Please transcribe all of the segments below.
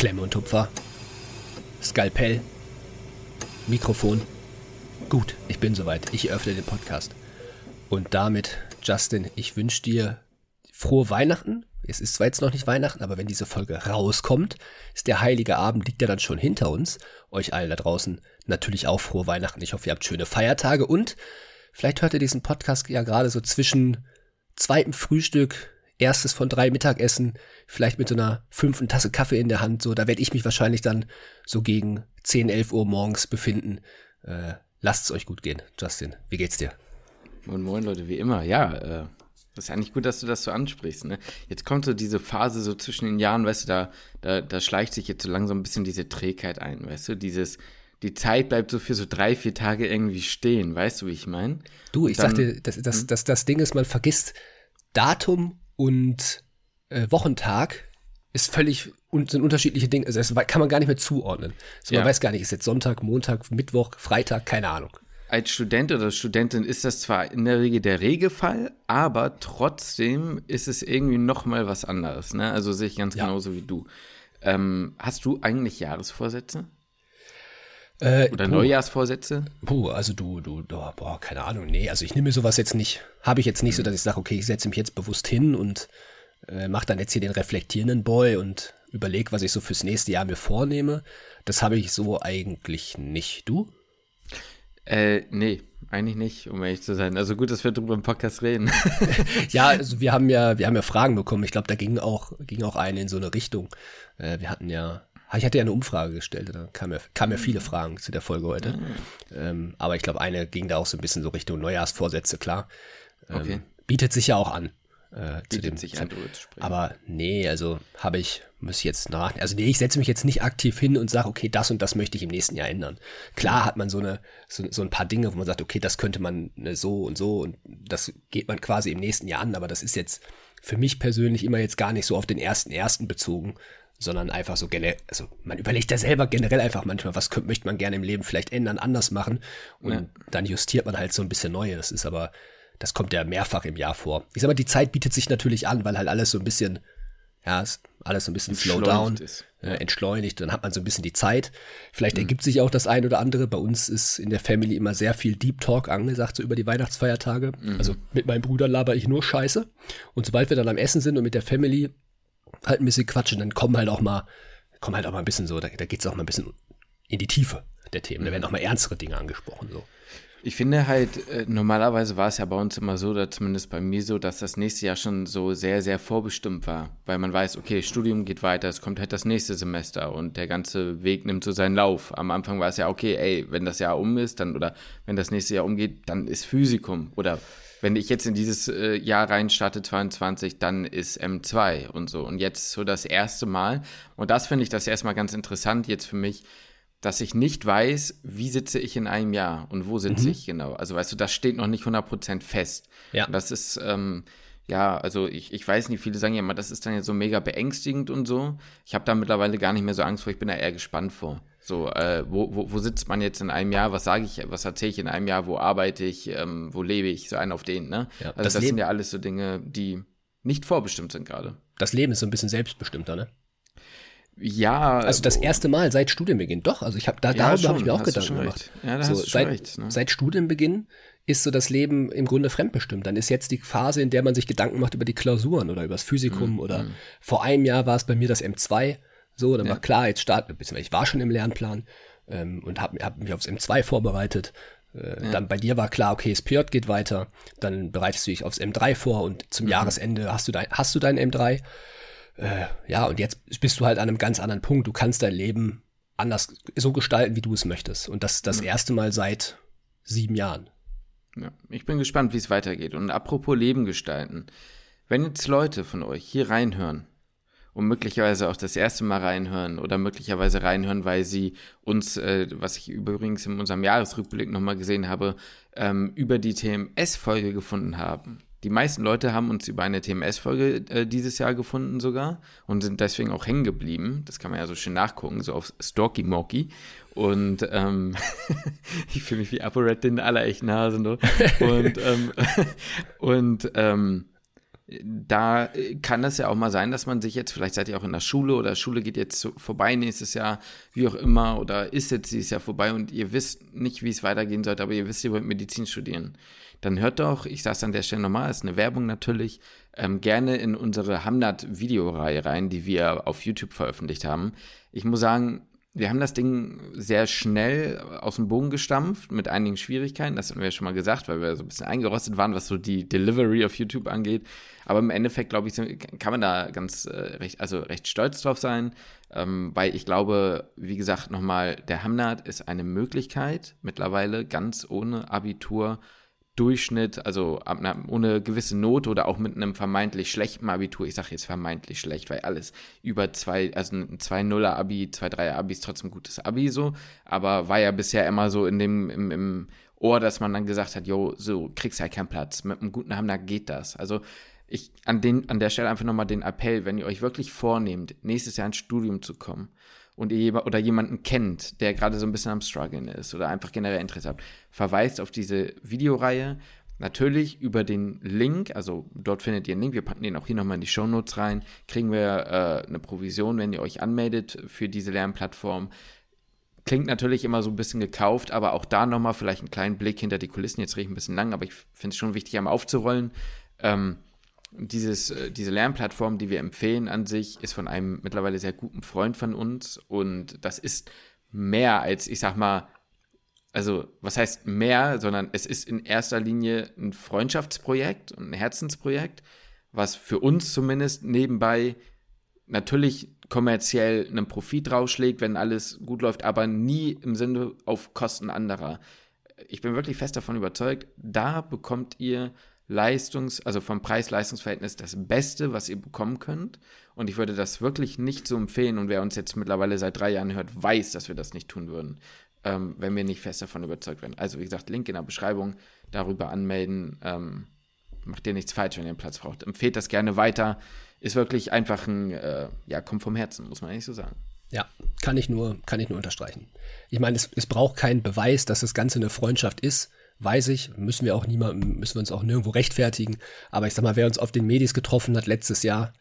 Klemme und Tupfer. Skalpell. Mikrofon. Gut, ich bin soweit. Ich öffne den Podcast. Und damit, Justin, ich wünsche dir frohe Weihnachten. Es ist zwar jetzt noch nicht Weihnachten, aber wenn diese Folge rauskommt, ist der heilige Abend, liegt ja dann schon hinter uns. Euch allen da draußen natürlich auch frohe Weihnachten. Ich hoffe, ihr habt schöne Feiertage und vielleicht hört ihr diesen Podcast ja gerade so zwischen zweitem Frühstück, erstes von drei Mittagessen, vielleicht mit so einer fünften Tasse Kaffee in der Hand. So, da werde ich mich wahrscheinlich dann so gegen 10, 11 Uhr morgens befinden. Äh, lasst es euch gut gehen. Justin, wie geht's dir? Moin, moin, Leute, wie immer. Ja, äh, ist eigentlich gut, dass du das so ansprichst. Ne? Jetzt kommt so diese Phase so zwischen den Jahren, weißt du, da, da, da schleicht sich jetzt so langsam ein bisschen diese Trägheit ein, weißt du, dieses, die Zeit bleibt so für so drei, vier Tage irgendwie stehen, weißt du, wie ich meine? Du, ich dann, sagte, das, das, hm? das, das Ding ist, man vergisst Datum und äh, Wochentag ist völlig und sind unterschiedliche Dinge. Also das kann man gar nicht mehr zuordnen. Also man ja. weiß gar nicht, ist jetzt Sonntag, Montag, Mittwoch, Freitag, keine Ahnung als Student oder Studentin ist das zwar in der Regel der Regelfall, aber trotzdem ist es irgendwie noch mal was anderes. Ne? Also sehe ich ganz ja. genauso wie du. Ähm, hast du eigentlich Jahresvorsätze? Äh, Oder puh. Neujahrsvorsätze? Puh, also du, du, oh, boah, keine Ahnung, nee, also ich nehme mir sowas jetzt nicht, habe ich jetzt nicht mhm. so, dass ich sage, okay, ich setze mich jetzt bewusst hin und äh, mache dann jetzt hier den reflektierenden Boy und überlege, was ich so fürs nächste Jahr mir vornehme. Das habe ich so eigentlich nicht. Du? Äh, nee, eigentlich nicht, um ehrlich zu sein. Also gut, dass wir drüber im Podcast reden. ja, also wir haben ja, wir haben ja Fragen bekommen. Ich glaube, da ging auch, ging auch eine in so eine Richtung. Äh, wir hatten ja, ich hatte ja eine Umfrage gestellt, da kamen ja, kamen ja viele Fragen zu der Folge heute. Mhm. Ähm, aber ich glaube, eine ging da auch so ein bisschen so Richtung Neujahrsvorsätze, klar. Ähm, okay. Bietet sich ja auch an äh, zu dem. Sich an, aber nee, also habe ich, muss ich jetzt nach. Also nee, ich setze mich jetzt nicht aktiv hin und sage, okay, das und das möchte ich im nächsten Jahr ändern. Klar hat man so eine, so, so ein paar Dinge, wo man sagt, okay, das könnte man ne, so und so und das geht man quasi im nächsten Jahr an, aber das ist jetzt für mich persönlich immer jetzt gar nicht so auf den ersten ersten bezogen, sondern einfach so generell, also man überlegt ja selber generell einfach manchmal, was könnte, möchte man gerne im Leben vielleicht ändern, anders machen und ja. dann justiert man halt so ein bisschen neue. Das ist aber das kommt ja mehrfach im Jahr vor. Ich sag mal, die Zeit bietet sich natürlich an, weil halt alles so ein bisschen, ja, alles so ein bisschen slow down, äh, entschleunigt. Dann hat man so ein bisschen die Zeit. Vielleicht mhm. ergibt sich auch das ein oder andere. Bei uns ist in der Family immer sehr viel Deep Talk angesagt, so über die Weihnachtsfeiertage. Mhm. Also mit meinem Bruder laber ich nur Scheiße. Und sobald wir dann am Essen sind und mit der Family halt ein bisschen quatschen, dann kommen halt auch mal, kommen halt auch mal ein bisschen so, da, da geht's auch mal ein bisschen in die Tiefe der Themen. Da werden auch mal ernstere Dinge angesprochen, so. Ich finde halt, äh, normalerweise war es ja bei uns immer so, oder zumindest bei mir so, dass das nächste Jahr schon so sehr, sehr vorbestimmt war. Weil man weiß, okay, Studium geht weiter, es kommt halt das nächste Semester und der ganze Weg nimmt so seinen Lauf. Am Anfang war es ja, okay, ey, wenn das Jahr um ist, dann, oder wenn das nächste Jahr umgeht, dann ist Physikum. Oder wenn ich jetzt in dieses äh, Jahr rein starte, 22, dann ist M2 und so. Und jetzt so das erste Mal. Und das finde ich das erstmal ganz interessant jetzt für mich dass ich nicht weiß, wie sitze ich in einem Jahr und wo sitze mhm. ich genau. Also weißt du, das steht noch nicht 100% fest. Ja. Und das ist, ähm, ja, also ich, ich weiß nicht, viele sagen ja immer, das ist dann ja so mega beängstigend und so. Ich habe da mittlerweile gar nicht mehr so Angst vor, ich bin da eher gespannt vor. So, äh, wo, wo, wo sitzt man jetzt in einem Jahr? Was sage ich, was erzähle ich in einem Jahr? Wo arbeite ich? Ähm, wo lebe ich? So einen auf den, ne? Ja, also das, das sind ja alles so Dinge, die nicht vorbestimmt sind gerade. Das Leben ist so ein bisschen selbstbestimmter, ne? Ja. Also das erste Mal seit Studienbeginn. Doch, also ich habe da, darüber habe ich mir auch Gedanken gemacht. Ja, da so, hast du seit, recht, ne? seit Studienbeginn ist so das Leben im Grunde fremdbestimmt. Dann ist jetzt die Phase, in der man sich Gedanken macht über die Klausuren oder über das Physikum mhm. oder mhm. vor einem Jahr war es bei mir das M2. So, dann ja. war klar, jetzt starten, beziehungsweise ich war schon im Lernplan ähm, und habe hab mich aufs M2 vorbereitet. Äh, ja. Dann bei dir war klar, okay, das PJ geht weiter. Dann bereitest du dich aufs M3 vor und zum mhm. Jahresende hast du dein, hast du dein M3 äh, ja, und jetzt bist du halt an einem ganz anderen Punkt. Du kannst dein Leben anders so gestalten, wie du es möchtest. Und das das ja. erste Mal seit sieben Jahren. Ja, ich bin gespannt, wie es weitergeht. Und apropos Leben gestalten. Wenn jetzt Leute von euch hier reinhören und möglicherweise auch das erste Mal reinhören oder möglicherweise reinhören, weil sie uns, äh, was ich übrigens in unserem Jahresrückblick nochmal gesehen habe, ähm, über die TMS-Folge gefunden haben, die meisten Leute haben uns über eine TMS-Folge äh, dieses Jahr gefunden sogar und sind deswegen auch hängen geblieben. Das kann man ja so schön nachgucken, so auf Stalky Mocky. Und ähm, ich fühle mich wie ApoRed in aller echten Hasen. Und, ähm, und ähm, da kann es ja auch mal sein, dass man sich jetzt, vielleicht seid ihr auch in der Schule oder Schule geht jetzt vorbei nächstes Jahr, wie auch immer, oder ist jetzt dieses Jahr vorbei und ihr wisst nicht, wie es weitergehen sollte, aber ihr wisst, ihr wollt Medizin studieren. Dann hört doch, ich sage es an der Stelle nochmal, ist eine Werbung natürlich, ähm, gerne in unsere Hamnat-Videoreihe rein, die wir auf YouTube veröffentlicht haben. Ich muss sagen, wir haben das Ding sehr schnell aus dem Bogen gestampft, mit einigen Schwierigkeiten. Das hatten wir ja schon mal gesagt, weil wir so ein bisschen eingerostet waren, was so die Delivery auf YouTube angeht. Aber im Endeffekt, glaube ich, kann man da ganz äh, recht, also recht stolz drauf sein, ähm, weil ich glaube, wie gesagt, nochmal, der Hamnat ist eine Möglichkeit, mittlerweile ganz ohne Abitur Durchschnitt, also ohne gewisse Note oder auch mit einem vermeintlich schlechten Abitur, ich sage jetzt vermeintlich schlecht, weil alles über zwei, also ein 2-0er Abi, 2-3er Abi ist trotzdem ein gutes Abi so, aber war ja bisher immer so in dem, im, im Ohr, dass man dann gesagt hat, jo, so kriegst halt keinen Platz, mit einem guten Hamner geht das. Also ich an, den, an der Stelle einfach nochmal den Appell, wenn ihr euch wirklich vornehmt, nächstes Jahr ins Studium zu kommen, und ihr oder jemanden kennt, der gerade so ein bisschen am Struggeln ist oder einfach generell Interesse habt, verweist auf diese Videoreihe. Natürlich über den Link, also dort findet ihr einen Link, wir packen den auch hier nochmal in die Show Notes rein, kriegen wir äh, eine Provision, wenn ihr euch anmeldet für diese Lernplattform. Klingt natürlich immer so ein bisschen gekauft, aber auch da nochmal vielleicht einen kleinen Blick hinter die Kulissen. Jetzt rede ich ein bisschen lang, aber ich finde es schon wichtig, einmal aufzurollen. Ähm, dieses, äh, diese Lernplattform, die wir empfehlen an sich, ist von einem mittlerweile sehr guten Freund von uns und das ist mehr als, ich sag mal, also was heißt mehr, sondern es ist in erster Linie ein Freundschaftsprojekt und ein Herzensprojekt, was für uns zumindest nebenbei natürlich kommerziell einen Profit rausschlägt, wenn alles gut läuft, aber nie im Sinne auf Kosten anderer. Ich bin wirklich fest davon überzeugt, da bekommt ihr Leistungs-, also vom Preis-Leistungs-Verhältnis das Beste, was ihr bekommen könnt. Und ich würde das wirklich nicht so empfehlen. Und wer uns jetzt mittlerweile seit drei Jahren hört, weiß, dass wir das nicht tun würden, ähm, wenn wir nicht fest davon überzeugt werden. Also, wie gesagt, Link in der Beschreibung, darüber anmelden. Ähm, macht ihr nichts falsch, wenn ihr einen Platz braucht. Empfehlt das gerne weiter. Ist wirklich einfach ein, äh, ja, kommt vom Herzen, muss man eigentlich so sagen. Ja, kann ich nur, kann ich nur unterstreichen. Ich meine, es, es braucht keinen Beweis, dass das Ganze eine Freundschaft ist weiß ich, müssen wir auch niemandem, müssen wir uns auch nirgendwo rechtfertigen. Aber ich sag mal, wer uns auf den Medis getroffen hat letztes Jahr,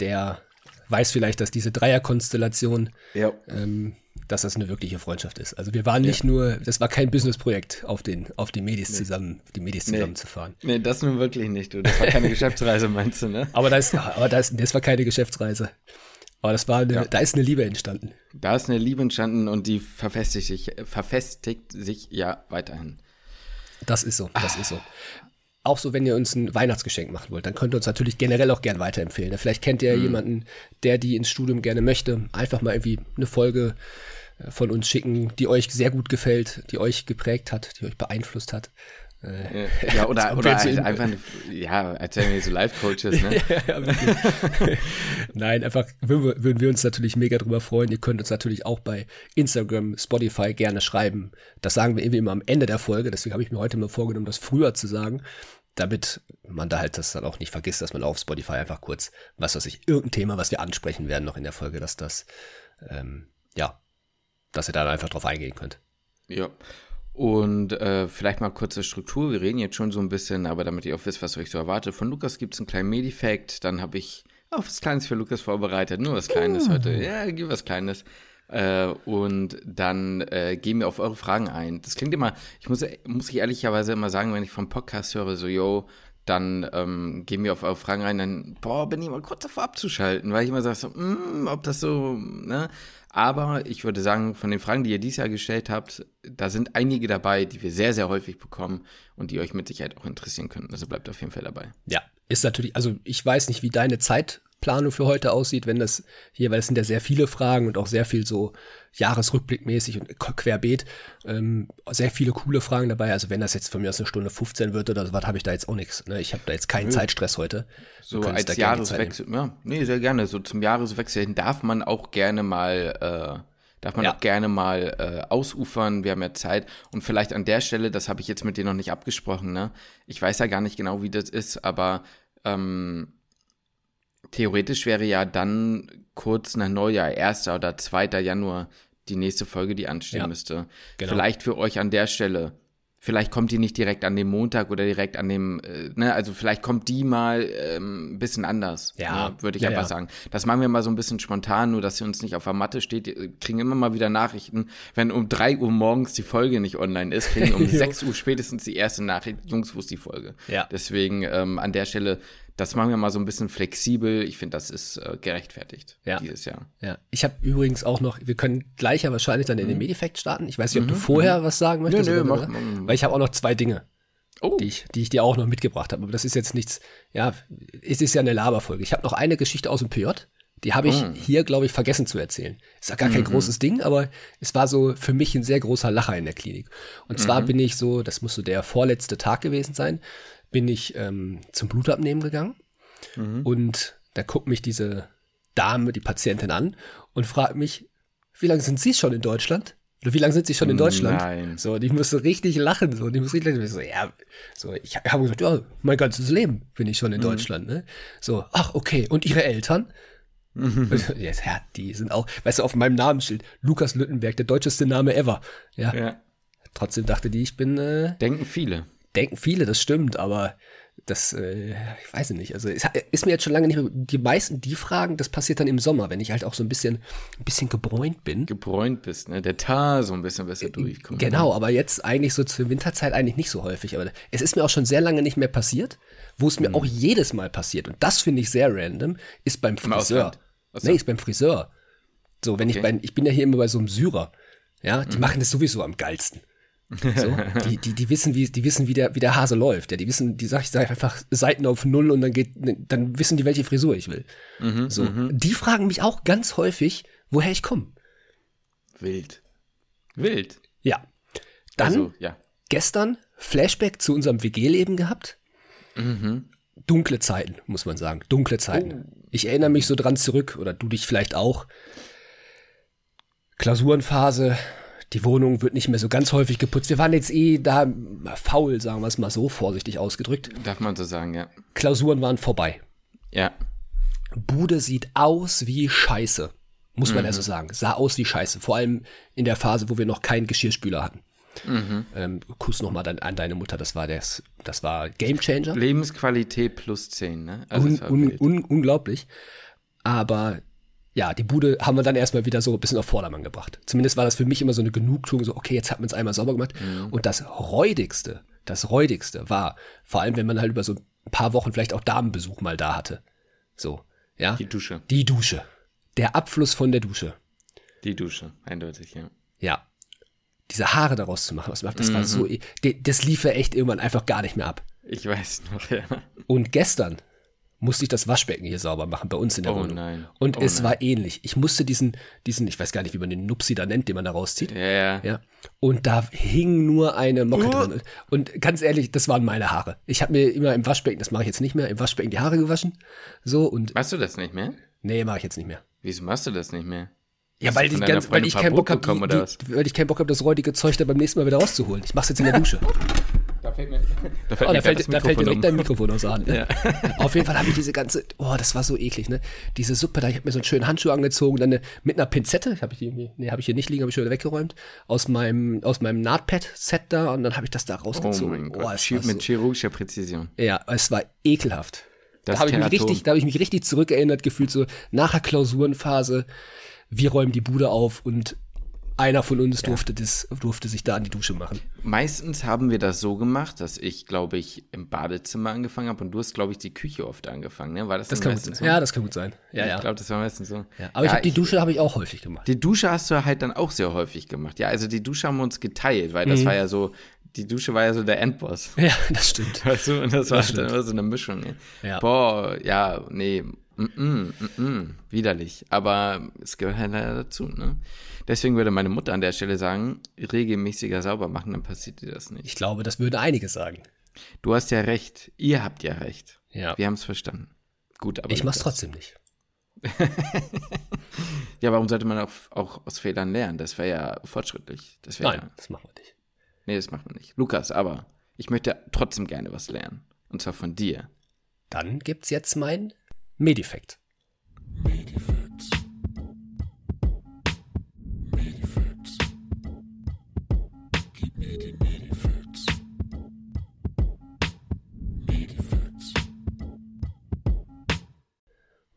der weiß vielleicht, dass diese Dreierkonstellation, ja. ähm, dass das eine wirkliche Freundschaft ist. Also wir waren nicht ja. nur, das war kein Businessprojekt, auf den, auf die Medis nee. zusammen, die Medis nee. zusammenzufahren. Nee, das nun wirklich nicht, du. Das war keine Geschäftsreise, meinst du, ne? Aber das, aber das, das war keine Geschäftsreise. Aber das war eine, ja. da ist eine Liebe entstanden. Da ist eine Liebe entstanden und die verfestigt sich, verfestigt sich ja weiterhin. Das ist so, das ah. ist so. Auch so, wenn ihr uns ein Weihnachtsgeschenk machen wollt, dann könnt ihr uns natürlich generell auch gerne weiterempfehlen. Vielleicht kennt ihr mhm. jemanden, der die ins Studium gerne möchte. Einfach mal irgendwie eine Folge äh, von uns schicken, die euch sehr gut gefällt, die euch geprägt hat, die euch beeinflusst hat. Äh, ja, oder, oder halt einfach, ja, als wären wir so Live-Coaches, ne? ja, Nein, einfach würden wir, würden wir uns natürlich mega drüber freuen. Ihr könnt uns natürlich auch bei Instagram, Spotify gerne schreiben. Das sagen wir irgendwie immer am Ende der Folge, deswegen habe ich mir heute mal vorgenommen, das früher zu sagen, damit man da halt das dann auch nicht vergisst, dass man auf Spotify einfach kurz, was weiß ich, irgendein Thema, was wir ansprechen werden noch in der Folge, dass das, ähm, ja, dass ihr da einfach drauf eingehen könnt. Ja. Und äh, vielleicht mal kurze Struktur. Wir reden jetzt schon so ein bisschen, aber damit ihr auch wisst, was euch so erwartet. Von Lukas gibt es einen kleinen Medifact. Dann habe ich auch was Kleines für Lukas vorbereitet. Nur was Kleines uh. heute. Ja, gib was Kleines. Äh, und dann äh, gehen wir auf eure Fragen ein. Das klingt immer, ich muss, muss ich ehrlicherweise immer sagen, wenn ich vom Podcast höre, so, yo, dann ähm, gehen wir auf eure Fragen rein, dann, boah, bin ich mal kurz davor abzuschalten, weil ich immer sage so, mm, ob das so, ne? Aber ich würde sagen, von den Fragen, die ihr dieses Jahr gestellt habt, da sind einige dabei, die wir sehr, sehr häufig bekommen und die euch mit Sicherheit auch interessieren könnten. Also bleibt auf jeden Fall dabei. Ja, ist natürlich, also ich weiß nicht, wie deine Zeitplanung für heute aussieht, wenn das hier, weil es sind ja sehr viele Fragen und auch sehr viel so Jahresrückblickmäßig und querbeet, ähm, sehr viele coole Fragen dabei. Also wenn das jetzt von mir aus eine Stunde 15 wird oder so was, habe ich da jetzt auch nichts. Ne? Ich habe da jetzt keinen Nö. Zeitstress heute. So als Jahreswechsel, ja, nee, sehr gerne. So zum Jahreswechsel hin darf man auch gerne mal äh, darf man ja. auch gerne mal äh, ausufern. Wir haben ja Zeit. Und vielleicht an der Stelle, das habe ich jetzt mit dir noch nicht abgesprochen, ne? Ich weiß ja gar nicht genau, wie das ist, aber ähm, theoretisch wäre ja dann kurz nach Neujahr, 1. oder 2. Januar, die nächste Folge, die anstehen ja, müsste. Genau. Vielleicht für euch an der Stelle vielleicht kommt die nicht direkt an dem Montag oder direkt an dem, äh, ne, also vielleicht kommt die mal ähm, ein bisschen anders. Ja, ne, würde ich ja, einfach ja. sagen. Das machen wir mal so ein bisschen spontan, nur dass sie uns nicht auf der Matte steht. Kriegen immer mal wieder Nachrichten. Wenn um 3 Uhr morgens die Folge nicht online ist, kriegen um 6 Uhr spätestens die erste Nachricht, Jungs, wo ist die Folge? Ja. Deswegen ähm, an der Stelle, das machen wir mal so ein bisschen flexibel. Ich finde, das ist äh, gerechtfertigt Ja. dieses Jahr. Ja. Ich habe übrigens auch noch, wir können gleich ja wahrscheinlich dann in den Medifekt starten. Ich weiß nicht, ob du vorher was sagen möchtest. Mhm. nö, oder- mach- mach- Weil ich habe auch noch zwei Dinge, Oh, die ich, die ich dir auch noch mitgebracht habe. Aber das ist jetzt nichts, ja, es ist ja eine Laberfolge. Ich habe noch eine Geschichte aus dem PJ. Die habe ich Oh. hier, glaube ich, vergessen zu erzählen. Ist ja gar Mhm. kein großes Ding, aber es war so für mich ein sehr großer Lacher in der Klinik. Und zwar Mhm. bin ich so, das muss so der vorletzte Tag gewesen sein, bin ich ähm, zum Blutabnehmen gegangen. Mhm. Und da guckt mich diese Dame, die Patientin an und fragt mich, wie lange sind Sie schon in Deutschland? Oder wie lange sind Sie schon in Deutschland? Nein. So, ich musste richtig lachen. So, ich musste richtig lachen. Ich so, ja, so, ich habe gesagt, ja, mein ganzes Leben bin ich schon Mhm. in Deutschland. Ne? So, ach, okay. Und Ihre Eltern? Mhm. Und, ja, ja, die sind auch, weißt du, auf meinem Namensschild, Lukas Lüttenberg, der deutscheste Name ever. Ja, ja. trotzdem dachte die, ich bin, äh, Denken viele. Denken viele, das stimmt, aber das, äh, ich weiß nicht. Also es ist mir jetzt schon lange nicht mehr. Die meisten, die fragen, das passiert dann im Sommer, wenn ich halt auch so ein bisschen, ein bisschen gebräunt bin. gebräunt bist, ne? Der Tar so ein bisschen besser durchkommt. Genau, aber jetzt eigentlich so zur Winterzeit eigentlich nicht so häufig. Aber es ist mir auch schon sehr lange nicht mehr passiert, wo es mir Mhm. auch jedes Mal passiert. Und das finde ich sehr random, ist beim Friseur. Nee, ist beim Friseur. So, wenn ich Okay. Mhm. bei, ich bin ja hier immer bei so einem Syrer. Ja, die machen das sowieso am geilsten. So, die, die, die wissen, wie, die wissen, wie der, wie der Hase läuft. Ja, die wissen, die sag ich sag einfach Seiten auf Null und dann geht, dann wissen die, welche Frisur ich will. Mhm, so, die fragen mich auch ganz häufig, woher ich komme. Wild. Wild. Ja. Dann Also, ja. gestern Flashback zu unserem WG-Leben gehabt. Mhm. Dunkle Zeiten, muss man sagen. Dunkle Zeiten. Oh. Ich erinnere mich so dran zurück, oder du dich vielleicht auch. Klausurenphase, die Wohnung wird nicht mehr so ganz häufig geputzt. Wir waren jetzt eh da faul, sagen wir es mal so, vorsichtig ausgedrückt. Darf man so sagen, ja. Klausuren waren vorbei. Ja. Bude sieht aus wie Scheiße. Muss man also sagen. Sah aus wie Scheiße. Vor allem in der Phase, wo wir noch keinen Geschirrspüler hatten. Ähm, Kuss nochmal an, an deine Mutter. Das war, das, das war Game Changer. Lebensqualität plus 10, ne? Also, Un, un, un, unglaublich. Aber ja, die Bude haben wir dann erstmal wieder so ein bisschen auf Vordermann gebracht. Zumindest war das für mich immer so eine Genugtuung, so, okay, jetzt hat man es einmal sauber gemacht. Mhm. Und das Räudigste, das Räudigste war, vor allem wenn man halt über so ein paar Wochen vielleicht auch Damenbesuch mal da hatte. So, ja. Die Dusche. Die Dusche. Der Abfluss von der Dusche. Die Dusche, eindeutig, ja. Ja. Diese Haare daraus zu machen, was macht, das Mhm. war so, e- de- das lief ja echt irgendwann einfach gar nicht mehr ab. Ich weiß noch, ja. Und gestern musste ich das Waschbecken hier sauber machen, bei uns in der Oh Wohnung. nein. Und Oh es nein. war ähnlich. Ich musste diesen, diesen, ich weiß gar nicht, wie man den Nupsi da nennt, den man da rauszieht. Ja, ja. Ja. Und da hing nur eine Mocke Uh. drin. Und ganz ehrlich, das waren meine Haare. Ich habe mir immer im Waschbecken, das mache ich jetzt nicht mehr, im Waschbecken die Haare gewaschen. So und Machst du das nicht mehr? nee, mache ich jetzt nicht mehr. Wieso machst du das nicht mehr? Ja, weil deiner ganz, weil ich ein keinen Bock habe, weil ich keinen Bock habe, das räudige Zeug da beim nächsten Mal wieder rauszuholen. Ich mach's jetzt in der Dusche. Da fällt mir, da fällt Oh, mir da fällt, da fällt direkt um. dein Mikrofon aus der Hand. Ne? Auf jeden Fall habe ich diese ganze, oh, das war so eklig, ne? Diese Suppe, da ich habe mir so einen schönen Handschuh angezogen, dann eine, mit einer Pinzette, habe ich die, irgendwie- nee, habe ich hier nicht liegen, habe ich schon wieder weggeräumt, aus meinem, aus meinem Nahtpad-Set da und dann habe ich das da Oh rausgezogen. mein Oh, Gott, es Chi- war mit so, chirurgischer Präzision. ja, es war ekelhaft. Das da habe ich mich richtig, da habe ich mich richtig zurückerinnert gefühlt, so nachher Klausurenphase, wir räumen die Bude auf und einer von uns durfte das, durfte sich da an die Dusche machen. Meistens haben wir das so gemacht, dass ich, glaube ich, im Badezimmer angefangen habe und du hast, glaube ich, die Küche oft angefangen. Ne? War das, Das kann gut sein. so? Ja, das kann gut sein. Ja, ja. Ich glaube, das war meistens so. ja. Aber ich Ja, habe die Dusche habe ich auch häufig gemacht. Die Dusche hast du halt dann auch sehr häufig gemacht. Ja, also die Dusche haben wir uns geteilt, weil Mhm. das war ja so, die Dusche war ja so der Endboss. Ja, das stimmt. Weißt du, und das war stimmt. dann so eine Mischung. Ne? Ja. Boah, ja, nee, mm, mm, mm, widerlich. Aber es gehört halt leider dazu, ne? Deswegen würde meine Mutter an der Stelle sagen, regelmäßiger sauber machen, dann passiert dir das nicht. Ich glaube, das würden einige sagen. Du hast ja recht. Ihr habt ja recht. Ja. Wir haben es verstanden. Gut, aber Ich mach's Lukas- trotzdem nicht. Ja, warum sollte man auch, auch aus Fehlern lernen? Das wäre ja fortschrittlich. Das wäre Nein, ja, das machen wir nicht. nee, das macht man nicht. Lukas, aber ich möchte trotzdem gerne was lernen. Und zwar von dir. Dann gibt's jetzt mein Medifekt.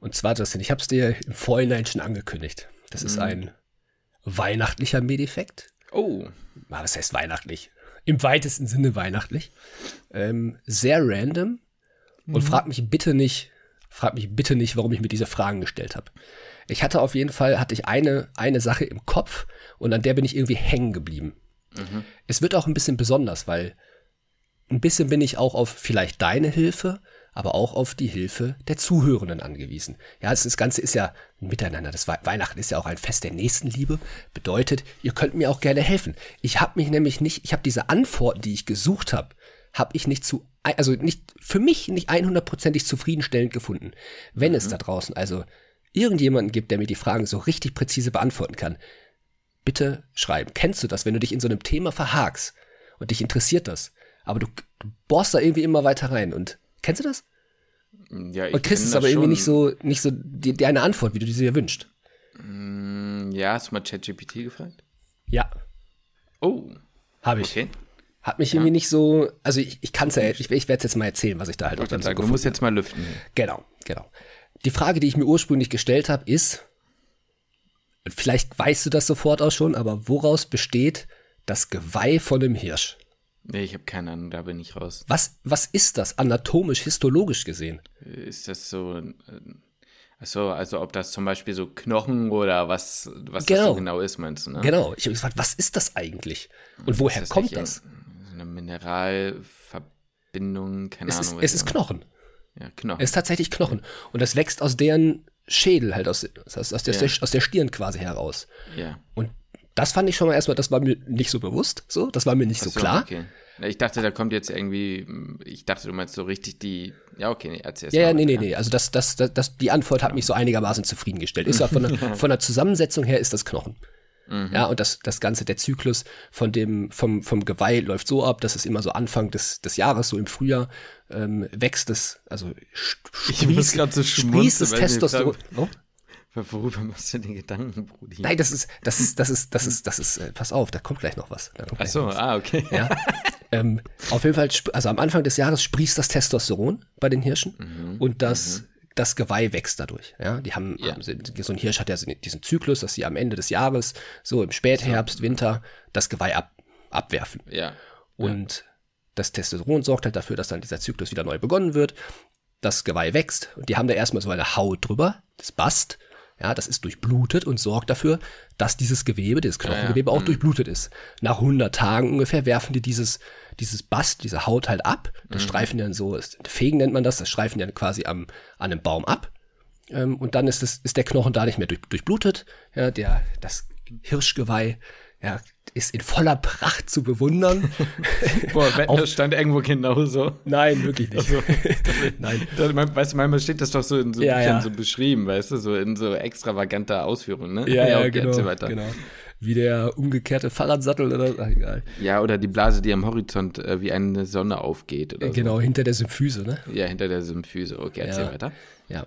Und zwar, Justin, ich habe es dir im Vorhinein schon angekündigt. Das ist ein weihnachtlicher Medeffekt. Oh. Ah, Was heißt weihnachtlich? Im weitesten Sinne weihnachtlich. Ähm, sehr random. Und frag mich bitte nicht, frag mich bitte nicht, warum ich mir diese Fragen gestellt habe. Ich hatte auf jeden Fall, hatte ich eine, eine Sache im Kopf und an der bin ich irgendwie hängen geblieben. Es wird auch ein bisschen besonders, weil ein bisschen bin ich auch auf vielleicht deine Hilfe, aber auch auf die Hilfe der Zuhörenden angewiesen. Ja, das, das Ganze ist ja ein Miteinander. Das Wei- Weihnachten ist ja auch ein Fest der Nächstenliebe. Bedeutet, ihr könnt mir auch gerne helfen. Ich habe mich nämlich nicht, ich habe diese Antworten, die ich gesucht habe, habe ich nicht zu, also nicht, für mich nicht 100%ig zufriedenstellend gefunden. Wenn es da draußen also irgendjemanden gibt, der mir die Fragen so richtig präzise beantworten kann, bitte schreiben. Kennst du das, wenn du dich in so einem Thema verhakst und dich interessiert das, aber du, du bohrst da irgendwie immer weiter rein und kennst du das? Ja, ich Und kriegst es aber irgendwie nicht so, nicht so die, die eine Antwort, wie du sie dir wünschst. Mm, Ja, hast du mal ChatGPT gefragt? Ja, Oh, habe ich. okay. Hat mich irgendwie nicht so, also ich, ich kann es ja, ich, ich werde es jetzt mal erzählen, was ich da halt auch dann würde so du musst jetzt mal lüften. Genau, genau. Die Frage, die ich mir ursprünglich gestellt habe, ist, vielleicht weißt du das sofort auch schon, aber woraus besteht das Geweih von einem Hirsch? Nee, ich habe keine Ahnung, da bin ich raus. Was, was ist das anatomisch, histologisch gesehen? Ist das so. äh, Achso, also ob das zum Beispiel so Knochen oder was, was das Genau. so genau ist, meinst du, ne? Genau, ich habe gefragt, was ist das eigentlich? Und woher Ist kommt das? eine Mineralverbindung, keine Es ist, Ahnung. es was ist. Knochen. Ja, Knochen. Es ist tatsächlich Knochen. Und das wächst aus deren Schädel, halt aus, aus, aus, der, Ja. aus der Stirn quasi heraus. ja. Und das fand ich schon mal erstmal, das war mir nicht so bewusst, so, das war mir nicht so, so, klar. Okay. Ich dachte, da kommt jetzt irgendwie, ich dachte, du meinst so richtig die, ja, okay, nee, erzähl Ja, ja, nee, nee, nee. Also das, das, das, das, die Antwort hat mich so einigermaßen zufriedengestellt. Ist ja von der, von der Zusammensetzung her ist das Knochen. Mhm. Ja, und das, das Ganze, der Zyklus von dem, vom, vom Geweih läuft so ab, dass es immer so Anfang des, des Jahres, so im Frühjahr, ähm, wächst es, also sch- Ich sprießt, sprießt das Testosteron. Oh? Worüber machst du den Gedanken, Brudi? Nein, das ist, das ist, das ist, das ist, das ist, äh, pass auf, da kommt gleich noch was. Da Ach so, ah, okay. Ja. ähm, auf jeden Fall, also am Anfang des Jahres sprießt das Testosteron bei den Hirschen und das, das Geweih wächst dadurch. Ja, die haben, Ja. haben so ein Hirsch hat ja diesen Zyklus, dass sie am Ende des Jahres, so im Spätherbst, Winter, das Geweih ab, abwerfen. Ja. Und das Testosteron sorgt halt dafür, dass dann dieser Zyklus wieder neu begonnen wird. Das Geweih wächst und die haben da erstmal so eine Haut drüber, das Bast. Ja, das ist durchblutet und sorgt dafür, dass dieses Gewebe, dieses Knochengewebe auch durchblutet ist. Nach 100 Tagen ungefähr werfen die dieses, dieses Bast, diese Haut halt ab. Das streifen die dann so, Fegen nennt man das, das streifen die dann quasi am, an einem Baum ab. Ähm, und dann ist, es, ist der Knochen da nicht mehr durch, durchblutet. Ja, der, das Hirschgeweih ja, ist in voller Pracht zu bewundern. Boah, wetten, das stand irgendwo genauso. Nein, wirklich nicht. Also, Nein. Das, man, weißt du, manchmal steht das doch so in so Ja, ja. so beschrieben, weißt du, so in so extravaganter Ausführung, ne? Ja, ja, okay, genau, weiter. genau. Wie der umgekehrte Fahrradsattel oder ach, egal. Ja, oder die Blase, die am Horizont äh, wie eine Sonne aufgeht oder Genau, hinter der Symphyse, ne? so. Ja, hinter der Symphyse. Okay, erzähl Ja. weiter. Ja.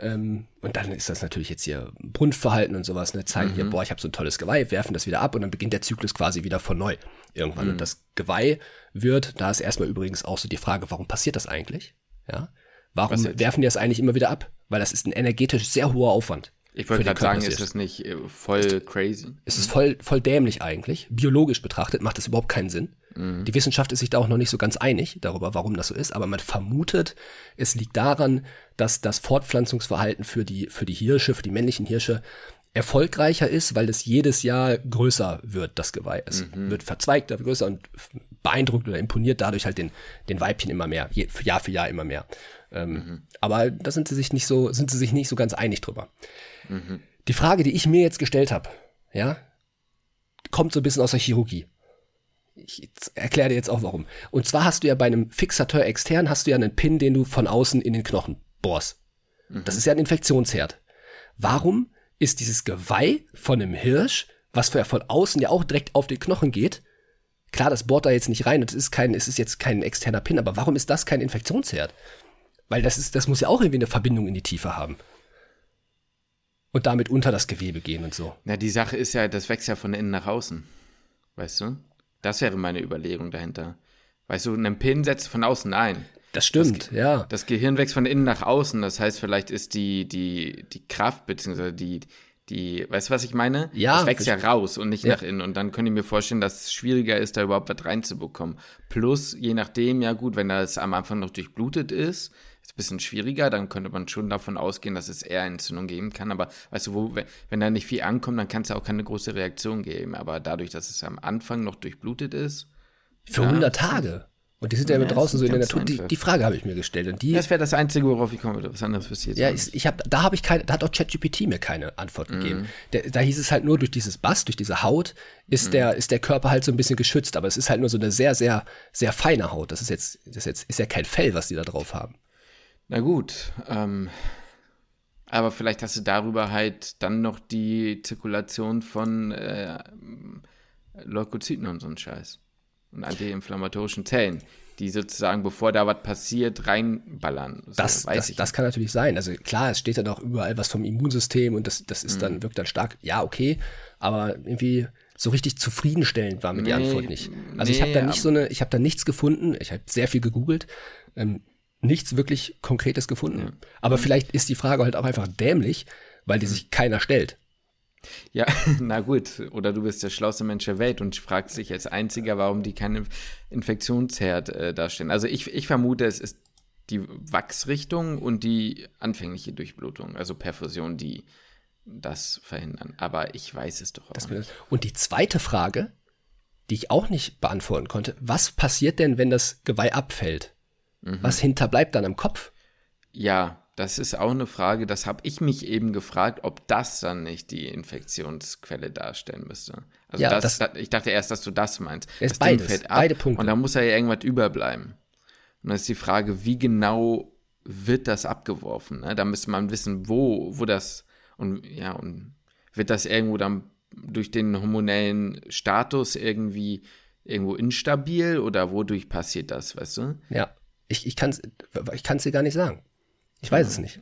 Ähm, und dann ist das natürlich jetzt hier Brunftverhalten und sowas, ne? Zeigen hier, boah, ich habe so ein tolles Geweih, werfen das wieder ab und dann beginnt der Zyklus quasi wieder von neu irgendwann. Und das Geweih wird, da ist erstmal übrigens auch so die Frage, warum passiert das eigentlich? Ja. Warum werfen die das eigentlich immer wieder ab? Weil das ist ein energetisch sehr hoher Aufwand. Ich wollte gerade sagen, ist das nicht äh, voll crazy? Es ist voll, voll dämlich eigentlich. Biologisch betrachtet macht das überhaupt keinen Sinn. Die Wissenschaft ist sich da auch noch nicht so ganz einig darüber, warum das so ist, aber man vermutet, es liegt daran, dass das Fortpflanzungsverhalten für die, für die Hirsche, für die männlichen Hirsche erfolgreicher ist, weil es jedes Jahr größer wird, das Geweih. Es wird verzweigter, größer und beeindruckt oder imponiert dadurch halt den, den Weibchen immer mehr, je, Jahr für Jahr immer mehr. Ähm, Aber da sind sie sich nicht so, sind sie sich nicht so ganz einig drüber. Die Frage, die ich mir jetzt gestellt habe, ja, kommt so ein bisschen aus der Chirurgie. Ich erkläre dir jetzt auch warum. Und zwar hast du ja bei einem Fixateur extern hast du ja einen Pin, den du von außen in den Knochen bohrst. Das ist ja ein Infektionsherd. Warum ist dieses Geweih von einem Hirsch, was für- von außen ja auch direkt auf den Knochen geht, klar, das bohrt da jetzt nicht rein und es ist kein, es ist jetzt kein externer Pin, aber warum ist das kein Infektionsherd? Weil das ist, das muss ja auch irgendwie eine Verbindung in die Tiefe haben. Und damit unter das Gewebe gehen und so. Na, die Sache ist ja, das wächst ja von innen nach außen. Weißt du? Das wäre meine Überlegung dahinter. Weißt du, einen Pin setzt von außen ein. Das stimmt, das, ja. Das Gehirn wächst von innen nach außen. Das heißt, vielleicht ist die, die, die Kraft, beziehungsweise die, die, weißt du, was ich meine? Ja. Das wächst ja raus und nicht Ja. nach innen. Und dann könnte ich mir vorstellen, dass es schwieriger ist, da überhaupt was reinzubekommen. Plus, je nachdem, ja gut, wenn das am Anfang noch durchblutet ist, ist ein bisschen schwieriger, dann könnte man schon davon ausgehen, dass es eher Entzündung geben kann. Aber weißt du, wo, wenn, wenn da nicht viel ankommt, dann kann es ja auch keine große Reaktion geben. Aber dadurch, dass es am Anfang noch durchblutet ist, Für Ja, 100 Tage. Und die sind ja, Ja, immer draußen so in der Natur. Die, die Frage habe ich mir gestellt. Und die, das wäre das Einzige, worauf ich würde. Was anderes jetzt ja, ich, ich hab, da habe ich keine, da hat auch ChatGPT mir keine Antwort Mhm. gegeben. Der, da hieß es halt nur durch dieses Bass, durch diese Haut, ist Mhm. der, ist der Körper halt so ein bisschen geschützt. Aber es ist halt nur so eine sehr, sehr, sehr feine Haut. Das ist jetzt, das ist jetzt, ist ja kein Fell, was die da drauf haben. Na gut, ähm, aber vielleicht hast du darüber halt dann noch die Zirkulation von äh, Leukozyten und so einen Scheiß. Und antiinflammatorischen Zellen, die sozusagen, bevor da was passiert, reinballern. So, Das, weiß das, ich das kann natürlich sein. Also klar, es steht dann auch überall was vom Immunsystem und das, das ist Mhm. dann, wirkt dann stark. Ja, okay, aber irgendwie so richtig zufriedenstellend war mir die Nee, Antwort nicht. Also ich habe nee, da nicht so eine, ich habe da nichts gefunden. Ich habe sehr viel gegoogelt. Ähm, nichts wirklich Konkretes gefunden. Aber Mhm. vielleicht ist die Frage halt auch einfach dämlich, weil die sich keiner stellt. Ja, na gut. Oder du bist der schlauste Mensch der Welt und fragst dich als Einziger, warum die keinen Infektionsherd äh, darstellen. Also ich, ich vermute, es ist die Wachsrichtung und die anfängliche Durchblutung, also Perfusion, die das verhindern. Aber ich weiß es doch auch nicht. Und die zweite Frage, die ich auch nicht beantworten konnte, was passiert denn, wenn das Geweih abfällt? Mhm. Was hinterbleibt dann am Kopf? Ja, das ist auch eine Frage, das habe ich mich eben gefragt, ob das dann nicht die Infektionsquelle darstellen müsste. Also Ja, das, das- da- ich dachte erst, dass du das meinst. Es das Ding beides, fällt ab beide Punkte. Und da muss ja irgendwas überbleiben. Und dann ist die Frage, wie genau wird das abgeworfen? Ne? Da müsste man wissen, wo, wo das und ja, und wird das irgendwo dann durch den hormonellen Status irgendwie irgendwo instabil oder wodurch passiert das, weißt du? Ja, ich, ich kann es ich kann's dir gar nicht sagen. Ich weiß es nicht.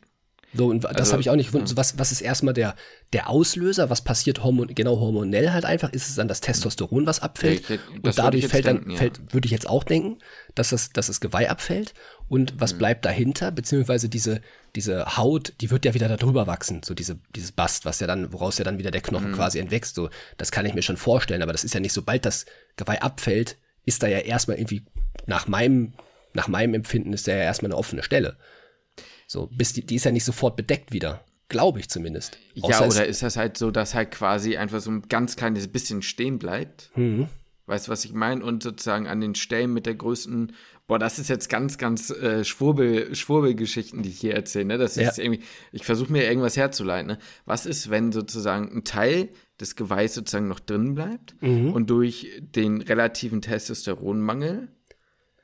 So, und das Also, habe ich auch nicht gefunden. So, was, was ist erstmal der, der Auslöser? Was passiert hormon, genau hormonell halt einfach? Ist es dann das Testosteron, was abfällt? Ja, ich- und dadurch fällt dann, denken, ja. fällt, würde ich jetzt auch denken, dass das, dass das Geweih abfällt. Und was Mhm. bleibt dahinter? Beziehungsweise diese, diese Haut, die wird ja wieder darüber wachsen. So diese, dieses Bast, was ja dann, woraus ja dann wieder der Mhm. Knochen quasi entwächst. So, das kann ich mir schon vorstellen. Aber das ist ja nicht, sobald das Geweih abfällt, ist da ja erstmal irgendwie, nach meinem, nach meinem Empfinden ist da ja erstmal eine offene Stelle. So, bis die, die ist ja nicht sofort bedeckt wieder. Glaube ich zumindest. Ja, Außer es- oder ist das halt so, dass halt quasi einfach so ein ganz kleines bisschen stehen bleibt? Mhm. Weißt du, was ich meine? Und sozusagen an den Stellen mit der größten, boah, das ist jetzt ganz, ganz äh, Schwurbel, Schwurbelgeschichten, die ich hier erzähle, ne? Das ist Ja. irgendwie, ich versuche mir irgendwas herzuleiten, ne? Was ist, wenn sozusagen ein Teil des Geweihs sozusagen noch drin bleibt Mhm. und durch den relativen Testosteronmangel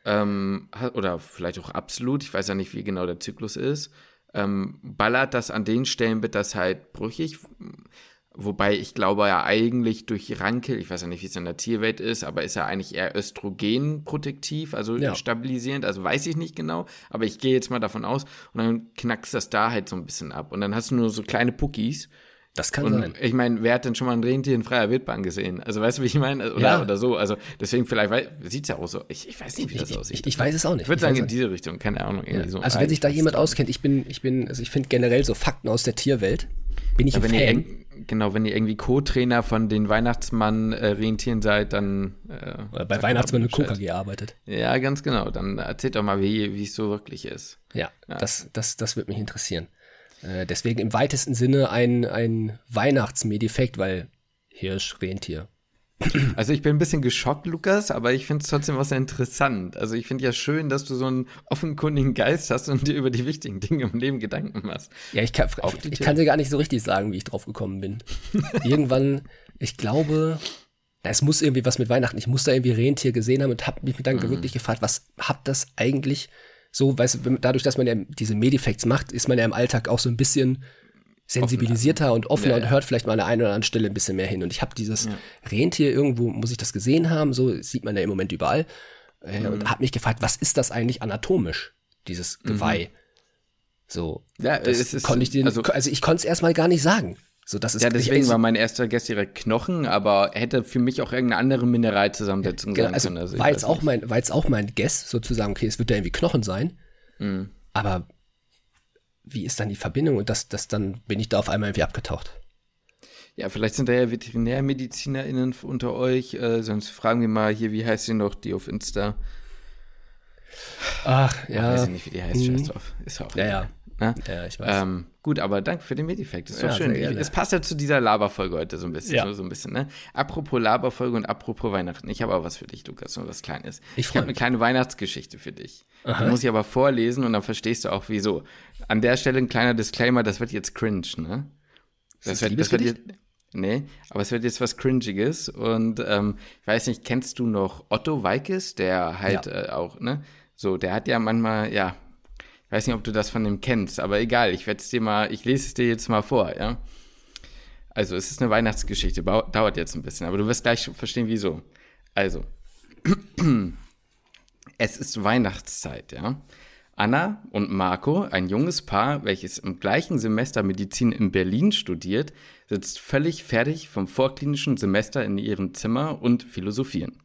ähm, oder vielleicht auch absolut, ich weiß ja nicht, wie genau der Zyklus ist, ähm, ballert das an den Stellen, wird das halt brüchig. Wobei ich glaube ja eigentlich durch Rankel, ich weiß ja nicht, wie es in der Tierwelt ist, aber ist ja eigentlich eher östrogenprotektiv, also Ja. stabilisierend, also weiß ich nicht genau, aber ich gehe jetzt mal davon aus und dann knackst das da halt so ein bisschen ab und dann hast du nur so kleine Puckis das kann und sein. ich meine, wer hat denn schon mal ein Rentier in freier Wildbahn gesehen? Also weißt du, wie ich meine? Oder, Ja. oder so. Also deswegen vielleicht sieht es ja auch so. Ich, ich weiß nicht, wie das Ich, aussieht. ich, ich weiß es auch nicht. Ich würde sagen, in diese Richtung, keine Ahnung. Nicht. so also wenn sich da jemand auskennt, ich bin, ich bin, also ich finde generell so Fakten aus der Tierwelt, bin ich Ja, ein wenn ihr, Fan. irg- genau, wenn ihr irgendwie Co-Trainer von den Weihnachtsmann-Rentieren seid, dann. Äh, Oder bei Weihnachtsmann und Bescheid. KKG arbeitet. Ja, ganz genau. Dann erzählt doch mal, wie es so wirklich ist. Ja, das, das, das würde mich interessieren. Äh, deswegen im weitesten Sinne ein, ein Weihnachtsmedifekt, weil Hirsch, Rentier. Also ich bin ein bisschen geschockt, Lukas, aber ich finde es trotzdem was sehr interessant. Also ich finde ja schön, dass du so einen offenkundigen Geist hast und dir über die wichtigen Dinge im Leben Gedanken machst. Ja, ich kann, ich, ich kann dir gar nicht so richtig sagen, wie ich drauf gekommen bin. Irgendwann, ich glaube, es muss irgendwie was mit Weihnachten. Ich muss da irgendwie Rentier gesehen haben und habe mich dann Mhm. wirklich gefragt, was hat das eigentlich so, weißt du, dadurch, dass man ja diese Medifacts macht, ist man ja im Alltag auch so ein bisschen sensibilisierter und offener Ja, und ja. hört vielleicht mal an der einen oder anderen Stelle ein bisschen mehr hin. Und ich habe dieses Rentier irgendwo, muss ich das gesehen haben, so sieht man ja im Moment überall, äh, Mhm. und habe mich gefragt, was ist das eigentlich anatomisch, dieses Geweih? So, Ja, das es ist konnte ich dir, also also, ich konnte es erstmal gar nicht sagen. So, das ist ja, deswegen war mein erster Guess direkt Knochen, aber hätte für mich auch irgendeine andere Mineralzusammensetzung ja, sein also können. Also war, jetzt auch mein, war jetzt auch mein Guess, sozusagen, okay, es wird ja irgendwie Knochen sein. Mhm. Aber wie ist dann die Verbindung? Und das, das dann bin ich da auf einmal irgendwie abgetaucht. Ja, vielleicht sind da ja VeterinärmedizinerInnen unter euch, äh, sonst fragen wir mal hier, wie heißt sie noch, die auf Insta? Ach, ja. Ich weiß nicht, wie die heißt, scheiß drauf. Ist auch. Ja, ja. Ne? Ja, ich weiß. Ähm, gut, aber danke für den Medifact. Das ist doch Ja, schön. Es passt ja zu dieser Laberfolge heute so ein bisschen. Ja. So, so ein bisschen ne? Apropos Laberfolge und apropos Weihnachten. Ich habe auch was für dich, Lukas, nur was Kleines. Ich Ich habe eine kleine Weihnachtsgeschichte für dich. Aha. Die muss ich aber vorlesen und dann verstehst du auch, wieso. An der Stelle ein kleiner Disclaimer, das wird jetzt cringe, ne? das wird, das wird jetzt, nee, aber es wird jetzt was Cringiges und ähm, ich weiß nicht, kennst du noch Otto Weikes, der halt Ja. äh, auch, ne? So, der hat ja manchmal, ja, weiß nicht, ob du das von dem kennst, aber egal, ich werde es dir mal, ich lese es dir jetzt mal vor, ja? Also, es ist eine Weihnachtsgeschichte, dauert jetzt ein bisschen, aber du wirst gleich verstehen, wieso. Also, es ist Weihnachtszeit, ja. Anna und Marco, ein junges Paar, welches im gleichen Semester Medizin in Berlin studiert, sitzt völlig fertig vom vorklinischen Semester in ihrem Zimmer und philosophieren.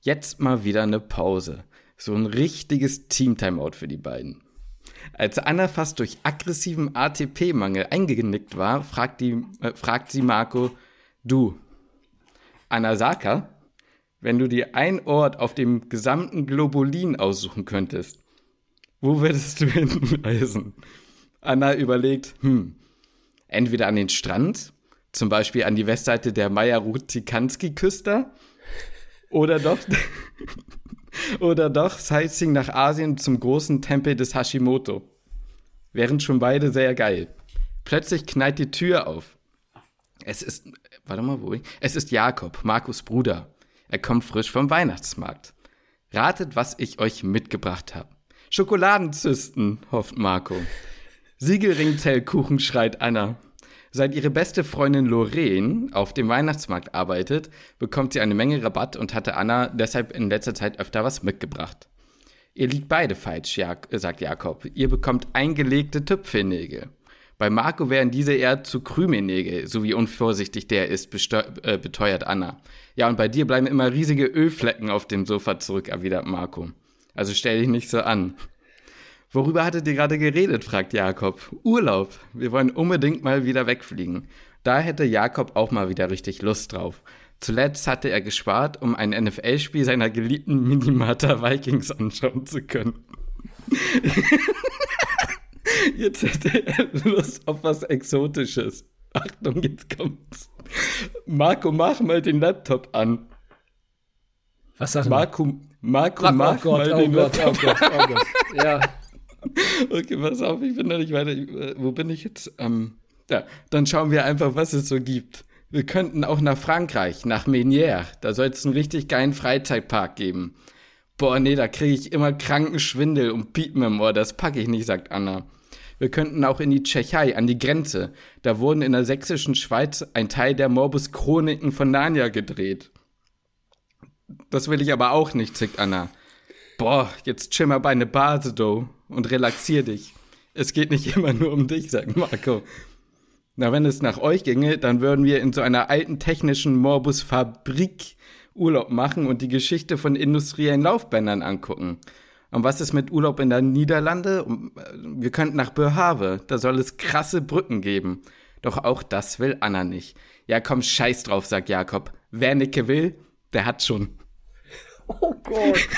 Jetzt mal wieder eine Pause. So ein richtiges Team-Timeout für die beiden. Als Anna fast durch aggressiven ATP-Mangel eingenickt war, fragt, die, äh, fragt sie Marco, du, Anasaka, wenn du dir einen Ort auf dem gesamten Globulin aussuchen könntest, wo würdest du hinreisen? Anna überlegt, hm, entweder an den Strand, zum Beispiel an die Westseite der Maya-Rutikanski-Küste, oder doch, oder doch Sightseeing nach Asien zum großen Tempel des Hashimoto. Wären schon beide sehr geil. Plötzlich knallt die Tür auf. Es ist, warte mal, wo ich? Es ist Jakob, Markus Bruder. Er kommt frisch vom Weihnachtsmarkt. Ratet, was ich euch mitgebracht habe. Schokoladenzysten, hofft Marco. Siegelringzellkuchen, schreit Anna. Seit ihre beste Freundin Lorraine auf dem Weihnachtsmarkt arbeitet, bekommt sie eine Menge Rabatt und hatte Anna deshalb in letzter Zeit öfter was mitgebracht. Ihr liegt beide falsch, Jak sagt Jakob. Ihr bekommt eingelegte Tüpfelnägel. Bei Marco wären diese eher zu Krümelnägel, so wie unvorsichtig der ist, äh, beteuert Anna. Ja, und bei dir bleiben immer riesige Ölflecken auf dem Sofa zurück, erwidert Marco. Also stell dich nicht so an. Worüber hattet ihr gerade geredet? fragt Jakob. Urlaub. Wir wollen unbedingt mal wieder wegfliegen. Da hätte Jakob auch mal wieder richtig Lust drauf. Zuletzt hatte er gespart, um ein NFL-Spiel seiner geliebten Minimata Vikings anschauen zu können. Jetzt hätte er Lust auf was Exotisches. Achtung, jetzt kommt's. Marco, mach mal den Laptop an. Was sagt Marco, Marco, Ach, mach oh Gott, mal oh den Gott, Laptop oh Gott, oh Gott. Ja. Okay, pass auf, ich bin da nicht weiter. Äh, wo bin ich jetzt? Ähm, ja, dann schauen wir einfach, was es so gibt. Wir könnten auch nach Frankreich, nach Menières. Da soll es einen richtig geilen Freizeitpark geben. Boah, nee, da kriege ich immer kranken Schwindel und Piepen im Ohr. Das packe ich nicht, sagt Anna. Wir könnten auch in die Tschechei, an die Grenze. Da wurden in der sächsischen Schweiz ein Teil der Morbus Chroniken von Narnia gedreht. Das will ich aber auch nicht, zickt Anna. Boah, jetzt chill mal bei ne Base, do, und relaxier dich. Es geht nicht immer nur um dich, sagt Marco. Na, wenn es nach euch ginge, dann würden wir in so einer alten technischen Morbus-Fabrik Urlaub machen und die Geschichte von industriellen Laufbändern angucken. Und was ist mit Urlaub in der Niederlande? Äh, Wir könnten nach Börhave, da soll es krasse Brücken geben. Doch auch das will Anna nicht. Ja, komm, scheiß drauf, sagt Jakob. Wer Nicke will, der hat schon. Oh Gott.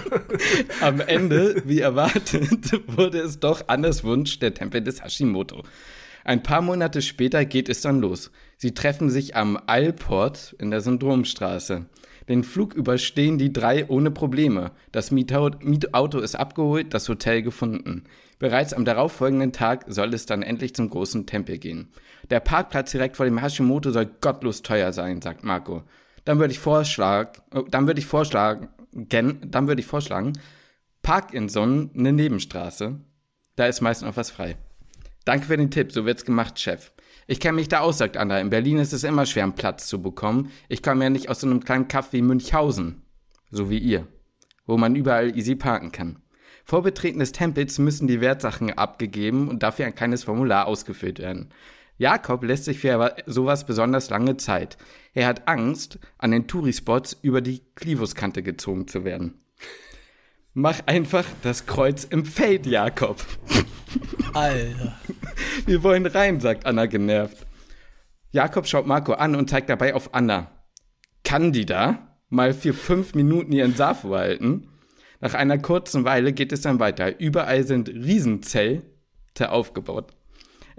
Am Ende, wie erwartet, wurde es doch Annas Wunsch der Tempel des Hashimoto. Ein paar Monate später geht es dann los. Sie treffen sich am Alport in der Syndromstraße. Den Flug überstehen die drei ohne Probleme. Das Mietau- Mietauto ist abgeholt, das Hotel gefunden. Bereits am darauffolgenden Tag soll es dann endlich zum großen Tempel gehen. Der Parkplatz direkt vor dem Hashimoto soll gottlos teuer sein, sagt Marco. Dann würde ich vorschlagen, äh, dann würde ich vorschlagen, gen- dann würde ich vorschlagen, park in so eine Nebenstraße. Da ist meist noch was frei. Danke für den Tipp, so wird's gemacht, Chef. Ich kenne mich da aus, sagt Anna. In Berlin ist es immer schwer, einen Platz zu bekommen. Ich komme ja nicht aus so einem kleinen Kaff wie Münchhausen. So wie ihr. Wo man überall easy parken kann. Vor Betreten des Tempels müssen die Wertsachen abgegeben und dafür ein kleines Formular ausgefüllt werden. Jakob lässt sich für sowas besonders lange Zeit. Er hat Angst, an den Tourispots über die Klivuskante gezogen zu werden. Mach einfach das Kreuz im Feld, Jakob. Alter. Wir wollen rein, sagt Anna genervt. Jakob schaut Marco an und zeigt dabei auf Anna. Kann die da mal für fünf Minuten ihren Saft halten? Nach einer kurzen Weile geht es dann weiter. Überall sind Riesenzelte aufgebaut.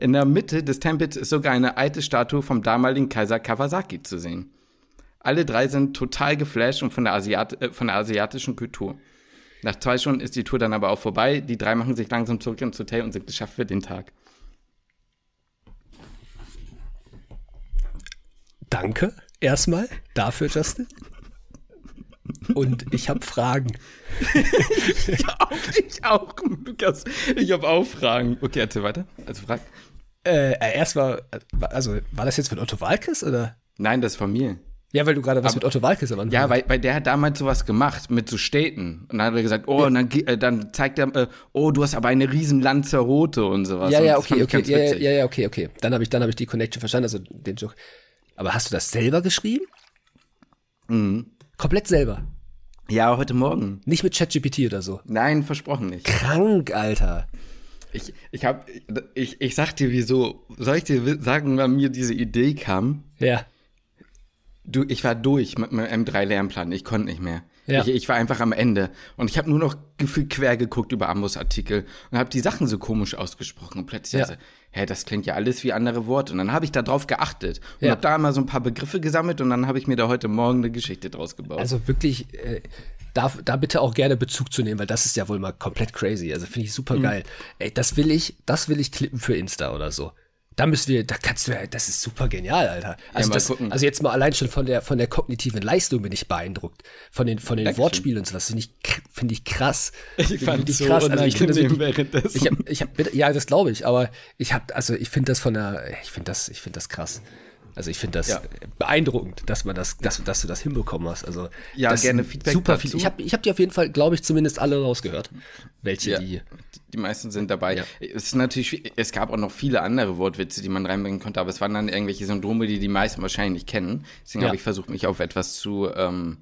In der Mitte des Tempels ist sogar eine alte Statue vom damaligen Kaiser Kawasaki zu sehen. Alle drei sind total geflasht und von der, Asiat äh, von der asiatischen Kultur. Nach zwei Stunden ist die Tour dann aber auch vorbei. Die drei machen sich langsam zurück ins Hotel und sind geschafft für den Tag. Danke erstmal dafür, Justin. Und ich habe Fragen. ich auch, ich auch, Lukas. Ich habe auch Fragen. Okay, erzähl weiter. Also frag. Äh, erstmal, also war das jetzt von Otto Walkes oder? Nein, das ist von mir. Ja, weil du gerade was Aber, mit Otto Walkes am Anfang Ja, weil, weil der hat damals sowas gemacht mit so Städten. Und dann hat er gesagt, oh, ja. und dann, äh, dann zeigt er, äh, oh, du hast aber eine riesen Lanzarote und sowas. Ja, ja, okay, okay, ja, ja, ja, okay, okay. Dann habe ich, dann habe ich die Connection verstanden, also den Joke. Aber hast du das selber geschrieben? Mhm. Komplett selber? Ja, heute Morgen. Nicht mit ChatGPT oder so? Nein, versprochen nicht. Krank, Alter. Ich, ich hab, ich, ich sag dir wieso, soll ich dir sagen, wann mir diese Idee kam? Ja. Du, ich war durch mit meinem M3-Lernplan. Ich konnte nicht mehr. Ja. Ich, ich, war einfach am Ende. Und ich habe nur noch gefühlt quer geguckt über Ambus-Artikel und habe die Sachen so komisch ausgesprochen. Und plötzlich, ja. also, hä, das klingt ja alles wie andere Worte. Und dann habe ich da drauf geachtet und ja. habe da mal so ein paar Begriffe gesammelt und dann habe ich mir da heute Morgen eine Geschichte draus gebaut. Also wirklich, äh, da, da bitte auch gerne Bezug zu nehmen, weil das ist ja wohl mal komplett crazy. Also finde ich super mhm. geil. Ey, das will ich, das will ich klippen für Insta oder so. Da müssen wir, da kannst du, das ist super genial, Alter. Also, ja, das, also jetzt mal allein schon von der, von der kognitiven Leistung bin ich beeindruckt. Von den, von den Wortspielen und sowas finde ich, finde ich krass. Ich fand ich so krass. Also ich finde wirklich, ich hab, ich hab, ja, das glaube ich, aber ich habe, also ich finde das von der, ich finde das, ich finde das krass. Also ich finde das ja. beeindruckend, dass man das, dass, dass du das hinbekommen hast. Also ja, gerne Feedback. Super viel. Ich habe ich hab die auf jeden Fall, glaube ich, zumindest alle rausgehört. Welche ja, die. Die meisten sind dabei. Ja. Es ist natürlich, es gab auch noch viele andere Wortwitze, die man reinbringen konnte, aber es waren dann irgendwelche Syndrome, die die meisten wahrscheinlich nicht kennen. Deswegen habe ich versucht, mich auf etwas zu ähm,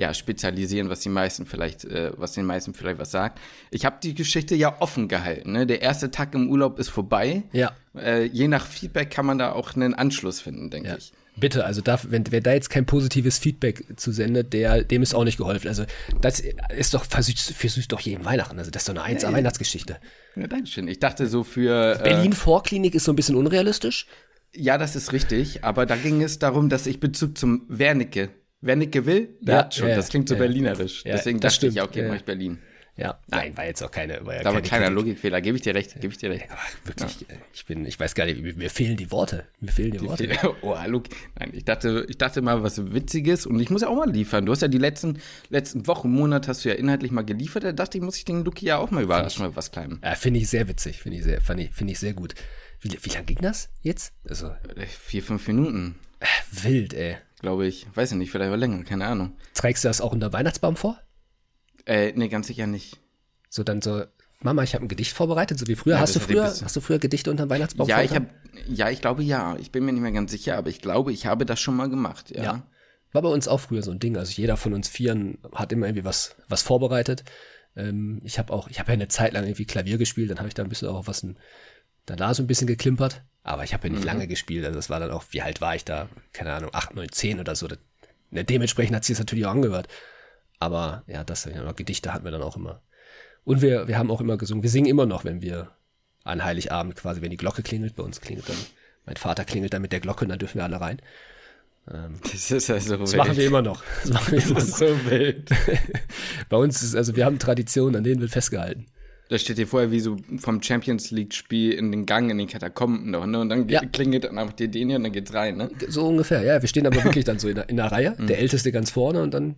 ja, spezialisieren, was die meisten vielleicht, äh, was den meisten vielleicht was sagt. Ich habe die Geschichte ja offen gehalten. Ne? Der erste Tag im Urlaub ist vorbei. Ja. Äh, je nach Feedback kann man da auch einen Anschluss finden, denke ja. ich. Bitte, also da, wenn, wer da jetzt kein positives Feedback zusendet, der, dem ist auch nicht geholfen. Also das ist doch versüßt, versüßt doch jeden Weihnachten. Also das ist doch eine 1 ja, Weihnachtsgeschichte. Ja, danke schön. Ich dachte so für. Äh, Berlin Vorklinik ist so ein bisschen unrealistisch. Ja, das ist richtig. Aber da ging es darum, dass ich Bezug zum Wernicke Wer Nicke will, der ja, hat schon. Ja, das klingt so ja, berlinerisch. Deswegen das dachte stimmt. ich, okay, mach ich Berlin. Ja, nein, war jetzt auch keine. War ja da war kleiner Logikfehler, gebe ich dir recht, gebe ich dir recht. Aber wirklich, ich bin, ich weiß gar nicht, mir, mir fehlen die Worte. Mir fehlen die, die Worte. Oh, hallo. Nein, ich dachte, ich dachte mal was Witziges und ich muss ja auch mal liefern. Du hast ja die letzten, letzten Wochen, Monate hast du ja inhaltlich mal geliefert. Da dachte ich, muss ich den Luki ja auch mal überraschen, mal was kleinem. Ja, finde ich sehr witzig, finde ich sehr, finde ich, find ich sehr gut. Wie, wie lange ging das jetzt? Also. Äh, vier, fünf Minuten. Wild, ey glaube ich. Weiß ich nicht, vielleicht war länger, keine Ahnung. Trägst du das auch unter Weihnachtsbaum vor? Äh, nee, ganz sicher nicht. So dann so, Mama, ich habe ein Gedicht vorbereitet, so wie früher. Ja, hast, du früher hast du früher Gedichte unter Weihnachtsbaum Ja, ich habe, ja, ich glaube ja. Ich bin mir nicht mehr ganz sicher, aber ich glaube, ich habe das schon mal gemacht, ja. ja. War bei uns auch früher so ein Ding. Also jeder von uns Vieren hat immer irgendwie was, was vorbereitet. Ähm, ich habe auch, ich habe ja eine Zeit lang irgendwie Klavier gespielt, dann habe ich da ein bisschen auch was, ein, da so ein bisschen geklimpert. Aber ich habe ja nicht mhm. lange gespielt. Also das war dann auch, wie alt war ich da? Keine Ahnung, 8, 9, 10 oder so. Das, ne, dementsprechend hat sie es natürlich auch angehört. Aber ja, das ja, Gedichte hatten wir dann auch immer. Und wir, wir haben auch immer gesungen. Wir singen immer noch, wenn wir an Heiligabend quasi, wenn die Glocke klingelt, bei uns klingelt dann, mein Vater klingelt dann mit der Glocke und dann dürfen wir alle rein. Ähm, das ist also Das machen wir immer noch. Das, machen wir immer das ist noch. so wild. bei uns ist, also wir haben Traditionen, an denen wird festgehalten. Da steht hier vorher wie so vom Champions League-Spiel in den Gang, in den Katakomben noch, ne? Und dann ja. klingelt dann einfach die Dänie und dann geht's rein, ne? So ungefähr, ja. Wir stehen aber wirklich dann so in der, in der Reihe. Der mhm. Älteste ganz vorne und dann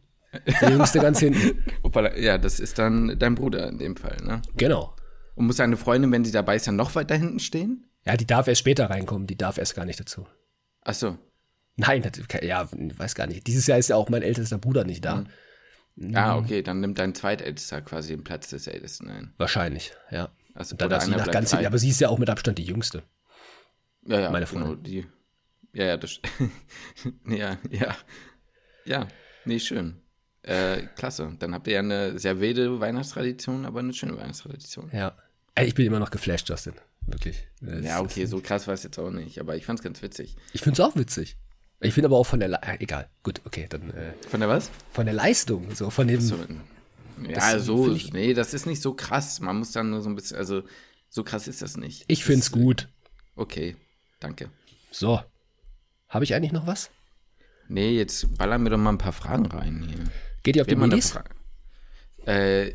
der Jüngste ganz hinten. Ja, das ist dann dein Bruder in dem Fall, ne? Genau. Und muss seine Freundin, wenn sie dabei ist, dann noch weiter hinten stehen? Ja, die darf erst später reinkommen. Die darf erst gar nicht dazu. Ach so. Nein, ja, weiß gar nicht. Dieses Jahr ist ja auch mein ältester Bruder nicht da. Mhm. Ah, okay, dann nimmt dein zweitältester quasi den Platz des Ältesten ein. Wahrscheinlich, ja. Also dann darf sie nach ganz hinten, aber sie ist ja auch mit Abstand die Jüngste. Ja, ja, Meine genau, Freundin. die. Ja, ja, das. ja, ja. Ja, nee, schön. Äh, klasse. Dann habt ihr ja eine sehr wilde Weihnachtstradition, aber eine schöne Weihnachtstradition. Ja. Ey, ich bin immer noch geflasht, Justin. Wirklich. Es Ja, okay, so krass war es jetzt auch nicht, aber ich fand's ganz witzig. Ich finde es auch witzig. Ich finde aber auch von der, Le äh, egal, gut, okay, dann äh, Von der was? von der Leistung, so von dem, So, ja, so, ich- nee, das ist nicht so krass. Man muss dann nur so ein bisschen, also so krass ist das nicht. ich finde es Das- gut. Okay, danke. So, habe ich eigentlich noch was? Nee, jetzt ballern wir doch mal ein paar Fragen rein hier. Geht ihr auf die Will da Minis? Äh,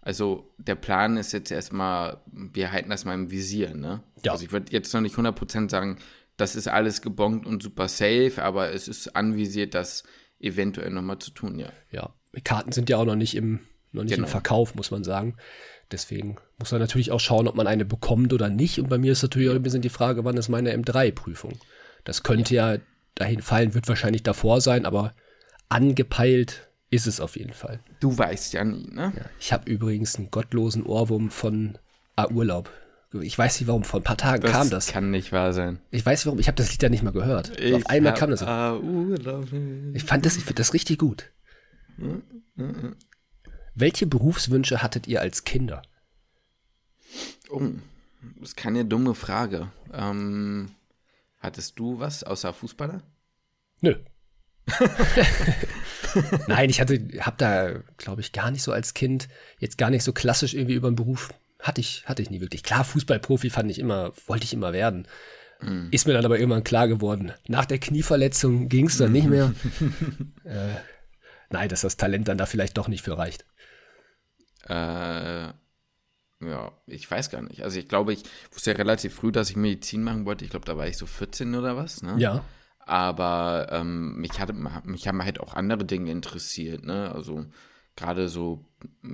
also der Plan ist jetzt erstmal, wir halten das mal im Visier, ne? Ja. Also ich würde jetzt noch nicht 100% sagen, das ist alles gebongt und super safe, aber es ist anvisiert, das eventuell nochmal zu tun, ja. Ja, Karten sind ja auch noch nicht im, noch nicht Genau. im Verkauf, muss man sagen. Deswegen muss man natürlich auch schauen, ob man eine bekommt oder nicht. Und bei mir ist natürlich auch ein bisschen die Frage, wann ist meine M3-Prüfung? Das könnte ja. dahin fallen, wird wahrscheinlich davor sein, aber angepeilt ist es auf jeden Fall. Du weißt ja nie, ne? Ich habe übrigens einen gottlosen Ohrwurm von ah, Urlaub. Ich weiß nicht warum, vor ein paar Tagen kam das. kann nicht wahr sein. Ich weiß nicht warum, ich habe das Lied ja nicht mal gehört. So auf einmal kam das. Ah. Ich fand das, ich finde das richtig gut. Welche Berufswünsche hattet ihr als Kinder? Oh, das ist keine dumme Frage. Ähm, hattest du was außer Fußballer? Nö. Nein, ich hatte, hab da, glaube ich, gar nicht so als Kind, jetzt gar nicht so klassisch irgendwie über einen Beruf, hatte ich, hatte ich nie wirklich. Klar, Fußballprofi fand ich immer, wollte ich immer werden. Ist mir dann aber irgendwann klar geworden. Nach der Knieverletzung ging es dann nicht mehr. äh, nein, dass das Talent dann da vielleicht doch nicht für reicht. Äh, ja, ich weiß gar nicht. Also ich glaube, ich wusste ja relativ früh, dass ich Medizin machen wollte. Ich glaube, da war ich so 14 oder was, ne? Ja. Aber ähm, mich, hatte, mich haben halt auch andere Dinge interessiert, ne? Also gerade so,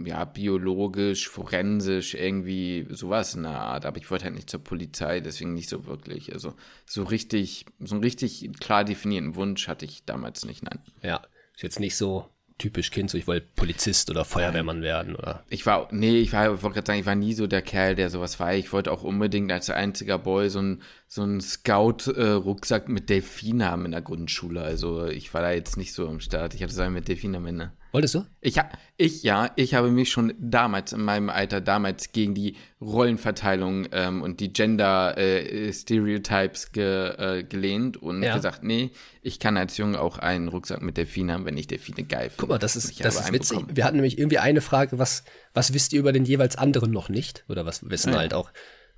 ja, biologisch, forensisch, irgendwie sowas in der Art. Aber ich wollte halt nicht zur Polizei, deswegen nicht so wirklich. Also so richtig, so einen richtig klar definierten Wunsch hatte ich damals nicht, nein. Ja. Ist jetzt nicht so typisch Kind, so ich wollte Polizist oder Feuerwehrmann werden oder. Ich war, nee, ich war, ich wollte gerade sagen, ich war nie so der Kerl, der sowas war. Ich wollte auch unbedingt als einziger Boy so einen so Scout-Rucksack mit Delfin haben in der Grundschule. Also ich war da jetzt nicht so am Start. Ich hatte es mit Delfin am Ende. Wolltest du? Ich, ich, ja, ich habe mich schon damals, in meinem Alter, damals gegen die Rollenverteilung ähm, und die Gender-Stereotypes ge, äh, gelehnt und Ja. gesagt, nee, ich kann als Junge auch einen Rucksack mit Delfin haben, wenn ich Delfine geil finde. Guck mal, das ist, das ist witzig. bekommen. Wir hatten nämlich irgendwie eine Frage, was, was wisst ihr über den jeweils anderen noch nicht? Oder was wissen Ja. halt auch,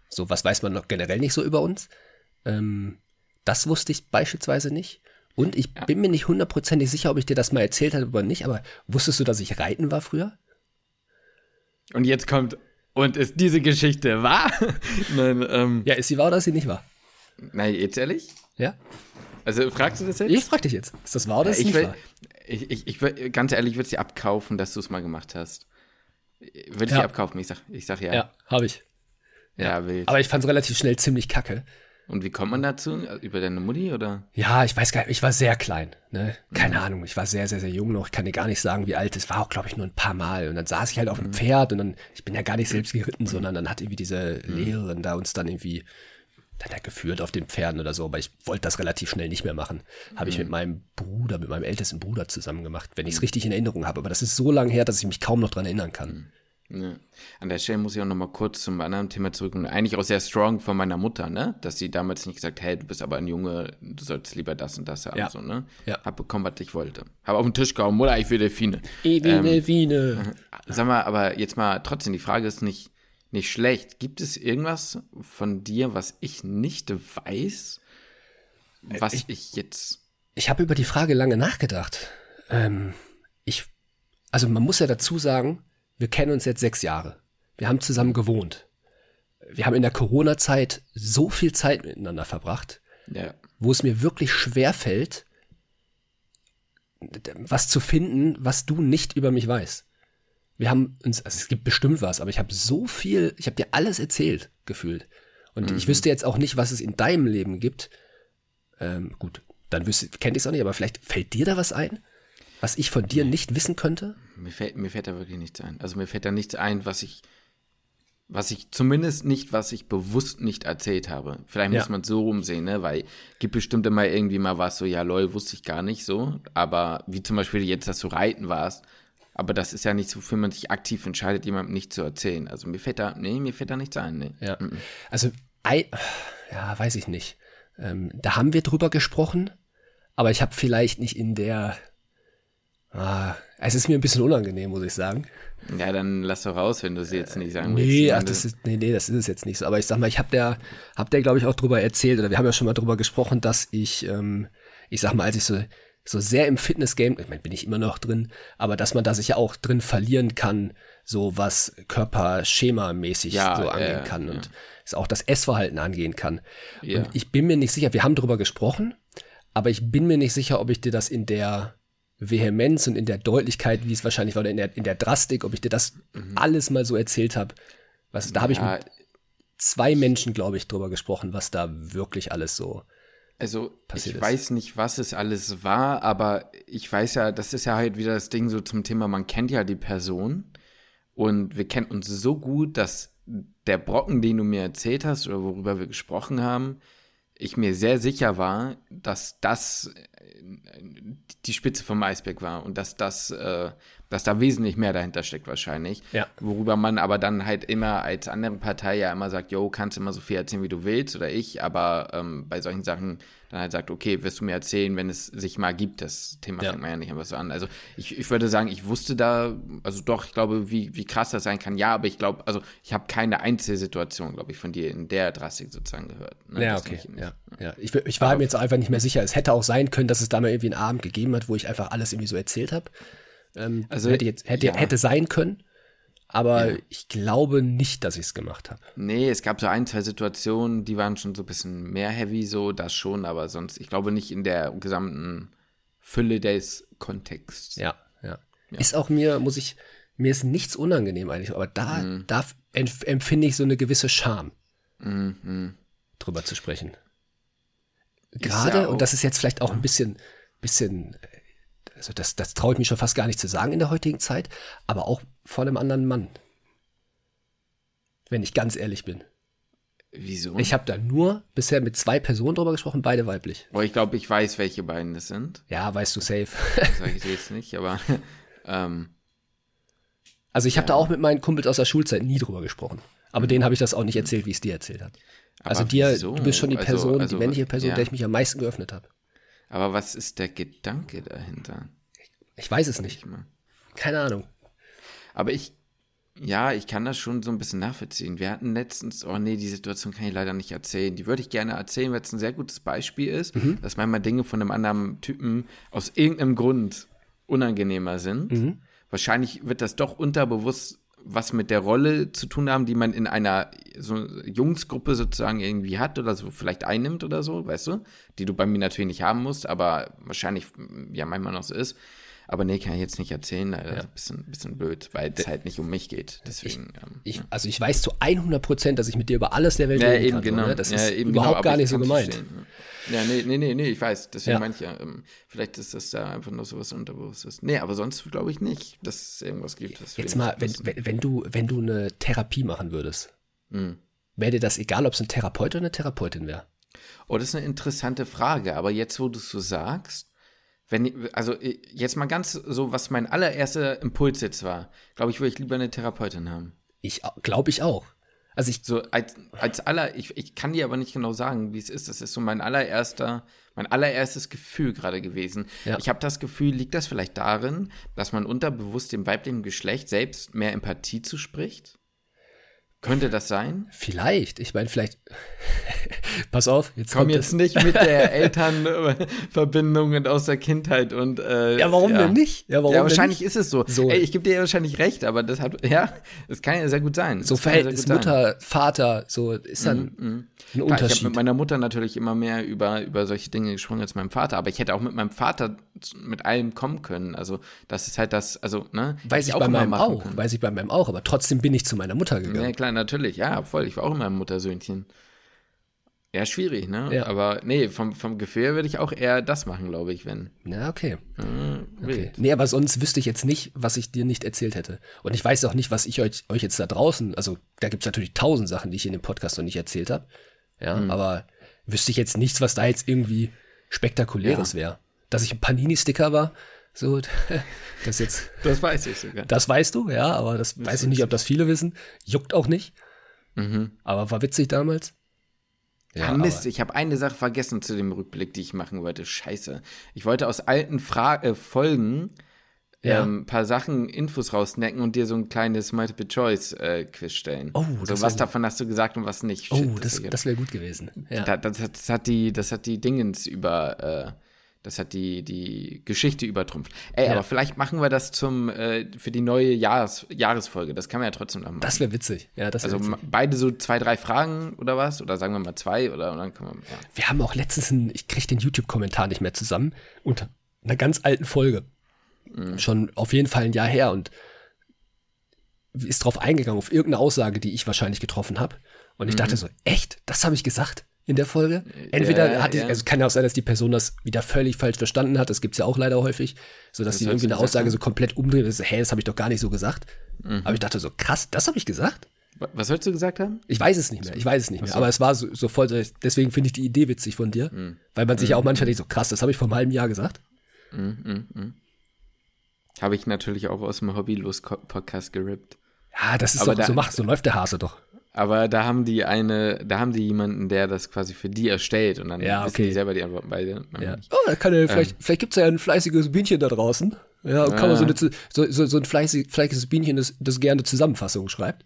so was weiß man noch generell nicht so über uns? Ähm, das wusste ich beispielsweise nicht. Und ich bin mir nicht hundertprozentig sicher, ob ich dir das mal erzählt habe oder nicht, aber wusstest du, dass ich reiten war früher? Und jetzt kommt, und ist diese Geschichte wahr? Nein, ähm, Ja, ist sie wahr oder ist sie nicht wahr? nein, jetzt ehrlich? Ja? Also fragst du das jetzt? Ich frag dich jetzt. Ist das wahr oder ist es ich nicht will, wahr? ich, ich, ich will, ganz ehrlich, ich würde es dir abkaufen, dass du es mal gemacht hast. Würde ich Ja. dir abkaufen? Ich sag, ich sag ja. Ja, habe ich. Ja, wild. Aber ich fand es relativ schnell ziemlich kacke. Und wie kommt man dazu? Über deine Mutti oder? Ja, ich weiß gar nicht, ich war sehr klein, ne? Keine Ahnung, ich war sehr, sehr, sehr jung noch. Ich kann dir gar nicht sagen, wie alt es war, auch glaube ich nur ein paar Mal. Und dann saß ich halt auf dem Pferd und dann, ich bin ja gar nicht selbst geritten, sondern dann hat irgendwie diese Lehrerin da uns dann irgendwie dann halt geführt auf den Pferden oder so. Aber ich wollte das relativ schnell nicht mehr machen. Habe ich mit meinem Bruder, mit meinem ältesten Bruder zusammen gemacht, wenn ich es richtig in Erinnerung habe. Aber das ist so lange her, dass ich mich kaum noch dran erinnern kann. Ja. An der Stelle muss ich auch noch mal kurz zum anderen Thema zurück. Und eigentlich auch sehr strong von meiner Mutter, ne? Dass sie damals nicht gesagt, hey, du bist aber ein Junge, du solltest lieber das und das haben, Ja. so, ne? Ja. Hab bekommen, was ich wollte. Hab auf den Tisch gehauen, Mutter, ich will Delfine. Ewine, Wiener. Sag mal, aber jetzt mal trotzdem, die Frage ist nicht, nicht schlecht. Gibt es irgendwas von dir, was ich nicht weiß, was ich- ich, jetzt. Ich habe über die Frage lange nachgedacht. Ähm, ich, also man muss ja dazu sagen, wir kennen uns jetzt sechs Jahre. Wir haben zusammen gewohnt. Wir haben in der Corona-Zeit so viel Zeit miteinander verbracht, Ja. wo es mir wirklich schwer fällt, was zu finden, was du nicht über mich weißt. Wir haben uns, also es gibt bestimmt was, aber ich habe so viel, ich habe dir alles erzählt, gefühlt. Und ich wüsste jetzt auch nicht, was es in deinem Leben gibt. Ähm, gut, dann wüsste, kennt ich es auch nicht, aber vielleicht fällt dir da was ein, was ich von dir nicht wissen könnte? Mir fällt, mir fällt da wirklich nichts ein. Also mir fällt da nichts ein, was ich Was ich zumindest nicht, was ich bewusst nicht erzählt habe. Vielleicht muss Ja. man es so rumsehen, ne? Weil gibt bestimmt immer irgendwie mal was so, ja, lol, wusste ich gar nicht so. Aber wie zum Beispiel jetzt, dass du reiten warst. Aber das ist ja nicht so, für man sich aktiv entscheidet, jemandem nicht zu erzählen. Also mir fällt da, nee, mir fällt da nichts ein, nee. Ja. Also, ei, ja, weiß ich nicht. Ähm, da haben wir drüber gesprochen, aber ich habe vielleicht nicht in der. Ah, es ist mir ein bisschen unangenehm, muss ich sagen. Ja, dann lass doch raus, wenn du sie jetzt nicht sagen willst. Nee, ach, das ist, nee, nee, das ist es jetzt nicht so. Aber ich sag mal, ich habe der, hab der, glaube ich, auch drüber erzählt, oder wir haben ja schon mal drüber gesprochen, dass ich, ähm, ich sag mal, als ich so, so sehr im Fitness-Game, ich meine, bin ich immer noch drin, aber dass man da sich ja auch drin verlieren kann, so was Körperschema-mäßig Ja, so ja, angehen ja, kann ja. und es auch das Essverhalten angehen kann. Ja. Und ich bin mir nicht sicher, wir haben drüber gesprochen, aber ich bin mir nicht sicher, ob ich dir das in der Vehemenz und in der Deutlichkeit, wie es wahrscheinlich war, oder in der, in der Drastik, ob ich dir das alles mal so erzählt habe. Was, da habe ich Mhm. mit zwei Menschen, glaube ich, drüber gesprochen, was da wirklich alles so. Also, passiert ich ist. weiß nicht, was es alles war, aber ich weiß ja, das ist ja halt wieder das Ding so zum Thema, man kennt ja die Person und wir kennen uns so gut, dass der Brocken, den du mir erzählt hast oder worüber wir gesprochen haben, ich mir sehr sicher war, dass das die Spitze vom Eisberg war und dass das, äh, dass da wesentlich mehr dahinter steckt wahrscheinlich. Ja. Worüber man aber dann halt immer als andere Partei ja immer sagt, yo, kannst immer so viel erzählen, wie du willst oder ich, aber ähm, bei solchen Sachen dann halt sagt, okay, wirst du mir erzählen, wenn es sich mal gibt. Das Thema Ja. fängt man ja nicht einfach so an. Also ich, ich würde sagen, ich wusste da, also doch, ich glaube, wie, wie krass das sein kann, ja, aber ich glaube, also ich habe keine Einzelsituation, glaube ich, von dir in der Drastik sozusagen gehört. ne? Ja, Das okay. Ja, ja. Ich, ich war mir jetzt einfach nicht mehr sicher. Es hätte auch sein können, dass es da mal irgendwie einen Abend gegeben hat, wo ich einfach alles irgendwie so erzählt habe. Ähm, Also, hätte, jetzt, hätte, ja. hätte sein können, aber Ja. ich glaube nicht, dass ich es gemacht habe. Nee, es gab so ein, zwei Situationen, die waren schon so ein bisschen mehr heavy, so, das schon, aber sonst, ich glaube nicht in der gesamten Fülle des Kontexts. Ja, ja, Ist auch mir, muss ich, mir ist nichts unangenehm eigentlich, aber da, Mhm. da empf- empfinde ich so eine gewisse Scham, Mhm. drüber zu sprechen. Gerade, ja und das ist jetzt vielleicht auch ein bisschen, bisschen, also das, das traue ich mich schon fast gar nicht zu sagen in der heutigen Zeit, aber auch vor einem anderen Mann. Wenn ich ganz ehrlich bin. Wieso? Ich habe da nur bisher mit zwei Personen drüber gesprochen, beide weiblich. oh, ich glaube, ich weiß, welche beiden das sind. Ja, weißt du, safe. Das sage ich dir jetzt nicht, aber ähm, Also ich habe da auch mit meinen Kumpels aus der Schulzeit nie drüber gesprochen. Aber denen habe ich das auch nicht erzählt, wie ich es dir erzählt habe. Also dir, wieso? du bist schon die Also- Person, also, die männliche Person, ja. der ich mich am meisten geöffnet habe. Aber was ist der Gedanke dahinter? Ich weiß es nicht. Keine Ahnung. Aber ich, ja, ich kann das schon so ein bisschen nachvollziehen. Wir hatten letztens, oh nee, die Situation kann ich leider nicht erzählen. Die würde ich gerne erzählen, weil es ein sehr gutes Beispiel ist, Mhm. dass manchmal Dinge von einem anderen Typen aus irgendeinem Grund unangenehmer sind. Mhm. Wahrscheinlich wird das doch unterbewusst was mit der Rolle zu tun haben, die man in einer so Jungsgruppe sozusagen irgendwie hat oder so vielleicht einnimmt oder so, weißt du? Die du bei mir natürlich nicht haben musst, aber wahrscheinlich ja manchmal noch so ist. Aber nee, kann ich jetzt nicht erzählen, leider. Ein bisschen, bisschen blöd, weil es halt nicht um mich geht. Deswegen. ähm, Ich, also ich weiß zu 100 Prozent, dass ich mit dir über alles der Welt ja, reden eben kann. genau. So, ne? Das ja, ist eben überhaupt genau, gar nicht ich so gemeint. verstehen, Ja, Ja, nee, nee, nee, nee, ich weiß. Deswegen Ja. meine ich ja, ähm, vielleicht ist das da einfach nur sowas Unterbewusstes. Nee, aber sonst glaube ich nicht, dass es irgendwas gibt. Was Jetzt mal, wenn, wenn, wenn, du, wenn du eine Therapie machen würdest, Hm. wäre dir das egal, ob es ein Therapeut oder eine Therapeutin wäre? Oh, das ist eine interessante Frage, aber jetzt, wo du es so sagst, wenn also ich- jetzt mal ganz so, was mein allererster Impuls jetzt war, glaube ich, würde ich lieber eine Therapeutin haben. Ich glaube ich auch. Also ich, So als, als aller, ich, ich kann dir aber nicht genau sagen, wie es ist. Das ist so mein allererster, mein allererstes Gefühl gerade gewesen. Ja. Ich habe das Gefühl, liegt das vielleicht darin, dass man unterbewusst dem weiblichen Geschlecht selbst mehr Empathie zuspricht? Könnte das sein? vielleicht, ich meine, vielleicht, pass auf, jetzt Komm jetzt es. nicht mit der Elternverbindung und aus der Kindheit und äh, Ja, warum denn nicht? Ja, warum ja, wahrscheinlich ist es so. So. Ey, ich gebe dir ja wahrscheinlich recht, aber das hat, ja, das kann ja sehr gut sein. So Das ja Verhältnis. Mutter, Vater, so ist dann ein Klar, ich habe Unterschied. mit meiner Mutter natürlich immer mehr über, über solche Dinge gesprochen als meinem Vater, aber ich hätte auch mit meinem Vater mit allem kommen können. Also, das ist halt das, also, ne? Weiß ich hätte bei meinem auch, können. weiß ich bei meinem auch, aber trotzdem bin ich zu meiner Mutter gegangen. Ja, klar, natürlich, ja, voll. Ich war auch immer ein Muttersöhnchen. Ja, schwierig, ne? Ja. Aber nee, vom, vom Gefühl würde ich auch eher das machen, glaube ich, wenn. Ja, okay. Hm, okay. Nee, aber sonst wüsste ich jetzt nicht, was ich dir nicht erzählt hätte. Und ich weiß auch nicht, was ich euch, euch jetzt da draußen, also da gibt's natürlich tausend Sachen, die ich in dem Podcast noch nicht erzählt habe. Ja, aber wüsste ich jetzt nichts, was da jetzt irgendwie spektakuläres wäre. Dass ich ein Panini-Sticker war, so, das jetzt, Das weiß ich sogar. das weißt du, ja, aber das weiß ich nicht, ob das viele wissen. Juckt auch nicht. Aber war witzig damals. Ja, Mist, ich habe eine Sache vergessen zu dem Rückblick, die ich machen wollte. Scheiße. Ich wollte aus alten Fra äh, Folgen Ja. ähm, paar Sachen, Infos rausnecken und dir so ein kleines Multiple-Choice-Quiz stellen. Oh, so, das was davon hast du gesagt und was nicht? Oh, Shit, das, das wäre gut gewesen. Ja. Da- das, hat, das hat die, das hat die Dingens über, äh, das hat die, die Geschichte übertrumpft. Ey, Ja. aber vielleicht machen wir das zum, äh, für die neue Jahres, Jahresfolge. Das kann man ja trotzdem noch machen. Das wäre witzig. Ja, das also witzig. beide so zwei, drei Fragen oder was? Oder sagen wir mal zwei oder und dann können wir, ja. Wir haben auch letztens einen, ich kriege den YouTube-Kommentar nicht mehr zusammen, unter einer ganz alten Folge. Schon auf jeden Fall ein Jahr her und ist drauf eingegangen, auf irgendeine Aussage, die ich wahrscheinlich getroffen habe. Und ich dachte so, echt? Das habe ich gesagt in der Folge? Entweder Ja, hat die, ja. also kann ja auch sein, dass die Person das wieder völlig falsch verstanden hat, das gibt's ja auch leider häufig, so dass Was sie irgendwie eine gesagt Aussage haben? so komplett umdreht und so, hä, das habe ich doch gar nicht so gesagt. Mhm. Aber ich dachte so, krass, das habe ich gesagt? Wa- Was sollst du gesagt haben? Ich weiß es nicht mehr, ich weiß es nicht mehr. Aber es war so, so voll, deswegen finde ich die Idee witzig von dir, Mhm. weil man sich ja auch manchmal denkt, so krass, das habe ich vor einem halben Jahr gesagt. Habe ich natürlich auch aus dem Hobbylos-Podcast gerippt. Ja, das ist Aber doch, da- so macht, so läuft der Hase doch. Aber da haben die eine, da haben die jemanden, der das quasi für die erstellt und dann Ja, wissen okay. die selber die Antworten beide. Ja. Oh, da kann ja, vielleicht, vielleicht gibt's ja ein fleißiges Bienchen da draußen. Ja, und kann man so, eine, so, so, so ein fleißig, fleißiges Bienchen, das, das gerne Zusammenfassungen schreibt.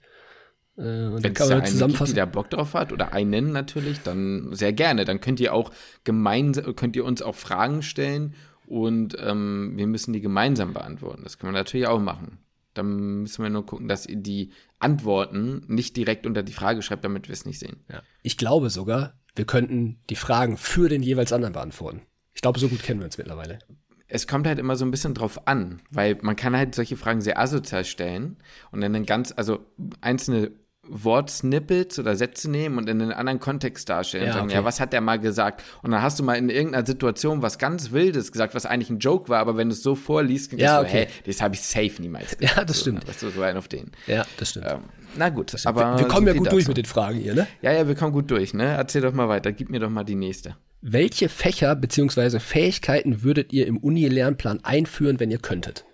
Äh, und dann Wenn es kann da man einen gibt, die zusammenfassen. da Bock drauf hat oder einen natürlich, dann sehr gerne. Dann könnt ihr auch gemeinsam, könnt ihr uns auch Fragen stellen und ähm, wir müssen die gemeinsam beantworten. Das können wir natürlich auch machen. Dann müssen wir nur gucken, dass ihr die Antworten nicht direkt unter die Frage schreibt, damit wir es nicht sehen. Ja. Ich glaube sogar, wir könnten die Fragen für den jeweils anderen beantworten. Ich glaube, so gut kennen wir uns mittlerweile. es kommt halt immer so ein bisschen drauf an, weil man kann halt solche Fragen sehr asozial stellen und dann ganz, also einzelne Wortsnippets oder Sätze nehmen und in einen anderen Kontext darstellen Ja, und sagen, okay. ja, was hat der mal gesagt? Und dann hast du mal in irgendeiner Situation was ganz Wildes gesagt, was eigentlich ein Joke war, aber wenn du es so vorliest, dann Ja, okay. hey, das habe ich safe niemals gesagt. Ja, das so, stimmt. Weißt du, so ein auf den. Ja, das stimmt. Ähm, na gut, aber wir, wir kommen so ja gut durch mit den Fragen hier, ne? Ja, ja, wir kommen gut durch, ne? Erzähl doch mal weiter, gib mir doch mal die nächste. Welche Fächer bzw. Fähigkeiten würdet ihr im Uni-Lernplan einführen, wenn ihr könntet?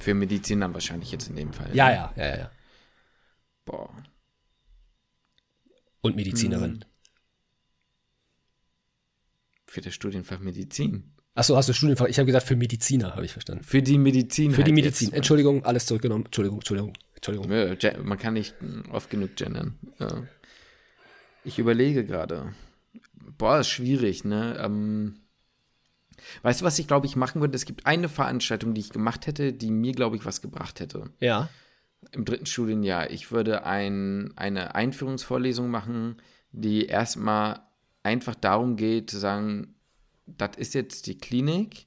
Für Medizin dann wahrscheinlich jetzt in dem Fall. Ja, ja, ja, ja, ja. Boah. Und Medizinerin. Für das Studienfach Medizin. Achso, hast du Studienfach? Ich habe gesagt, für Mediziner, habe ich verstanden. Für die Medizin. Für die halt Medizin. Jetzt. Entschuldigung, alles zurückgenommen. Entschuldigung, Entschuldigung, Entschuldigung. Man kann nicht mm, oft genug gendern. Ich überlege gerade. Boah, ist schwierig, ne? Ähm, weißt du, was ich glaube ich machen würde? Es gibt eine Veranstaltung, die ich gemacht hätte, die mir, glaube ich, was gebracht hätte. Ja. Im dritten Studienjahr. Ich würde ein, eine Einführungsvorlesung machen, die erstmal einfach darum geht, zu sagen, das ist jetzt die Klinik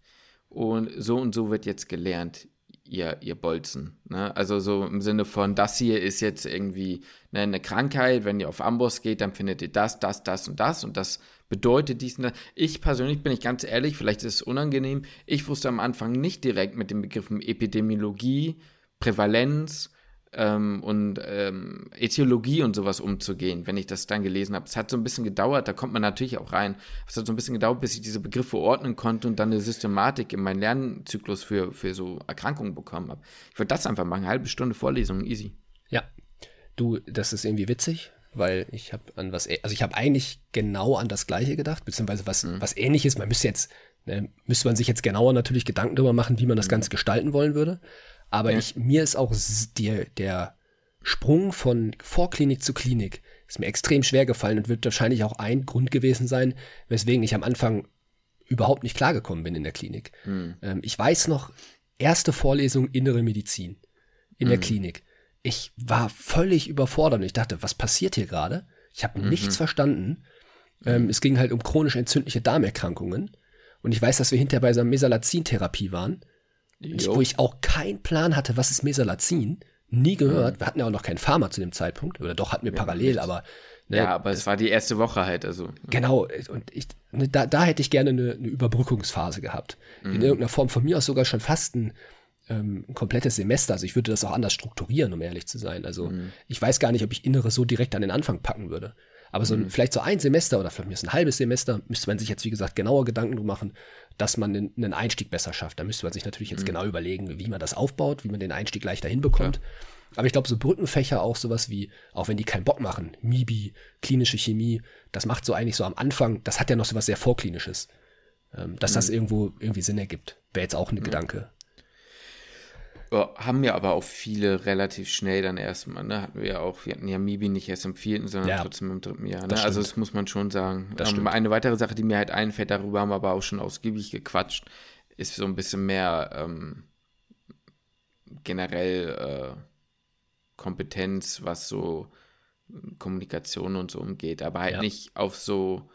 und so und so wird jetzt gelernt, ihr, ihr Bolzen. Ne? Also so im Sinne von, das hier ist jetzt irgendwie ne, eine Krankheit, wenn ihr auf Amboss geht, dann findet ihr das, das, das und das und das bedeutet dies und das. Ich persönlich bin ich ganz ehrlich, vielleicht ist es unangenehm, ich wusste am Anfang nicht direkt mit den Begriffen Epidemiologie, Prävalenz ähm, und ähm, Äthiologie und sowas umzugehen, wenn ich das dann gelesen habe. Es hat so ein bisschen gedauert, da kommt man natürlich auch rein. Es hat so ein bisschen gedauert, bis ich diese Begriffe ordnen konnte und dann eine Systematik in meinen Lernzyklus für, für so Erkrankungen bekommen habe. Ich würde das einfach machen, eine halbe Stunde Vorlesung, easy. Ja. Du, das ist irgendwie witzig, weil ich habe an was, also ich habe eigentlich genau an das Gleiche gedacht, beziehungsweise was, was ähnliches. Man müsste jetzt, ne, müsste man sich jetzt genauer natürlich Gedanken darüber machen, wie man das Ganze gestalten wollen würde. Aber ich, mir ist auch der, der Sprung von Vorklinik zu Klinik ist mir extrem schwer gefallen und wird wahrscheinlich auch ein Grund gewesen sein, weswegen ich am Anfang überhaupt nicht klargekommen bin in der Klinik. Ähm, ich weiß noch, erste Vorlesung Innere Medizin in der Klinik. Ich war völlig überfordert und ich dachte, was passiert hier gerade? Ich habe nichts verstanden. Ähm, es ging halt um chronisch entzündliche Darmerkrankungen. Und ich weiß, dass wir hinterher bei so einer Mesalazin-Therapie waren, ich, wo ich auch keinen Plan hatte, was ist Mesalazin. Nie gehört. Mhm. Wir hatten ja auch noch keinen Pharma zu dem Zeitpunkt. Oder doch hatten wir ja, parallel, nicht. aber. Ne, ja, aber es war die erste Woche halt, also. Genau, und ich, ne, da, da hätte ich gerne eine, eine Überbrückungsphase gehabt. Mhm. In irgendeiner Form von mir aus sogar schon fast ein, ähm, ein komplettes Semester. Also ich würde das auch anders strukturieren, um ehrlich zu sein. Also mhm. ich weiß gar nicht, ob ich Innere so direkt an den Anfang packen würde. Aber so ein, mhm. vielleicht so ein Semester oder vielleicht ein halbes Semester müsste man sich jetzt, wie gesagt, genauer Gedanken machen, dass man einen, einen Einstieg besser schafft. Da müsste man sich natürlich jetzt mhm. genau überlegen, wie man das aufbaut, wie man den Einstieg leichter hinbekommt. Klar. Aber ich glaube, so Brückenfächer auch sowas wie, auch wenn die keinen Bock machen, MIBI, klinische Chemie, das macht so eigentlich so am Anfang, das hat ja noch so was sehr Vorklinisches. Ähm, dass mhm. das irgendwo irgendwie Sinn ergibt, wäre jetzt auch ein mhm. Gedanke. Haben ja aber auch viele relativ schnell dann erstmal, ne? Hatten wir ja auch, wir hatten ja Mibi nicht erst im vierten, sondern ja, trotzdem im dritten Jahr. Ne? Also das muss man schon sagen. Ähm, eine weitere Sache, die mir halt einfällt, darüber haben wir aber auch schon ausgiebig gequatscht, ist so ein bisschen mehr ähm, generell äh, Kompetenz, was so Kommunikation und so umgeht, aber halt ja. nicht auf so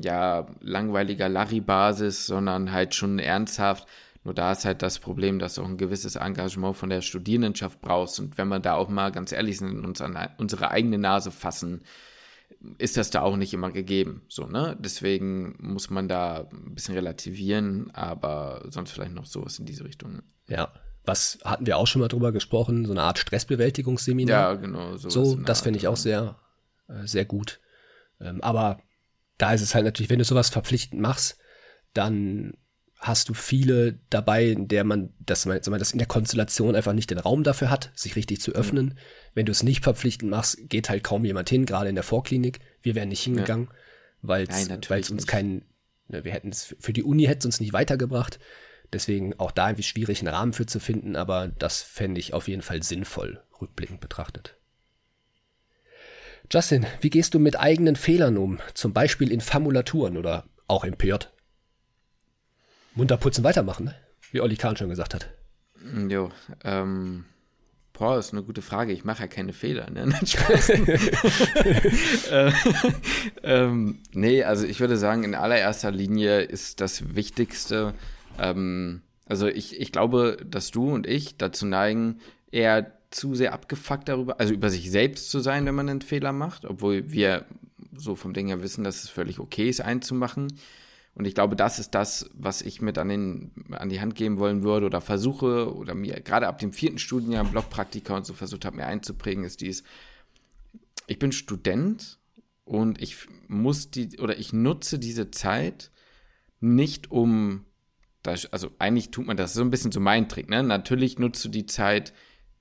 ja langweiliger Larry-Basis, sondern halt schon ernsthaft nur da ist halt das Problem, dass du auch ein gewisses Engagement von der Studierendenschaft brauchst. Und wenn wir da auch mal ganz ehrlich sind uns an unsere eigene Nase fassen, ist das da auch nicht immer gegeben. So, ne? Deswegen muss man da ein bisschen relativieren, aber sonst vielleicht noch sowas in diese Richtung. Ja. Was hatten wir auch schon mal drüber gesprochen? So eine Art Stressbewältigungsseminar. Ja, genau. So, das finde ich auch sehr, äh, sehr gut. Ähm, aber da ist es halt natürlich, wenn du sowas verpflichtend machst, dann hast du viele dabei, in der man, dass man, das in der Konstellation einfach nicht den Raum dafür hat, sich richtig zu öffnen. Mhm. Wenn du es nicht verpflichtend machst, geht halt kaum jemand hin, gerade in der Vorklinik. Wir wären nicht hingegangen, ja. weil es uns kein, ne, wir hätten es, für die Uni hätte es uns nicht weitergebracht. Deswegen auch da irgendwie schwierig, einen Rahmen für zu finden, aber das fände ich auf jeden Fall sinnvoll, rückblickend betrachtet. Justin, wie gehst du mit eigenen Fehlern um? Zum Beispiel in Formulaturen oder auch im PJ? Munter putzen weitermachen, ne? wie Olli Kahn schon gesagt hat. Mm, jo, ähm, boah, ist eine gute Frage. Ich mache ja keine Fehler, ne? äh, ähm, nee, also ich würde sagen, in allererster Linie ist das Wichtigste, ähm, also ich, ich glaube, dass du und ich dazu neigen, eher zu sehr abgefuckt darüber, also über sich selbst zu sein, wenn man einen Fehler macht, obwohl wir so vom Ding her wissen, dass es völlig okay ist, einzumachen. Und ich glaube, das ist das, was ich mit an, den, an die Hand geben wollen würde oder versuche oder mir gerade ab dem vierten Studienjahr Blogpraktika und so versucht habe, mir einzuprägen, ist dies, ich bin Student und ich muss die oder ich nutze diese Zeit nicht um, das, also eigentlich tut man das so ein bisschen so mein Trick, ne? Natürlich nutzt du die Zeit,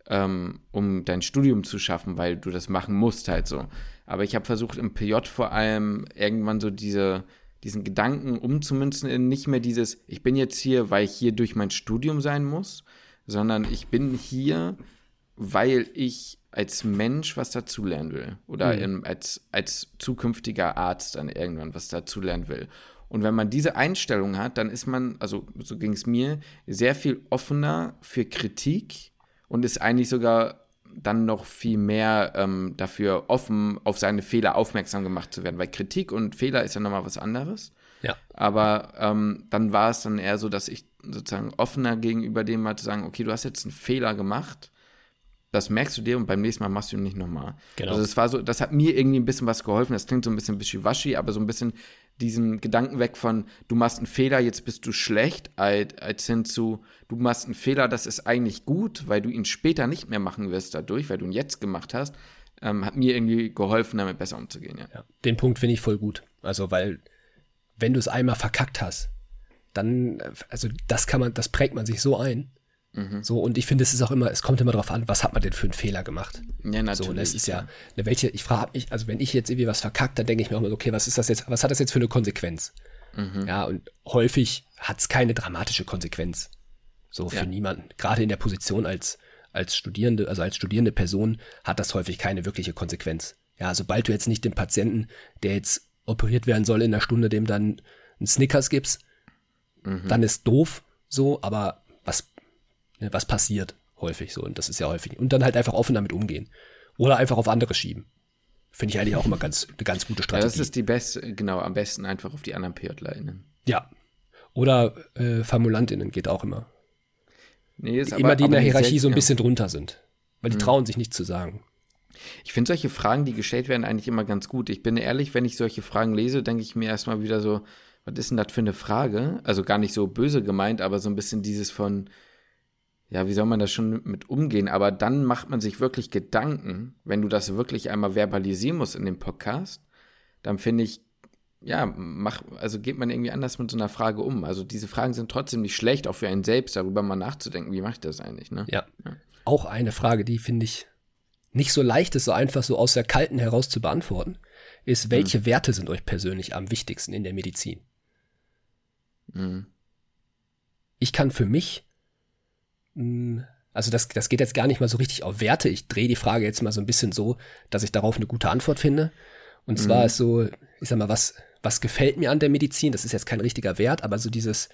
ähm, um dein Studium zu schaffen, weil du das machen musst halt so. Aber ich habe versucht im PJ vor allem irgendwann so diese diesen Gedanken umzumünzen in nicht mehr dieses, ich bin jetzt hier, weil ich hier durch mein Studium sein muss, sondern ich bin hier, weil ich als Mensch was dazulernen will oder mhm. in, als, als zukünftiger Arzt dann irgendwann was dazulernen will. Und wenn man diese Einstellung hat, dann ist man, also so ging es mir, sehr viel offener für Kritik und ist eigentlich sogar dann noch viel mehr ähm, dafür offen, auf seine Fehler aufmerksam gemacht zu werden. Weil Kritik und Fehler ist ja nochmal was anderes. Ja. Aber ähm, dann war es dann eher so, dass ich sozusagen offener gegenüber dem mal zu sagen, okay, du hast jetzt einen Fehler gemacht, das merkst du dir und beim nächsten Mal machst du ihn nicht nochmal. Genau. Also das war so, das hat mir irgendwie ein bisschen was geholfen. Das klingt so ein bisschen wischiwaschi, aber so ein bisschen diesen Gedanken weg von, du machst einen Fehler, jetzt bist du schlecht, als, hin zu, du machst einen Fehler, das ist eigentlich gut, weil du ihn später nicht mehr machen wirst dadurch, weil du ihn jetzt gemacht hast, ähm, hat mir irgendwie geholfen, damit besser umzugehen. Ja. ja den Punkt finde ich voll gut. Also, weil, wenn du es einmal verkackt hast, dann, also das kann man, das prägt man sich so ein. Mhm. So, und ich finde, es ist auch immer, es kommt immer darauf an, was hat man denn für einen Fehler gemacht? Ja, natürlich. So, und es ist ja, ne, welche, ich frage mich, also wenn ich jetzt irgendwie was verkackt, dann denke ich mir auch immer, okay, was ist das jetzt, was hat das jetzt für eine Konsequenz? Mhm. Ja, und häufig hat es keine dramatische Konsequenz. So für ja. niemanden. Gerade in der Position als, als Studierende, also als studierende Person hat das häufig keine wirkliche Konsequenz. Ja, sobald du jetzt nicht dem Patienten, der jetzt operiert werden soll in einer Stunde, dem dann einen Snickers gibst, mhm. dann ist doof so, aber Ne, was passiert häufig so. Und das ist ja häufig. Und dann halt einfach offen damit umgehen. Oder einfach auf andere schieben. Finde ich eigentlich auch immer ganz, eine ganz gute Strategie. Ja, das ist die beste, genau, am besten einfach auf die anderen PJlerInnen. Ja. Oder äh, FormulantInnen geht auch immer. Nee, ist immer aber, die in der Hierarchie so ein bisschen drunter sind. Weil die mhm. trauen sich nicht zu sagen. Ich finde solche Fragen, die gestellt werden, eigentlich immer ganz gut. Ich bin ehrlich, wenn ich solche Fragen lese, denke ich mir erstmal wieder so, was ist denn das für eine Frage? Also gar nicht so böse gemeint, aber so ein bisschen dieses von, ja, wie soll man da schon mit umgehen? Aber dann macht man sich wirklich Gedanken, wenn du das wirklich einmal verbalisieren musst in dem Podcast, dann finde ich, ja, mach, also geht man irgendwie anders mit so einer Frage um. Also diese Fragen sind trotzdem nicht schlecht, auch für einen selbst, darüber mal nachzudenken, wie mache ich das eigentlich, ne? Ja. ja. Auch eine Frage, die finde ich nicht so leicht ist, so einfach so aus der Kalten heraus zu beantworten, ist, welche mhm. Werte sind euch persönlich am wichtigsten in der Medizin? Mhm. Ich kann für mich also das, das geht jetzt gar nicht mal so richtig auf Werte. Ich drehe die Frage jetzt mal so ein bisschen so, dass ich darauf eine gute Antwort finde. Und zwar mhm. ist so, ich sag mal, was, was gefällt mir an der Medizin? Das ist jetzt kein richtiger Wert, aber so dieses,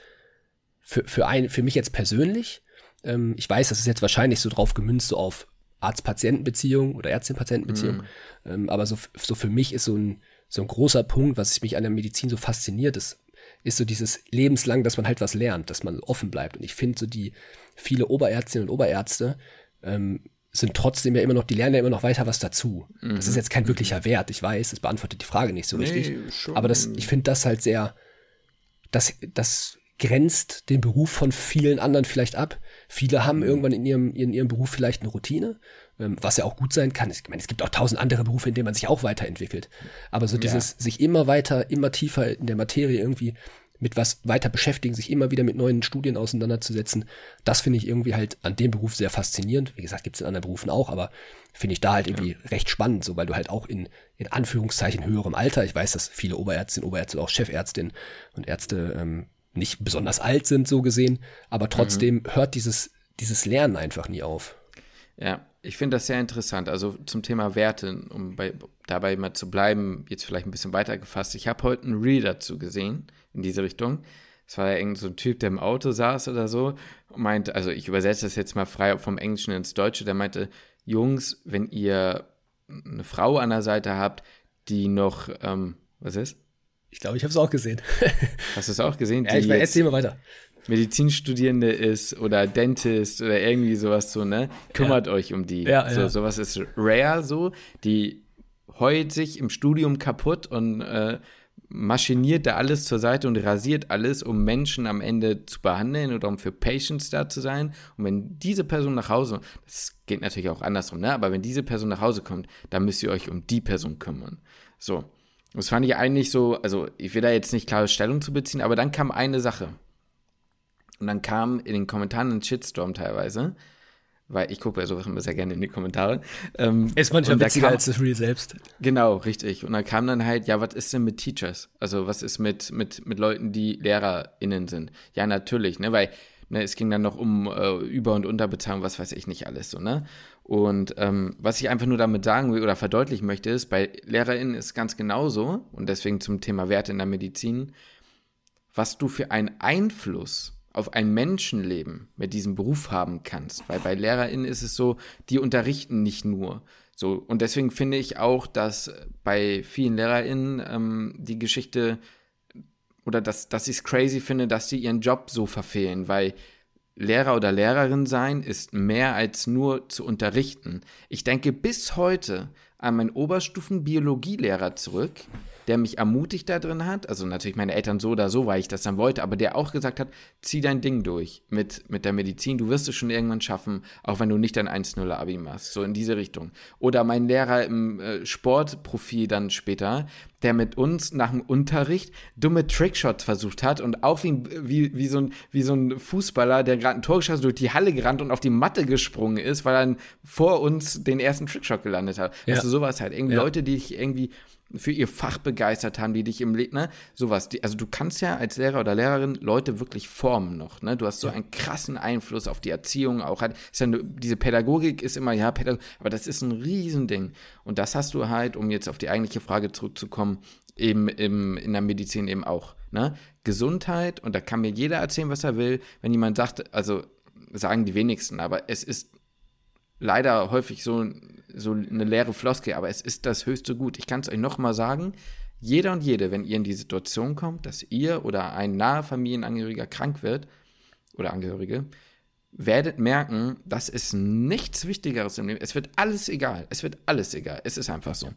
für, für, ein, für mich jetzt persönlich, ähm, ich weiß, das ist jetzt wahrscheinlich so drauf gemünzt, so auf Arzt-Patienten-Beziehung oder Ärztin-Patienten-Beziehung. Mhm. Ähm, aber so, so für mich ist so ein, so ein großer Punkt, was mich an der Medizin so fasziniert, ist, ist so dieses lebenslang, dass man halt was lernt, dass man offen bleibt. Und ich finde so die viele Oberärztinnen und Oberärzte ähm, sind trotzdem ja immer noch, die lernen ja immer noch weiter was dazu. Mhm. Das ist mhm. jetzt kein wirklicher Wert, ich weiß, das beantwortet die Frage nicht so nee, richtig. Schon. Aber das, ich finde das halt sehr, das, das grenzt den Beruf von vielen anderen vielleicht ab. Viele haben mhm. irgendwann in ihrem, in ihrem Beruf vielleicht eine Routine, was ja auch gut sein kann. Ich meine, es gibt auch tausend andere Berufe, in denen man sich auch weiterentwickelt. Aber so dieses ja. sich immer weiter, immer tiefer in der Materie irgendwie mit was weiter beschäftigen, sich immer wieder mit neuen Studien auseinanderzusetzen, das finde ich irgendwie halt an dem Beruf sehr faszinierend. Wie gesagt, gibt es in anderen Berufen auch, aber finde ich da halt irgendwie ja. recht spannend, so weil du halt auch in, in Anführungszeichen höherem Alter, ich weiß, dass viele Oberärztinnen, Oberärzte auch Chefärztinnen und Ärzte ähm, nicht besonders alt sind, so gesehen, aber trotzdem mhm. hört dieses, dieses Lernen einfach nie auf. Ja, ich finde das sehr interessant. Also zum Thema Werte, um bei, dabei mal zu bleiben, jetzt vielleicht ein bisschen weiter gefasst. Ich habe heute einen Reel dazu gesehen, in diese Richtung. Es war ja irgend so ein Typ, der im Auto saß oder so und meinte, also ich übersetze das jetzt mal frei vom Englischen ins Deutsche, der meinte, Jungs, wenn ihr eine Frau an der Seite habt, die noch, ähm, was ist? Ich glaube, ich habe es auch gesehen. Hast du es auch gesehen? ja, ich weiß, erzähl mal weiter. Medizinstudierende ist oder Dentist oder irgendwie sowas so, ne? Kümmert ja. euch um die. Ja, so, ja. Sowas ist rare so. Die heult sich im Studium kaputt und äh, maschiniert da alles zur Seite und rasiert alles, um Menschen am Ende zu behandeln oder um für Patients da zu sein. Und wenn diese Person nach Hause, das geht natürlich auch andersrum, ne? Aber wenn diese Person nach Hause kommt, dann müsst ihr euch um die Person kümmern. So. Das fand ich eigentlich so, also ich will da jetzt nicht klare Stellung zu beziehen, aber dann kam eine Sache. Und dann kam in den Kommentaren ein Shitstorm teilweise, weil ich gucke bei sowas immer sehr gerne in die Kommentare. Ähm, ist manchmal witziger kam, als das Real selbst. Genau, richtig. Und dann kam dann halt, ja, was ist denn mit Teachers? Also was ist mit, mit, mit Leuten, die LehrerInnen sind? Ja, natürlich, ne, weil ne, es ging dann noch um äh, Über- und Unterbezahlung, was weiß ich nicht alles so, ne? Und ähm, was ich einfach nur damit sagen will oder verdeutlichen möchte, ist, bei LehrerInnen ist ganz genauso, und deswegen zum Thema Werte in der Medizin, was du für einen Einfluss auf ein Menschenleben mit diesem Beruf haben kannst. Weil bei LehrerInnen ist es so, die unterrichten nicht nur. So, und deswegen finde ich auch, dass bei vielen LehrerInnen ähm, die Geschichte oder dass, dass ich es crazy finde, dass sie ihren Job so verfehlen, weil Lehrer oder Lehrerin sein ist mehr als nur zu unterrichten. Ich denke bis heute an meinen Oberstufen-Biologielehrer zurück, der mich ermutigt da drin hat, also natürlich meine Eltern so oder so, weil ich das dann wollte, aber der auch gesagt hat, zieh dein Ding durch mit, mit der Medizin, du wirst es schon irgendwann schaffen, auch wenn du nicht dein 1-0-Abi machst, so in diese Richtung. Oder mein Lehrer im äh, Sportprofil dann später, der mit uns nach dem Unterricht dumme Trickshots versucht hat und auch wie, wie, wie, so, ein, wie so ein Fußballer, der gerade ein Tor geschossen durch die Halle gerannt und auf die Matte gesprungen ist, weil er vor uns den ersten Trickshot gelandet hat. Ja. Also sowas halt. Irgendwie ja. Leute, die ich irgendwie für ihr Fach begeistert haben, die dich im Leben, ne, sowas. Die, also du kannst ja als Lehrer oder Lehrerin Leute wirklich formen noch, ne? Du hast so ja. einen krassen Einfluss auf die Erziehung auch halt. Ist ja, diese Pädagogik ist immer, ja, Pädagogik, aber das ist ein Riesending. Und das hast du halt, um jetzt auf die eigentliche Frage zurückzukommen, eben im, in der Medizin eben auch, ne? Gesundheit, und da kann mir jeder erzählen, was er will, wenn jemand sagt, also sagen die wenigsten, aber es ist leider häufig so so eine leere Floskel, aber es ist das höchste Gut. Ich kann es euch nochmal sagen, jeder und jede, wenn ihr in die Situation kommt, dass ihr oder ein naher Familienangehöriger krank wird oder Angehörige, werdet merken, das ist nichts Wichtigeres im Leben. Es wird alles egal. Es wird alles egal. Es ist einfach so.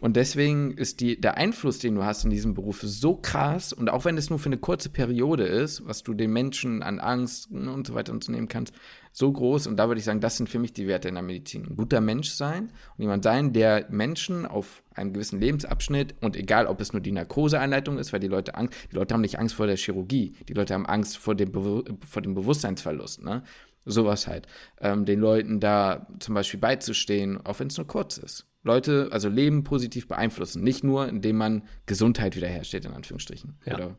Und deswegen ist die, der Einfluss, den du hast in diesem Beruf, so krass. Und auch wenn es nur für eine kurze Periode ist, was du den Menschen an Angst und so weiter unternehmen kannst, so groß. Und da würde ich sagen, das sind für mich die Werte in der Medizin. Ein guter Mensch sein und jemand sein, der Menschen auf einem gewissen Lebensabschnitt und egal, ob es nur die Narkoseeinleitung ist, weil die Leute Angst, die Leute haben nicht Angst vor der Chirurgie, die Leute haben Angst vor dem, Be vor dem Bewusstseinsverlust. Ne? Sowas halt. Ähm, den Leuten da zum Beispiel beizustehen, auch wenn es nur kurz ist. Leute, also Leben positiv beeinflussen. Nicht nur, indem man Gesundheit wiederherstellt, in Anführungsstrichen. Ja. Oder,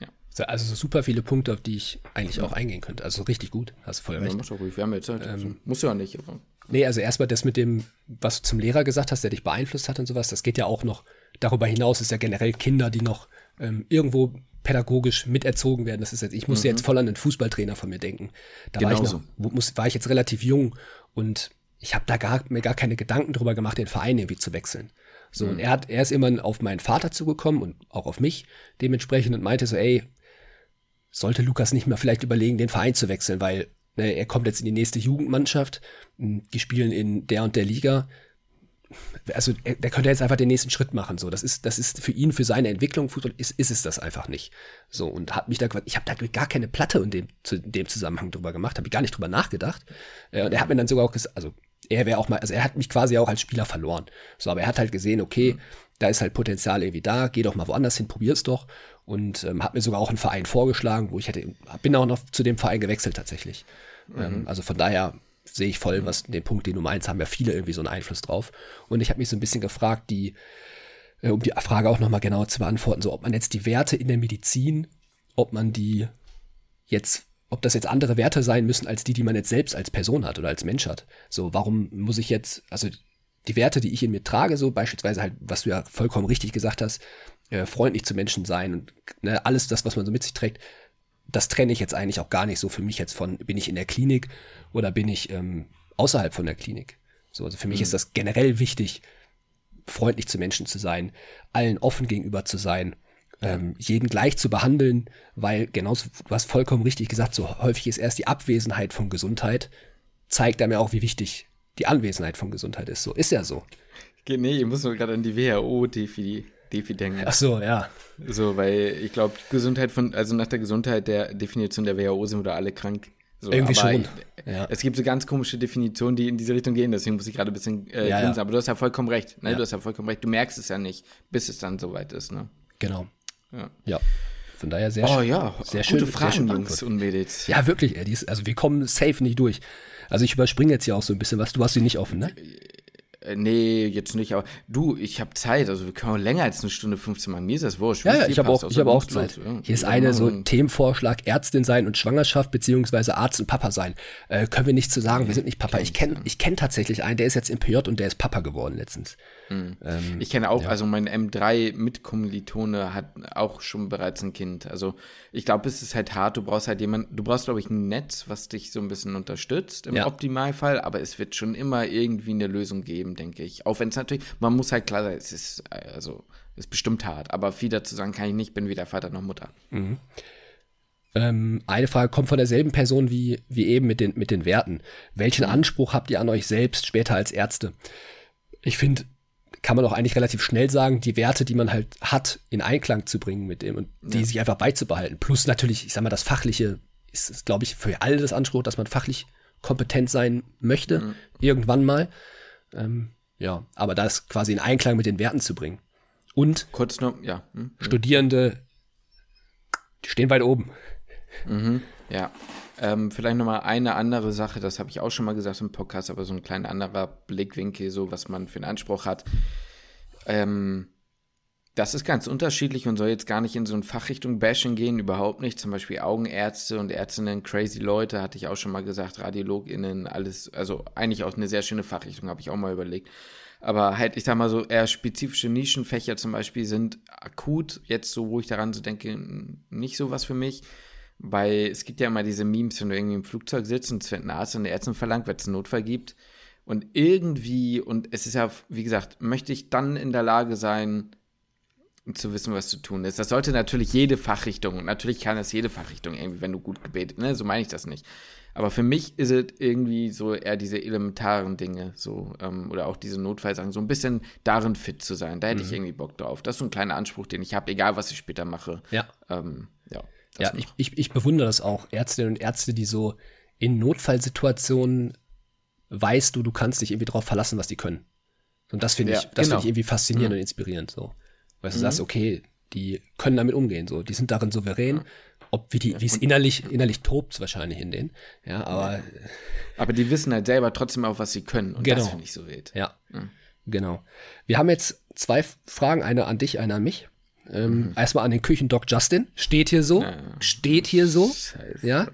ja. Also super viele Punkte, auf die ich eigentlich auch eingehen könnte. Also richtig gut, hast voll recht. Ja, mach doch ruhig. Wir haben jetzt Zeit. Ähm, Muss ja nicht. Aber. Nee, also erstmal das mit dem, was du zum Lehrer gesagt hast, der dich beeinflusst hat und sowas, das geht ja auch noch darüber hinaus, ist ja generell Kinder, die noch ähm, irgendwo pädagogisch miterzogen werden. Das ist jetzt, ich muss mhm. jetzt voll an den Fußballtrainer von mir denken. Da war ich, noch, muss, war ich jetzt relativ jung und ich habe da gar, mir gar keine Gedanken drüber gemacht, den Verein irgendwie zu wechseln. So, mhm. und er hat, er ist immer auf meinen Vater zugekommen und auch auf mich dementsprechend und meinte so, ey, sollte Lukas nicht mal vielleicht überlegen, den Verein zu wechseln, weil ne, er kommt jetzt in die nächste Jugendmannschaft, die spielen in der und der Liga also der könnte jetzt einfach den nächsten Schritt machen. So, das ist, das ist für ihn, für seine Entwicklung, Fußball ist, ist es das einfach nicht. So und hat mich da, ich habe da gar keine Platte in dem, zu, in dem Zusammenhang drüber gemacht, habe ich gar nicht drüber nachgedacht. Äh, und er hat mir dann sogar auch gesagt, also er wäre auch mal, also er hat mich quasi auch als Spieler verloren. So, aber er hat halt gesehen, okay, mhm. Da ist halt Potenzial irgendwie da, geh doch mal woanders hin, probier's doch. Und ähm, hat mir sogar auch einen Verein vorgeschlagen, wo ich hätte, bin auch noch zu dem Verein gewechselt tatsächlich. Mhm. Ähm, also von daher sehe ich voll, was den Punkt, den du meinst, haben ja viele irgendwie so einen Einfluss drauf. Und ich habe mich so ein bisschen gefragt, die, äh, um die Frage auch nochmal genauer zu beantworten, so ob man jetzt die Werte in der Medizin, ob man die jetzt, ob das jetzt andere Werte sein müssen als die, die man jetzt selbst als Person hat oder als Mensch hat. So, warum muss ich jetzt, also die Werte, die ich in mir trage, so beispielsweise halt, was du ja vollkommen richtig gesagt hast, äh, freundlich zu Menschen sein und ne, alles das, was man so mit sich trägt, das trenne ich jetzt eigentlich auch gar nicht so für mich jetzt von, bin ich in der Klinik oder bin ich ähm, außerhalb von der Klinik. So, also für mich mhm. ist das generell wichtig, freundlich zu Menschen zu sein, allen offen gegenüber zu sein, ähm, jeden gleich zu behandeln, weil genauso, du hast vollkommen richtig gesagt, so häufig ist erst die Abwesenheit von Gesundheit, zeigt er mir auch, wie wichtig die Anwesenheit von Gesundheit ist. So ist ja so. Nee, ich muss nur gerade an die WHO-Definition Defi denken. Ach so, ja. So, weil ich glaube, Gesundheit von, also nach der Gesundheit der Definition der WHO sind wir alle krank. So, Irgendwie schon. Ja. Es gibt so ganz komische Definitionen, die in diese Richtung gehen, deswegen muss ich gerade ein bisschen äh, ja, ja. Aber du hast ja vollkommen recht. Ne? Du hast ja vollkommen recht. Du merkst es ja nicht, bis es dann soweit ist. Ne? Genau. Ja. Von daher sehr oh, ja. sehr schön. Gute Fragen, Jungs und Mädels. Ja, wirklich. Ey, also wir kommen safe nicht durch. Also ich überspringe jetzt hier auch so ein bisschen was. Du hast sie nicht offen, ne? Äh, nee, jetzt nicht, aber du, ich habe Zeit, also wir können länger als eine Stunde 15 machen. Mir ist das wurscht. Ja, ja ich habe auch, ich hab auch Zeit. Ja. Hier ist eine so Themenvorschlag, Ärztin sein und Schwangerschaft, beziehungsweise Arzt und Papa sein. Äh, können wir nicht zu sagen, wir sind nicht Papa. Ich kenne ich kenn tatsächlich einen, der ist jetzt im PJ und der ist Papa geworden letztens. Mhm. Ähm, ich kenne auch, ja. also mein M3-Mitkommilitone hat auch schon bereits ein Kind. Also ich glaube, es ist halt hart, du brauchst halt jemanden, du brauchst, glaube ich, ein Netz, was dich so ein bisschen unterstützt im ja. Optimalfall, aber es wird schon immer irgendwie eine Lösung geben, denke ich. Auch wenn es natürlich, man muss halt klar sein, es ist, also, ist bestimmt hart, aber viel dazu sagen kann ich nicht, bin weder Vater noch Mutter. Mhm. Ähm, eine Frage kommt von derselben Person wie, wie eben mit den, mit den Werten. Welchen mhm. Anspruch habt ihr an euch selbst später als Ärzte? Ich finde, kann man auch eigentlich relativ schnell sagen, die Werte, die man halt hat, in Einklang zu bringen mit dem und die ja. sich einfach beizubehalten. Plus natürlich, ich sag mal, das Fachliche ist, ist glaube ich, für alle das Anspruch, dass man fachlich kompetent sein möchte, mhm. irgendwann mal. Ähm, ja, aber das quasi in Einklang mit den Werten zu bringen. Und kurz noch, ja. Mhm. Studierende, die stehen weit oben. Mhm. Ja. Ähm, vielleicht nochmal eine andere Sache, das habe ich auch schon mal gesagt im Podcast, aber so ein kleiner anderer Blickwinkel, so was man für einen Anspruch hat. Ähm, das ist ganz unterschiedlich und soll jetzt gar nicht in so eine Fachrichtung Bashing gehen, überhaupt nicht. Zum Beispiel Augenärzte und Ärztinnen, crazy Leute, hatte ich auch schon mal gesagt, RadiologInnen, alles, also eigentlich auch eine sehr schöne Fachrichtung, habe ich auch mal überlegt. Aber halt, ich sag mal so, eher spezifische Nischenfächer zum Beispiel sind akut, jetzt so, wo ich daran so denke, nicht so was für mich. Weil es gibt ja immer diese Memes, wenn du irgendwie im Flugzeug sitzt und es wird ein Arzt und der Ärztin verlangt, weil es einen Notfall gibt. Und irgendwie, und es ist ja, wie gesagt, möchte ich dann in der Lage sein, zu wissen, was zu tun ist. Das sollte natürlich jede Fachrichtung, natürlich kann es jede Fachrichtung irgendwie, wenn du gut gebetet, ne, so meine ich das nicht. Aber für mich ist es irgendwie so eher diese elementaren Dinge, so, ähm, oder auch diese Notfallsachen, so ein bisschen darin fit zu sein. Da hätte ich irgendwie Bock drauf. Das ist so ein kleiner Anspruch, den ich habe, egal was ich später mache. Ja. Ähm, ja, das Ja, ich, ich, ich bewundere das auch. Ärztinnen und Ärzte, die so in Notfallsituationen weißt du, du kannst dich irgendwie drauf verlassen, was die können. Und das finde ich, Ja, das genau. finde ich irgendwie faszinierend und inspirierend. So. Weil du sagst, okay, die können damit umgehen. So. Die sind darin souverän. Ob wie die, wie es innerlich, innerlich tobt wahrscheinlich in denen. Ja, aber Aber die wissen halt selber trotzdem auch, was sie können. Und Genau. das finde ich so wild. Ja, genau. Wir haben jetzt zwei Fragen, eine an dich, eine an mich. Ähm, Erstmal an den Küchendoc Justin. Steht hier so. Steht hier so. Scheiße. Ja.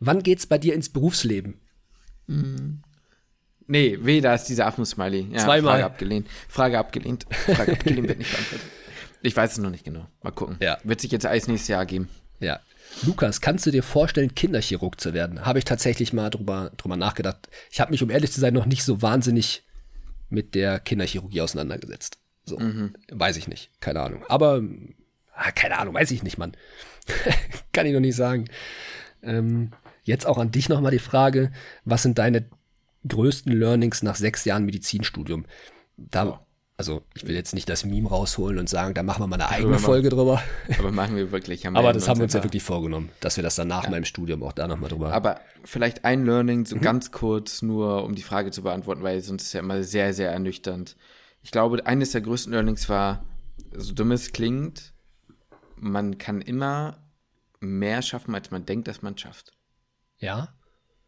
Wann geht's bei dir ins Berufsleben? Nee, weh, da ist dieser Affen-Smiley. Ja, Zweimal. Frage abgelehnt. Frage abgelehnt. Frage abgelehnt wird nicht beantwortet. Ich weiß es noch nicht genau. Mal gucken. Ja. Wird sich jetzt alles nächstes Jahr geben. Ja. Lukas, kannst du dir vorstellen, Kinderchirurg zu werden? Habe ich tatsächlich mal drüber, drüber nachgedacht. Ich habe mich, um ehrlich zu sein, noch nicht so wahnsinnig mit der Kinderchirurgie auseinandergesetzt. So, weiß ich nicht. Keine Ahnung. Aber, ah, keine Ahnung, weiß ich nicht, Mann. Kann ich noch nicht sagen. Ähm, jetzt auch an dich nochmal die Frage, was sind deine größten Learnings nach sechs Jahren Medizinstudium? Da, Oh. also ich will jetzt nicht das Meme rausholen und sagen, da machen wir mal eine eigene mal- Folge drüber. Aber machen wir wirklich. Aber wir das haben wir uns ja wirklich vorgenommen, dass wir das dann nach meinem Studium auch da nochmal drüber. Aber vielleicht ein Learning, Mhm. so ganz kurz, nur um die Frage zu beantworten, weil sonst ist ja immer sehr, sehr ernüchternd. Ich glaube, eines der größten Learnings war, so dumm es klingt, man kann immer mehr schaffen, als man denkt, dass man schafft. ja,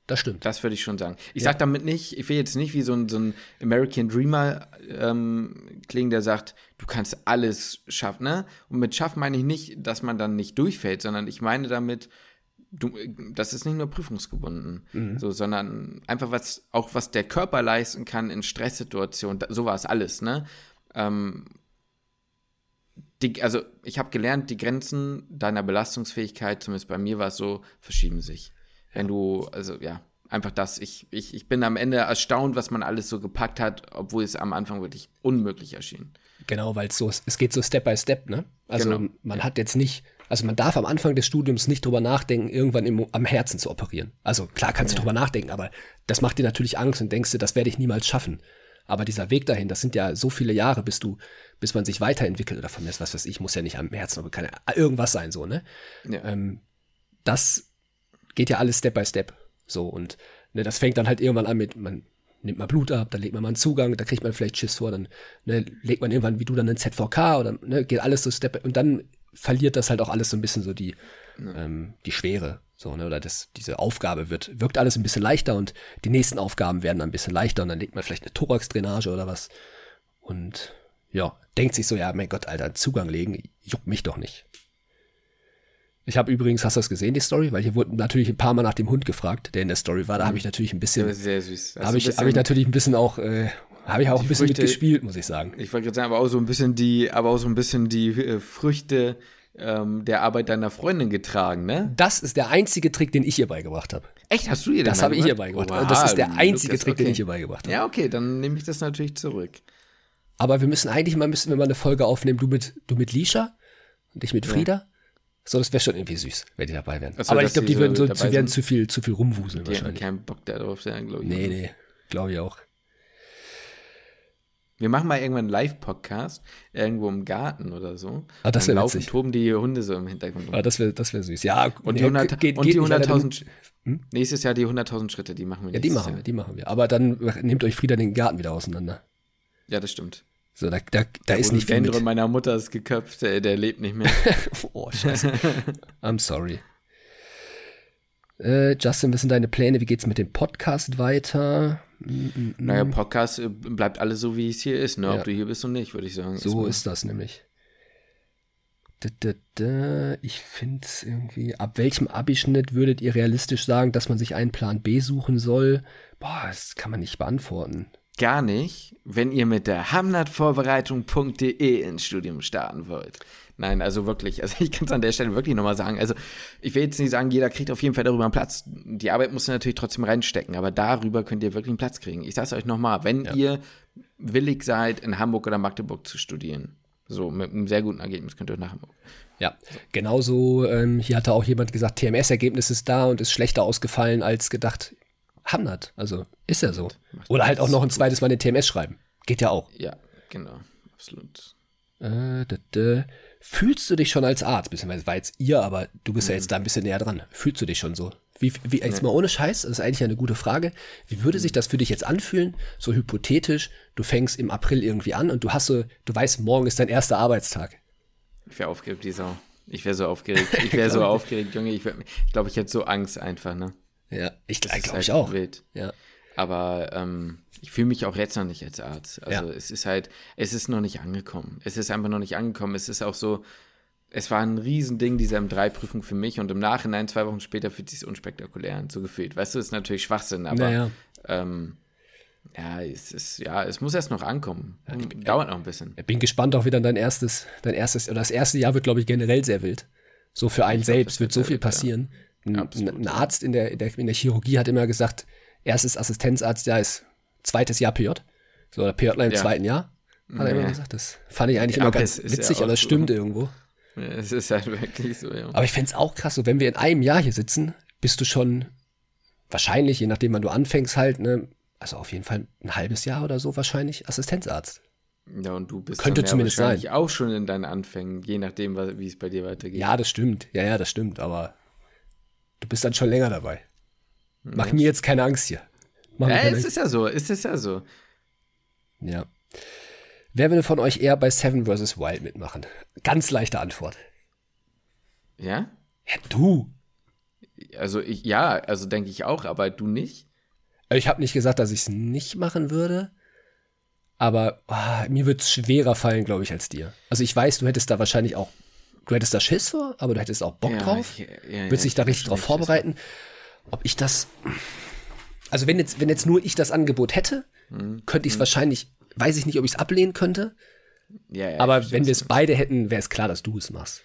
das stimmt. Das würde ich schon sagen. Ich Ja. sage damit nicht, ich will jetzt nicht wie so ein, so ein American Dreamer ähm, klingen, der sagt, du kannst alles schaffen. Ne? Und mit schaffen meine ich nicht, dass man dann nicht durchfällt, sondern ich meine damit, du, das ist nicht nur prüfungsgebunden, so, sondern einfach was, auch was der Körper leisten kann in Stresssituationen, da, so war es alles, ne? Ähm, die, also ich habe gelernt, die Grenzen deiner Belastungsfähigkeit, zumindest bei mir war es so, verschieben sich. Wenn du, also ja, einfach das, ich, ich, ich bin am Ende erstaunt, was man alles so gepackt hat, obwohl es am Anfang wirklich unmöglich erschien. Genau, weil es so, es geht so Step by Step, ne? Also Genau. man hat jetzt nicht, also man darf am Anfang des Studiums nicht drüber nachdenken, irgendwann im, am Herzen zu operieren. Also klar kannst du drüber nachdenken, aber das macht dir natürlich Angst und denkst dir, das werde ich niemals schaffen. Aber dieser Weg dahin, das sind ja so viele Jahre, bis du, bis man sich weiterentwickelt oder von mir, ist, was weiß ich, muss ja nicht am Herzen, aber kann ja irgendwas sein, so, ne? Ja. ähm, das geht ja alles Step by Step. So und ne, das fängt dann halt irgendwann an mit, man nimmt mal Blut ab, dann legt man mal einen Zugang, da kriegt man vielleicht Schiss vor, dann ne, legt man irgendwann wie du dann einen ZVK oder ne, geht alles so Step und dann verliert das halt auch alles so ein bisschen so die, ähm, die Schwere. So, ne, oder das, diese Aufgabe wird, wirkt alles ein bisschen leichter und die nächsten Aufgaben werden dann ein bisschen leichter und dann legt man vielleicht eine Thorax-Drainage oder was. Und ja, denkt sich so, ja, mein Gott, Alter, Zugang legen, juckt mich doch nicht. Ich habe übrigens, hast du das gesehen, die Story? Weil hier wurde natürlich ein paar Mal nach dem Hund gefragt, der in der Story war. Da habe ich natürlich ein bisschen, sehr süß. Habe ich, hab ich natürlich ein bisschen auch, äh, habe ich auch ein bisschen Früchte- mitgespielt, muss ich sagen. Ich wollte gerade sagen, aber auch so ein bisschen die, aber auch so ein bisschen die äh, Früchte ähm, der Arbeit deiner Freundin getragen, ne? Das ist der einzige Trick, den ich ihr beigebracht habe. Echt, hast du ihr Das habe ich ihr beigebracht. Also das ist der einzige Trick, den ich ihr beigebracht habe. Ja, okay, dann nehme ich das natürlich zurück. Aber wir müssen eigentlich mal, müssen wir mal eine Folge aufnehmen, du mit, du mit Lisha und ich mit Frieda. So, das wäre schon irgendwie süß, wenn die dabei wären. So, Aber ich glaube, die die würden so so, zu, werden zu viel, zu viel rumwuseln Die wahrscheinlich. keinen Bock darauf, glaube ich. Nee, nee, glaube ich auch. Wir machen mal irgendwann einen Live-Podcast, irgendwo im Garten oder so. Ah, das Dann wär laufen, witzig. toben die Hunde so im Hintergrund. rum. Aber das wäre das wär süß. Ja, Und die nee, 100 geht- und geht die nicht, leider 100.000 Sch- nächstes Jahr die 100.000 Schritte, die machen wir Ja, die machen wir, Jahr. die machen wir. Aber dann nehmt euch Frieda den Garten wieder auseinander. Ja, das stimmt. So, da, da, da ist nicht viel mit. meiner Mutter ist geköpft, der, der lebt nicht mehr. Oh, scheiße. I'm sorry. Äh, Justin, was sind deine Pläne? Wie geht's mit dem Podcast weiter? naja, Podcast äh, bleibt alles so, wie es hier ist, ne? Ob Ja. du hier bist und nicht, würde ich sagen. So ist das nämlich. Ich finde es irgendwie. Ab welchem Abischnitt würdet ihr realistisch sagen, dass man sich einen Plan B suchen soll? Boah, das kann man nicht beantworten. Gar nicht, wenn ihr mit der hamnatvorbereitung.de ins Studium starten wollt. Nein, also wirklich, also ich kann es an der Stelle wirklich nochmal sagen. Also ich will jetzt nicht sagen, jeder kriegt auf jeden Fall darüber einen Platz. Die Arbeit muss natürlich trotzdem reinstecken, aber darüber könnt ihr wirklich einen Platz kriegen. Ich sage es euch nochmal, wenn ihr willig seid, in Hamburg oder Magdeburg zu studieren, So, mit einem sehr guten Ergebnis könnt ihr nachher mal. Ja, genauso, ähm, hier hatte auch jemand gesagt, TMS-Ergebnis ist da und ist schlechter ausgefallen als gedacht. Haben hat. Also ist ja so. Oder halt auch noch ein zweites Mal eine TMS schreiben. Geht ja auch. Ja, genau, absolut. Äh, da, da. Fühlst du dich schon als Arzt, beziehungsweise war jetzt ihr, aber du bist mhm. ja jetzt da ein bisschen näher dran. Fühlst du dich schon so? Wie, wie jetzt mal ohne Scheiß, das ist eigentlich eine gute Frage. Wie würde sich das für dich jetzt anfühlen, so hypothetisch, du fängst im April irgendwie an und du hast so, du weißt, morgen ist dein erster Arbeitstag. Ich wäre aufgeregt, die Sau. Ich wäre so aufgeregt. Ich wäre so aufgeregt, Junge. Ich, ich glaube, ich hätte so Angst einfach, ne? Ja, ich glaube halt ich auch. Wild. Ja. Aber ähm, ich fühle mich auch jetzt noch nicht als Arzt. Also ja. es ist halt, es ist noch nicht angekommen. Es ist einfach noch nicht angekommen. Es ist auch so, es war ein Riesending, diese M3-Prüfung für mich und im Nachhinein, zwei Wochen später, fühlt es sich unspektakulär an, so gefühlt. Weißt du, ist natürlich Schwachsinn, aber naja. ähm, ja, es ist, ja, es muss erst noch ankommen. Ja, ich, Dauert noch ein bisschen. Ich bin gespannt auch wieder dein erstes, dein erstes, oder das erste Jahr wird, glaube ich, generell sehr wild. So für einen ich selbst glaub, wird so viel passieren. Ja. Ein, ein, Arzt in der, in der Chirurgie hat immer gesagt, erstes Assistenzarzt, ja, ist zweites Jahr PJ. So, der PJ im ja. zweiten Jahr, hat er immer gesagt. Das fand ich eigentlich immer ganz witzig, aber es so. stimmt irgendwo. Ja, es ist halt wirklich so, ja. Aber ich fände es auch krass, so wenn wir in einem Jahr hier sitzen, bist du schon wahrscheinlich, je nachdem, wann du anfängst, halt, ne, also auf jeden Fall ein halbes Jahr oder so wahrscheinlich Assistenzarzt. Ja, und du bist Könnte zumindest wahrscheinlich sein. auch schon in deinen Anfängen, je nachdem, wie es bei dir weitergeht. Ja, das stimmt. Ja, ja, das stimmt. Aber du bist dann schon länger dabei. Mach ja. mir jetzt keine Angst hier. Mach ja, es ist ja so. Es ist ja so. Ja. Wer würde von euch eher bei Seven vs. Wild mitmachen? Ganz leichte Antwort. Ja? Ja, du. Also ich, ja, also denke ich auch, aber du nicht? Ich habe nicht gesagt, dass ich es nicht machen würde. Aber oh, mir wird es schwerer fallen, glaube ich, als dir. Also ich weiß, du hättest da wahrscheinlich auch, du hättest da Schiss vor, aber du hättest auch Bock ja, drauf. Ich, ja, Würdest dich da richtig drauf vorbereiten. Ob ich das, also wenn jetzt, wenn jetzt nur ich das Angebot hätte, mhm. könnte ich es mhm. wahrscheinlich, weiß ich nicht, ob ich es ablehnen könnte. Ja, ja, aber wenn wir es beide hätten, wäre es klar, dass du es machst.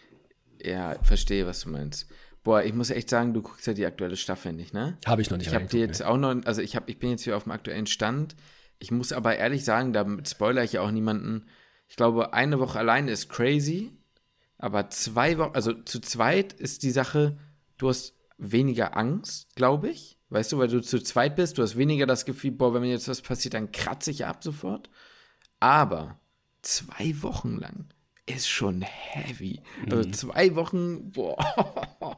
Ja, verstehe, was du meinst. Boah, ich muss echt sagen, du guckst ja die aktuelle Staffel nicht, ne? Habe ich noch nicht. Ich habe jetzt auch noch, also ich, hab, ich bin jetzt hier auf dem aktuellen Stand. Ich muss aber ehrlich sagen, damit spoiler ich ja auch niemanden. Ich glaube, eine Woche alleine ist crazy, aber zwei Wochen, also zu zweit ist die Sache, du hast weniger Angst, glaube ich. Weißt du, weil du zu zweit bist, du hast weniger das Gefühl, boah, wenn mir jetzt was passiert, dann kratze ich ab sofort. Aber zwei Wochen lang ist schon heavy. Also mhm. Also zwei Wochen, boah.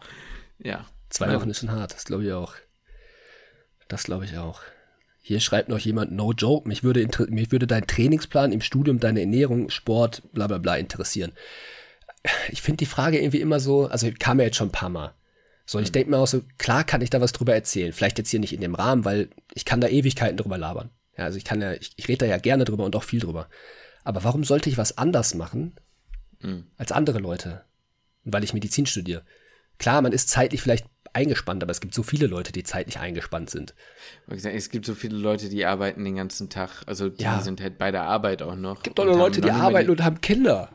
ja. Zwei Wochen ist schon hart, das glaube ich auch. Das glaube ich auch. Hier schreibt noch jemand, no joke, mich würde, mich würde dein Trainingsplan im Studium, deine Ernährung, Sport, bla bla bla interessieren. Ich finde die Frage irgendwie immer so, also kam ja jetzt schon ein paar Mal. So, ich mhm. denke mir auch so, klar kann ich da was drüber erzählen. Vielleicht jetzt hier nicht in dem Rahmen, weil ich kann da Ewigkeiten drüber labern. Ja, also ich kann ja, ich, ich rede da ja gerne drüber und auch viel drüber. Aber warum sollte ich was anders machen mhm. als andere Leute? Weil ich Medizin studiere. Klar, man ist zeitlich vielleicht eingespannt, aber es gibt so viele Leute, die zeitlich eingespannt sind. Es gibt so viele Leute, die arbeiten den ganzen Tag. Also die ja. sind halt bei der Arbeit auch noch. Es gibt auch noch Leute, die arbeiten die, und haben Kinder.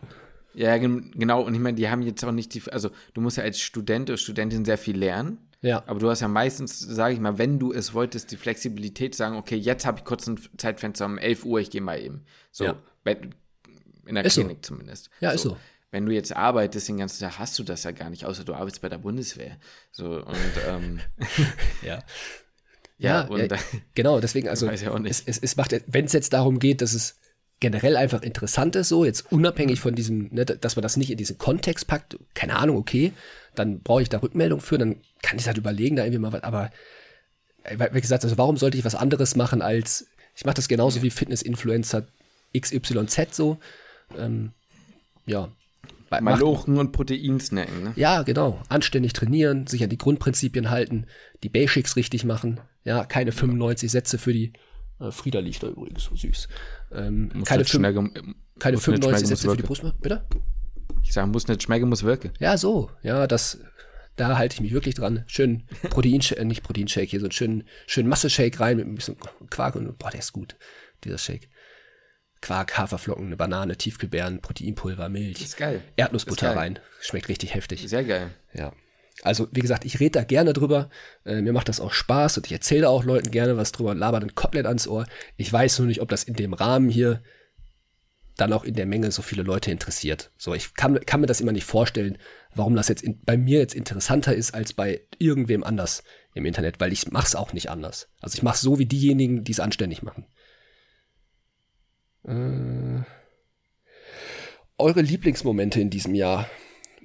Ja, genau. Und ich meine, die haben jetzt auch nicht die, also du musst ja als Student oder Studentin sehr viel lernen. Ja. Aber du hast ja meistens, sage ich mal, wenn du es wolltest, die Flexibilität zu sagen, okay, jetzt habe ich kurz ein Zeitfenster um 11 Uhr, ich gehe mal eben. So, ja. in der ist Klinik so. zumindest. Ja, so. ist so. Wenn du jetzt arbeitest den ganzen Tag, hast du das ja gar nicht, außer du arbeitest bei der Bundeswehr. So, und, ähm, ja. Ja, ja, und, ja, genau, deswegen, also, ja es, es, es macht, wenn es jetzt darum geht, dass es generell einfach interessant ist, so, jetzt unabhängig von diesem, ne, dass man das nicht in diesen Kontext packt, keine Ahnung, okay, dann brauche ich da Rückmeldung für, dann kann ich halt überlegen, da irgendwie mal was, aber wie gesagt, also warum sollte ich was anderes machen als, ich mache das genauso wie Fitness-Influencer XYZ so, ähm, ja. Malochen und Protein snacken, ne? Ja, genau. Anständig trainieren, sich an die Grundprinzipien halten, die Basics richtig machen, ja, keine 95 Sätze für die, äh, Frieda liegt da übrigens, so süß. Ähm, keine schmecken, keine 95 Sätze für die Brust, bitte? Ich sage, muss nicht schmecken, muss wirken. Ja, so. Ja, das, da halte ich mich wirklich dran. Schön Protein, äh, nicht Proteinshake, hier so einen schönen, schönen Masse-Shake rein mit ein bisschen Quark und, boah, der ist gut, dieser Shake. Quark, Haferflocken, eine Banane, Tiefkühlbeeren, Proteinpulver, Milch. Das ist geil. Erdnussbutter rein. Schmeckt richtig heftig. Sehr geil. Ja. Also, wie gesagt, ich rede da gerne drüber. Äh, mir macht das auch Spaß und ich erzähle auch Leuten gerne was drüber und laber dann komplett ans Ohr. Ich weiß nur nicht, ob das in dem Rahmen hier dann auch in der Menge so viele Leute interessiert. So, ich kann, kann mir das immer nicht vorstellen, warum das jetzt in, bei mir jetzt interessanter ist als bei irgendwem anders im Internet, weil ich mach's auch nicht anders. Also ich mach's so wie diejenigen, die es anständig machen. Äh, eure Lieblingsmomente in diesem Jahr?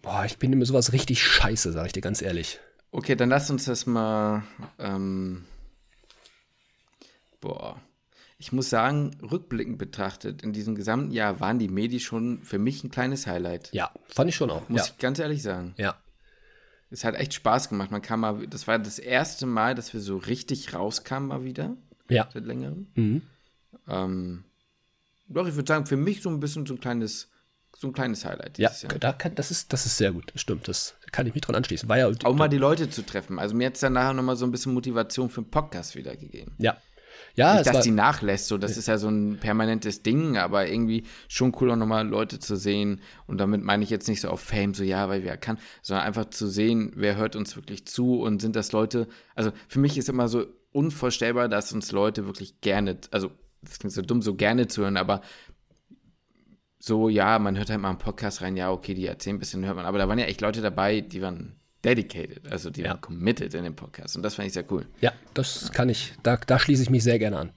Boah, ich bin immer sowas richtig scheiße, sag ich dir ganz ehrlich. Okay, dann lass uns das mal. Ähm, boah. Ich muss sagen, rückblickend betrachtet, in diesem gesamten Jahr waren die Medi schon für mich ein kleines Highlight. Ja, fand ich schon auch. Muss ja. ich ganz ehrlich sagen. Ja. Es hat echt Spaß gemacht. Man kam mal, das war das erste Mal, dass wir so richtig rauskamen mal wieder. Ja. Seit längerem. Mhm. Ähm, doch, ich würde sagen, für mich so ein bisschen so ein kleines, so ein kleines Highlight Ja, Jahr. da kann, das, ist, das ist sehr gut. Stimmt. Das kann ich mich dran anschließen. War ja. Auch mal die Leute zu treffen. Also mir hat es dann nachher nochmal so ein bisschen Motivation für den Podcast wieder gegeben. Ja. Ja, Nicht, dass war, die nachlässt, so das ist ja so ein permanentes Ding, aber irgendwie schon cool auch nochmal Leute zu sehen. Und damit meine ich jetzt nicht so auf Fame, so ja, weil wer kann, sondern einfach zu sehen, wer hört uns wirklich zu und sind das Leute, also für mich ist immer so unvorstellbar, dass uns Leute wirklich gerne, also das klingt so dumm, so gerne zuhören, aber so, ja, man hört halt mal einen Podcast rein, ja, okay, die erzählen ein bisschen, hört man, aber da waren ja echt Leute dabei, die waren dedicated, also die Ja. waren committed in den Podcast und das fand ich sehr cool. ja, das kann ich. Da, da schließe ich mich sehr gerne an.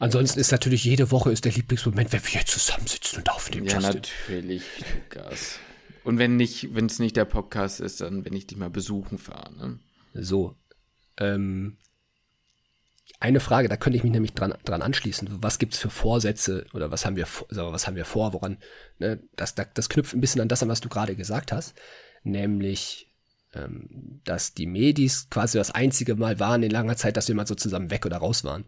Ansonsten ist natürlich jede Woche ist der Lieblingsmoment, wenn wir hier zusammensitzen und aufnehmen. Ja, Justin. natürlich, Lukas. Und wenn nicht, wenn es nicht der Podcast ist, dann wenn ich dich mal besuchen fahre. Ne? So. Ähm, eine Frage, da könnte ich mich nämlich dran, dran anschließen. Was gibt's für Vorsätze oder was haben wir, wir, was haben wir vor, woran, ne, das, das, knüpft ein bisschen an das an, was du gerade gesagt hast. Nämlich, ähm, dass die Medis quasi das einzige Mal waren in langer Zeit, dass wir mal so zusammen weg oder raus waren.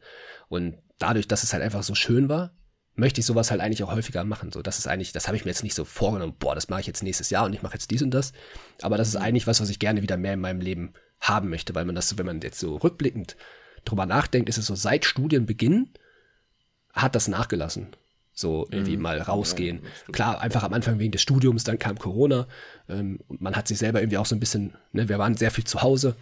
Und dadurch, dass es halt einfach so schön war, möchte ich sowas halt eigentlich auch häufiger machen. So, das ist eigentlich, das habe ich mir jetzt nicht so vorgenommen, boah, das mache ich jetzt nächstes Jahr und ich mache jetzt dies und das. Aber das ist eigentlich was, was ich gerne wieder mehr in meinem Leben haben möchte, weil man das, so, wenn man jetzt so rückblickend drüber nachdenkt, ist es so seit Studienbeginn hat das nachgelassen. So irgendwie mal rausgehen. Klar, einfach am Anfang wegen des Studiums, dann kam Corona ähm, und man hat sich selber irgendwie auch so ein bisschen, ne, wir waren sehr viel zu Hause.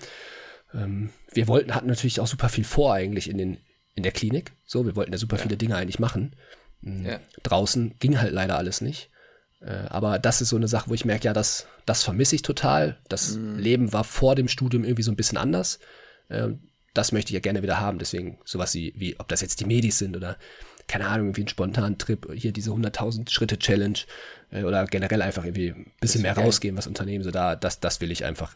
Ähm, wir wollten, hatten natürlich auch super viel vor eigentlich in den, in der Klinik. So, wir wollten ja super viele Dinge eigentlich machen. Ja. Draußen ging halt leider alles nicht. Äh, aber das ist so eine Sache, wo ich merke, ja, das, das vermisse ich total. Das Leben war vor dem Studium irgendwie so ein bisschen anders. Ähm, das möchte ich ja gerne wieder haben. Deswegen sowas wie, wie ob das jetzt die Medis sind oder keine Ahnung, irgendwie ein spontanen Trip, hier diese 100.000 Schritte Challenge äh, oder generell einfach irgendwie ein bisschen mehr geil. rausgehen, was unternehmen. So da, das, das will ich einfach,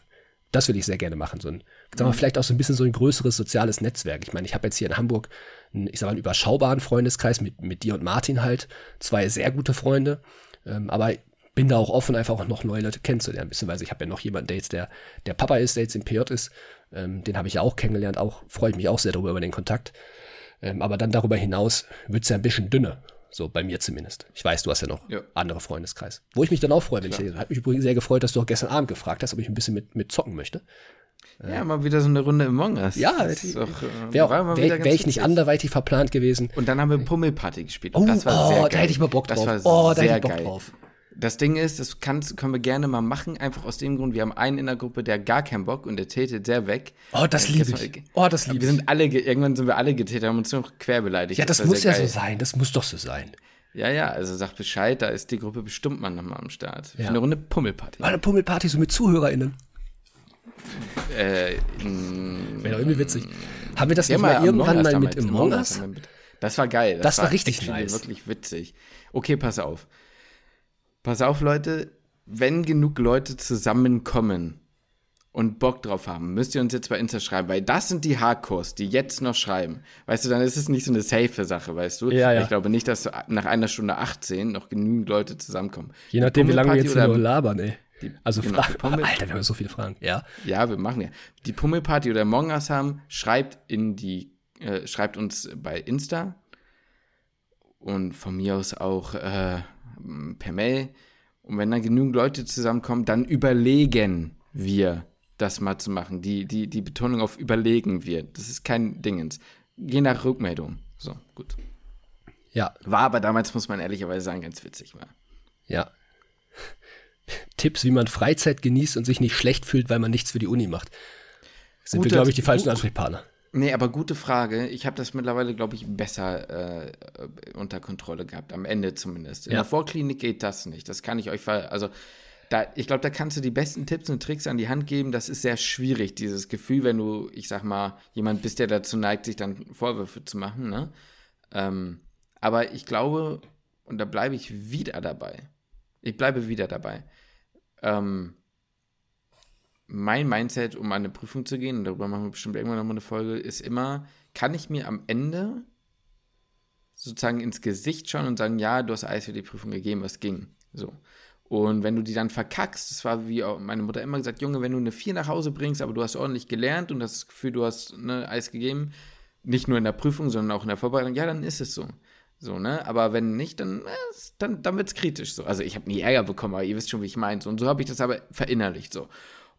das will ich sehr gerne machen. So ein, sag mal, vielleicht auch so ein bisschen so ein größeres soziales Netzwerk. Ich meine, ich habe jetzt hier in Hamburg einen, ich sag mal, einen überschaubaren Freundeskreis mit, mit dir und Martin halt, zwei sehr gute Freunde. Ähm, aber bin da auch offen, einfach auch noch neue Leute kennenzulernen. Beziehungsweise ich habe ja noch jemanden, der jetzt der, der Papa ist, der jetzt im PJ ist. Ähm, den habe ich ja auch kennengelernt, auch freue ich mich auch sehr darüber, über den Kontakt. Ähm, aber dann darüber hinaus wird es ja ein bisschen dünner. So bei mir zumindest. Ich weiß, du hast ja noch Ja. andere Freundeskreis. Wo ich mich dann auch freue, wenn ich, hat mich übrigens sehr gefreut, dass du auch gestern Abend gefragt hast, ob ich ein bisschen mit, mit zocken möchte. ja, mal wieder so eine Runde im Among Us. Ja, das äh, Wäre mal wär, wär ich nicht anderweitig verplant gewesen. Und dann haben wir Pummelparty gespielt. Oh, das war oh, sehr da geil. hätte ich mal Bock Das drauf. war Oh, da hätte ich Bock geil. drauf. Das Ding ist, das kann, können wir gerne mal machen, einfach aus dem Grund, wir haben einen in der Gruppe, der gar keinen Bock und der tätet sehr weg. Oh, das Äh, liebe war- ich. Oh, das liebe Wir ich. sind alle, ge- irgendwann sind wir alle getätet, haben uns nur noch quer beleidigt. Ja, das war muss ja so geil. sein. Das muss doch so sein. Ja, ja, also sagt Bescheid, da ist die Gruppe bestimmt mal nochmal am Start. Für Ja. eine Runde Pummelparty. War eine Pummelparty so mit ZuhörerInnen. Äh, Wäre doch irgendwie witzig. Haben wir das Ja, nicht mal irgendwann mal mit wir mit- Das war geil. Das war richtig actually nice. wirklich witzig. Okay, pass auf. Pass auf, Leute. Wenn genug Leute zusammenkommen und Bock drauf haben, müsst ihr uns jetzt bei Insta schreiben, weil das sind die Hardcores, die jetzt noch schreiben. Weißt du, dann ist es nicht so eine safe Sache, weißt du? Ja, ja. Ich glaube nicht, dass nach einer Stunde 18 noch genügend Leute zusammenkommen. Je nachdem, wie lange wir jetzt nur labern, ey. Also genau, Fragen. die Pummel- Alter, wir haben so viele Fragen. Ja. Ja, wir machen ja. Die Pummelparty oder Among Us haben, schreibt in die, äh, schreibt uns bei Insta und von mir aus auch äh, per Mail. Und wenn dann genügend Leute zusammenkommen, dann überlegen wir, das mal zu machen. Die, die, die Betonung auf überlegen wir. Das ist kein Dingens. Je nach Rückmeldung. So, gut. Ja, War aber damals, muss man ehrlicherweise sagen, ganz witzig. War. ja. Tipps, wie man Freizeit genießt und sich nicht schlecht fühlt, weil man nichts für die Uni macht. Sind wir, Guter- glaube ich, die falschen Ansprechpartner. Nee, aber gute Frage. Ich habe das mittlerweile, glaube ich, besser äh, unter Kontrolle gehabt, am Ende zumindest. In Ja. der Vorklinik geht das nicht. Das kann ich euch ver also da, ich glaube, da kannst du die besten Tipps und Tricks an die Hand geben. Das ist sehr schwierig, dieses Gefühl, wenn du, ich sag mal, jemand bist, der dazu neigt, sich dann Vorwürfe zu machen. Ne? Ähm, aber ich glaube, und da bleibe ich wieder dabei. Ich bleibe wieder dabei. Ähm, mein Mindset, um an eine Prüfung zu gehen, und darüber machen wir bestimmt irgendwann nochmal eine Folge, ist immer, kann ich mir am Ende sozusagen ins Gesicht schauen und sagen, ja, du hast alles für die Prüfung gegeben, was ging. So. Und wenn du die dann verkackst, das war wie meine Mutter immer gesagt, Junge, wenn du eine 4 nach Hause bringst, aber du hast ordentlich gelernt und das Gefühl, du hast ne, Eis gegeben, nicht nur in der Prüfung, sondern auch in der Vorbereitung, ja, dann ist es so. So, ne? Aber wenn nicht, dann, äh, dann, dann wird es kritisch so. Also ich habe nie Ärger bekommen, aber ihr wisst schon, wie ich meine. So, und so habe ich das aber verinnerlicht so.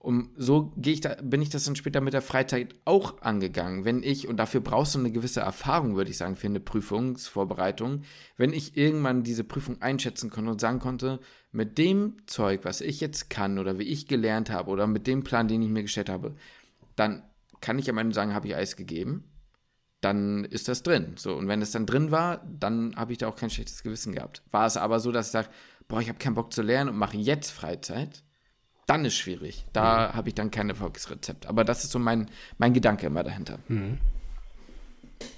Und so gehe ich da, bin ich das dann später mit der Freizeit auch angegangen. Wenn ich, und dafür brauchst du eine gewisse Erfahrung, würde ich sagen, für eine Prüfungsvorbereitung, wenn ich irgendwann diese Prüfung einschätzen konnte und sagen konnte, mit dem Zeug, was ich jetzt kann oder wie ich gelernt habe oder mit dem Plan, den ich mir gestellt habe, dann kann ich am Ende sagen, habe ich Eis gegeben. Dann ist das drin. So, und wenn es dann drin war, dann habe ich da auch kein schlechtes Gewissen gehabt. War es aber so, dass ich sage, boah, ich habe keinen Bock zu lernen und mache jetzt Freizeit, dann ist schwierig. Da habe ich dann kein Erfolgsrezept. Aber das ist so mein, mein Gedanke immer dahinter.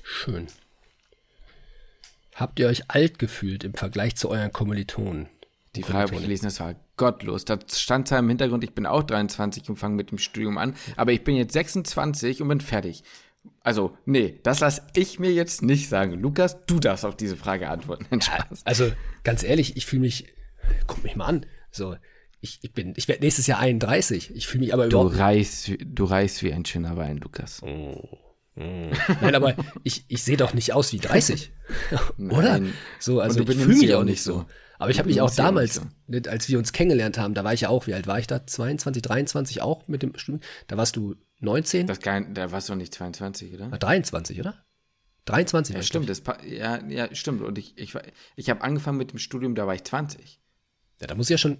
Schön. Habt ihr euch alt gefühlt im Vergleich zu euren Kommilitonen? Die Frage habe ich gelesen, das war gottlos. Da stand zwar im Hintergrund, ich bin auch 23 und fange mit dem Studium an, aber ich bin jetzt 26 und bin fertig. Also, nee, das lasse ich mir jetzt nicht sagen. Lukas, du darfst auf diese Frage antworten. Spaß. Also, ganz ehrlich, ich fühle mich, guck mich mal an, so, ich, ich bin, ich werde nächstes Jahr 31. Ich fühle mich aber Du überhaupt reichst, wie- du reichst wie ein schöner Wein, Lukas. Nein, aber ich, ich sehe doch nicht aus wie 30. Oder? Nein. So, also du ich fühle mich auch nicht so. so. Aber ich Du habe mich auch damals, nicht nicht, als wir uns kennengelernt haben, da war ich ja auch, wie alt war ich da? 22, 23 auch mit dem Studium. Da warst du 19? Das gar, da warst du nicht 22, oder? Ah, 23, oder? 23 war Ja, ich, stimmt, das, ja, ja, stimmt. Und ich, ich, ich habe angefangen mit dem Studium, da war ich 20. Ja, da muss ich ja schon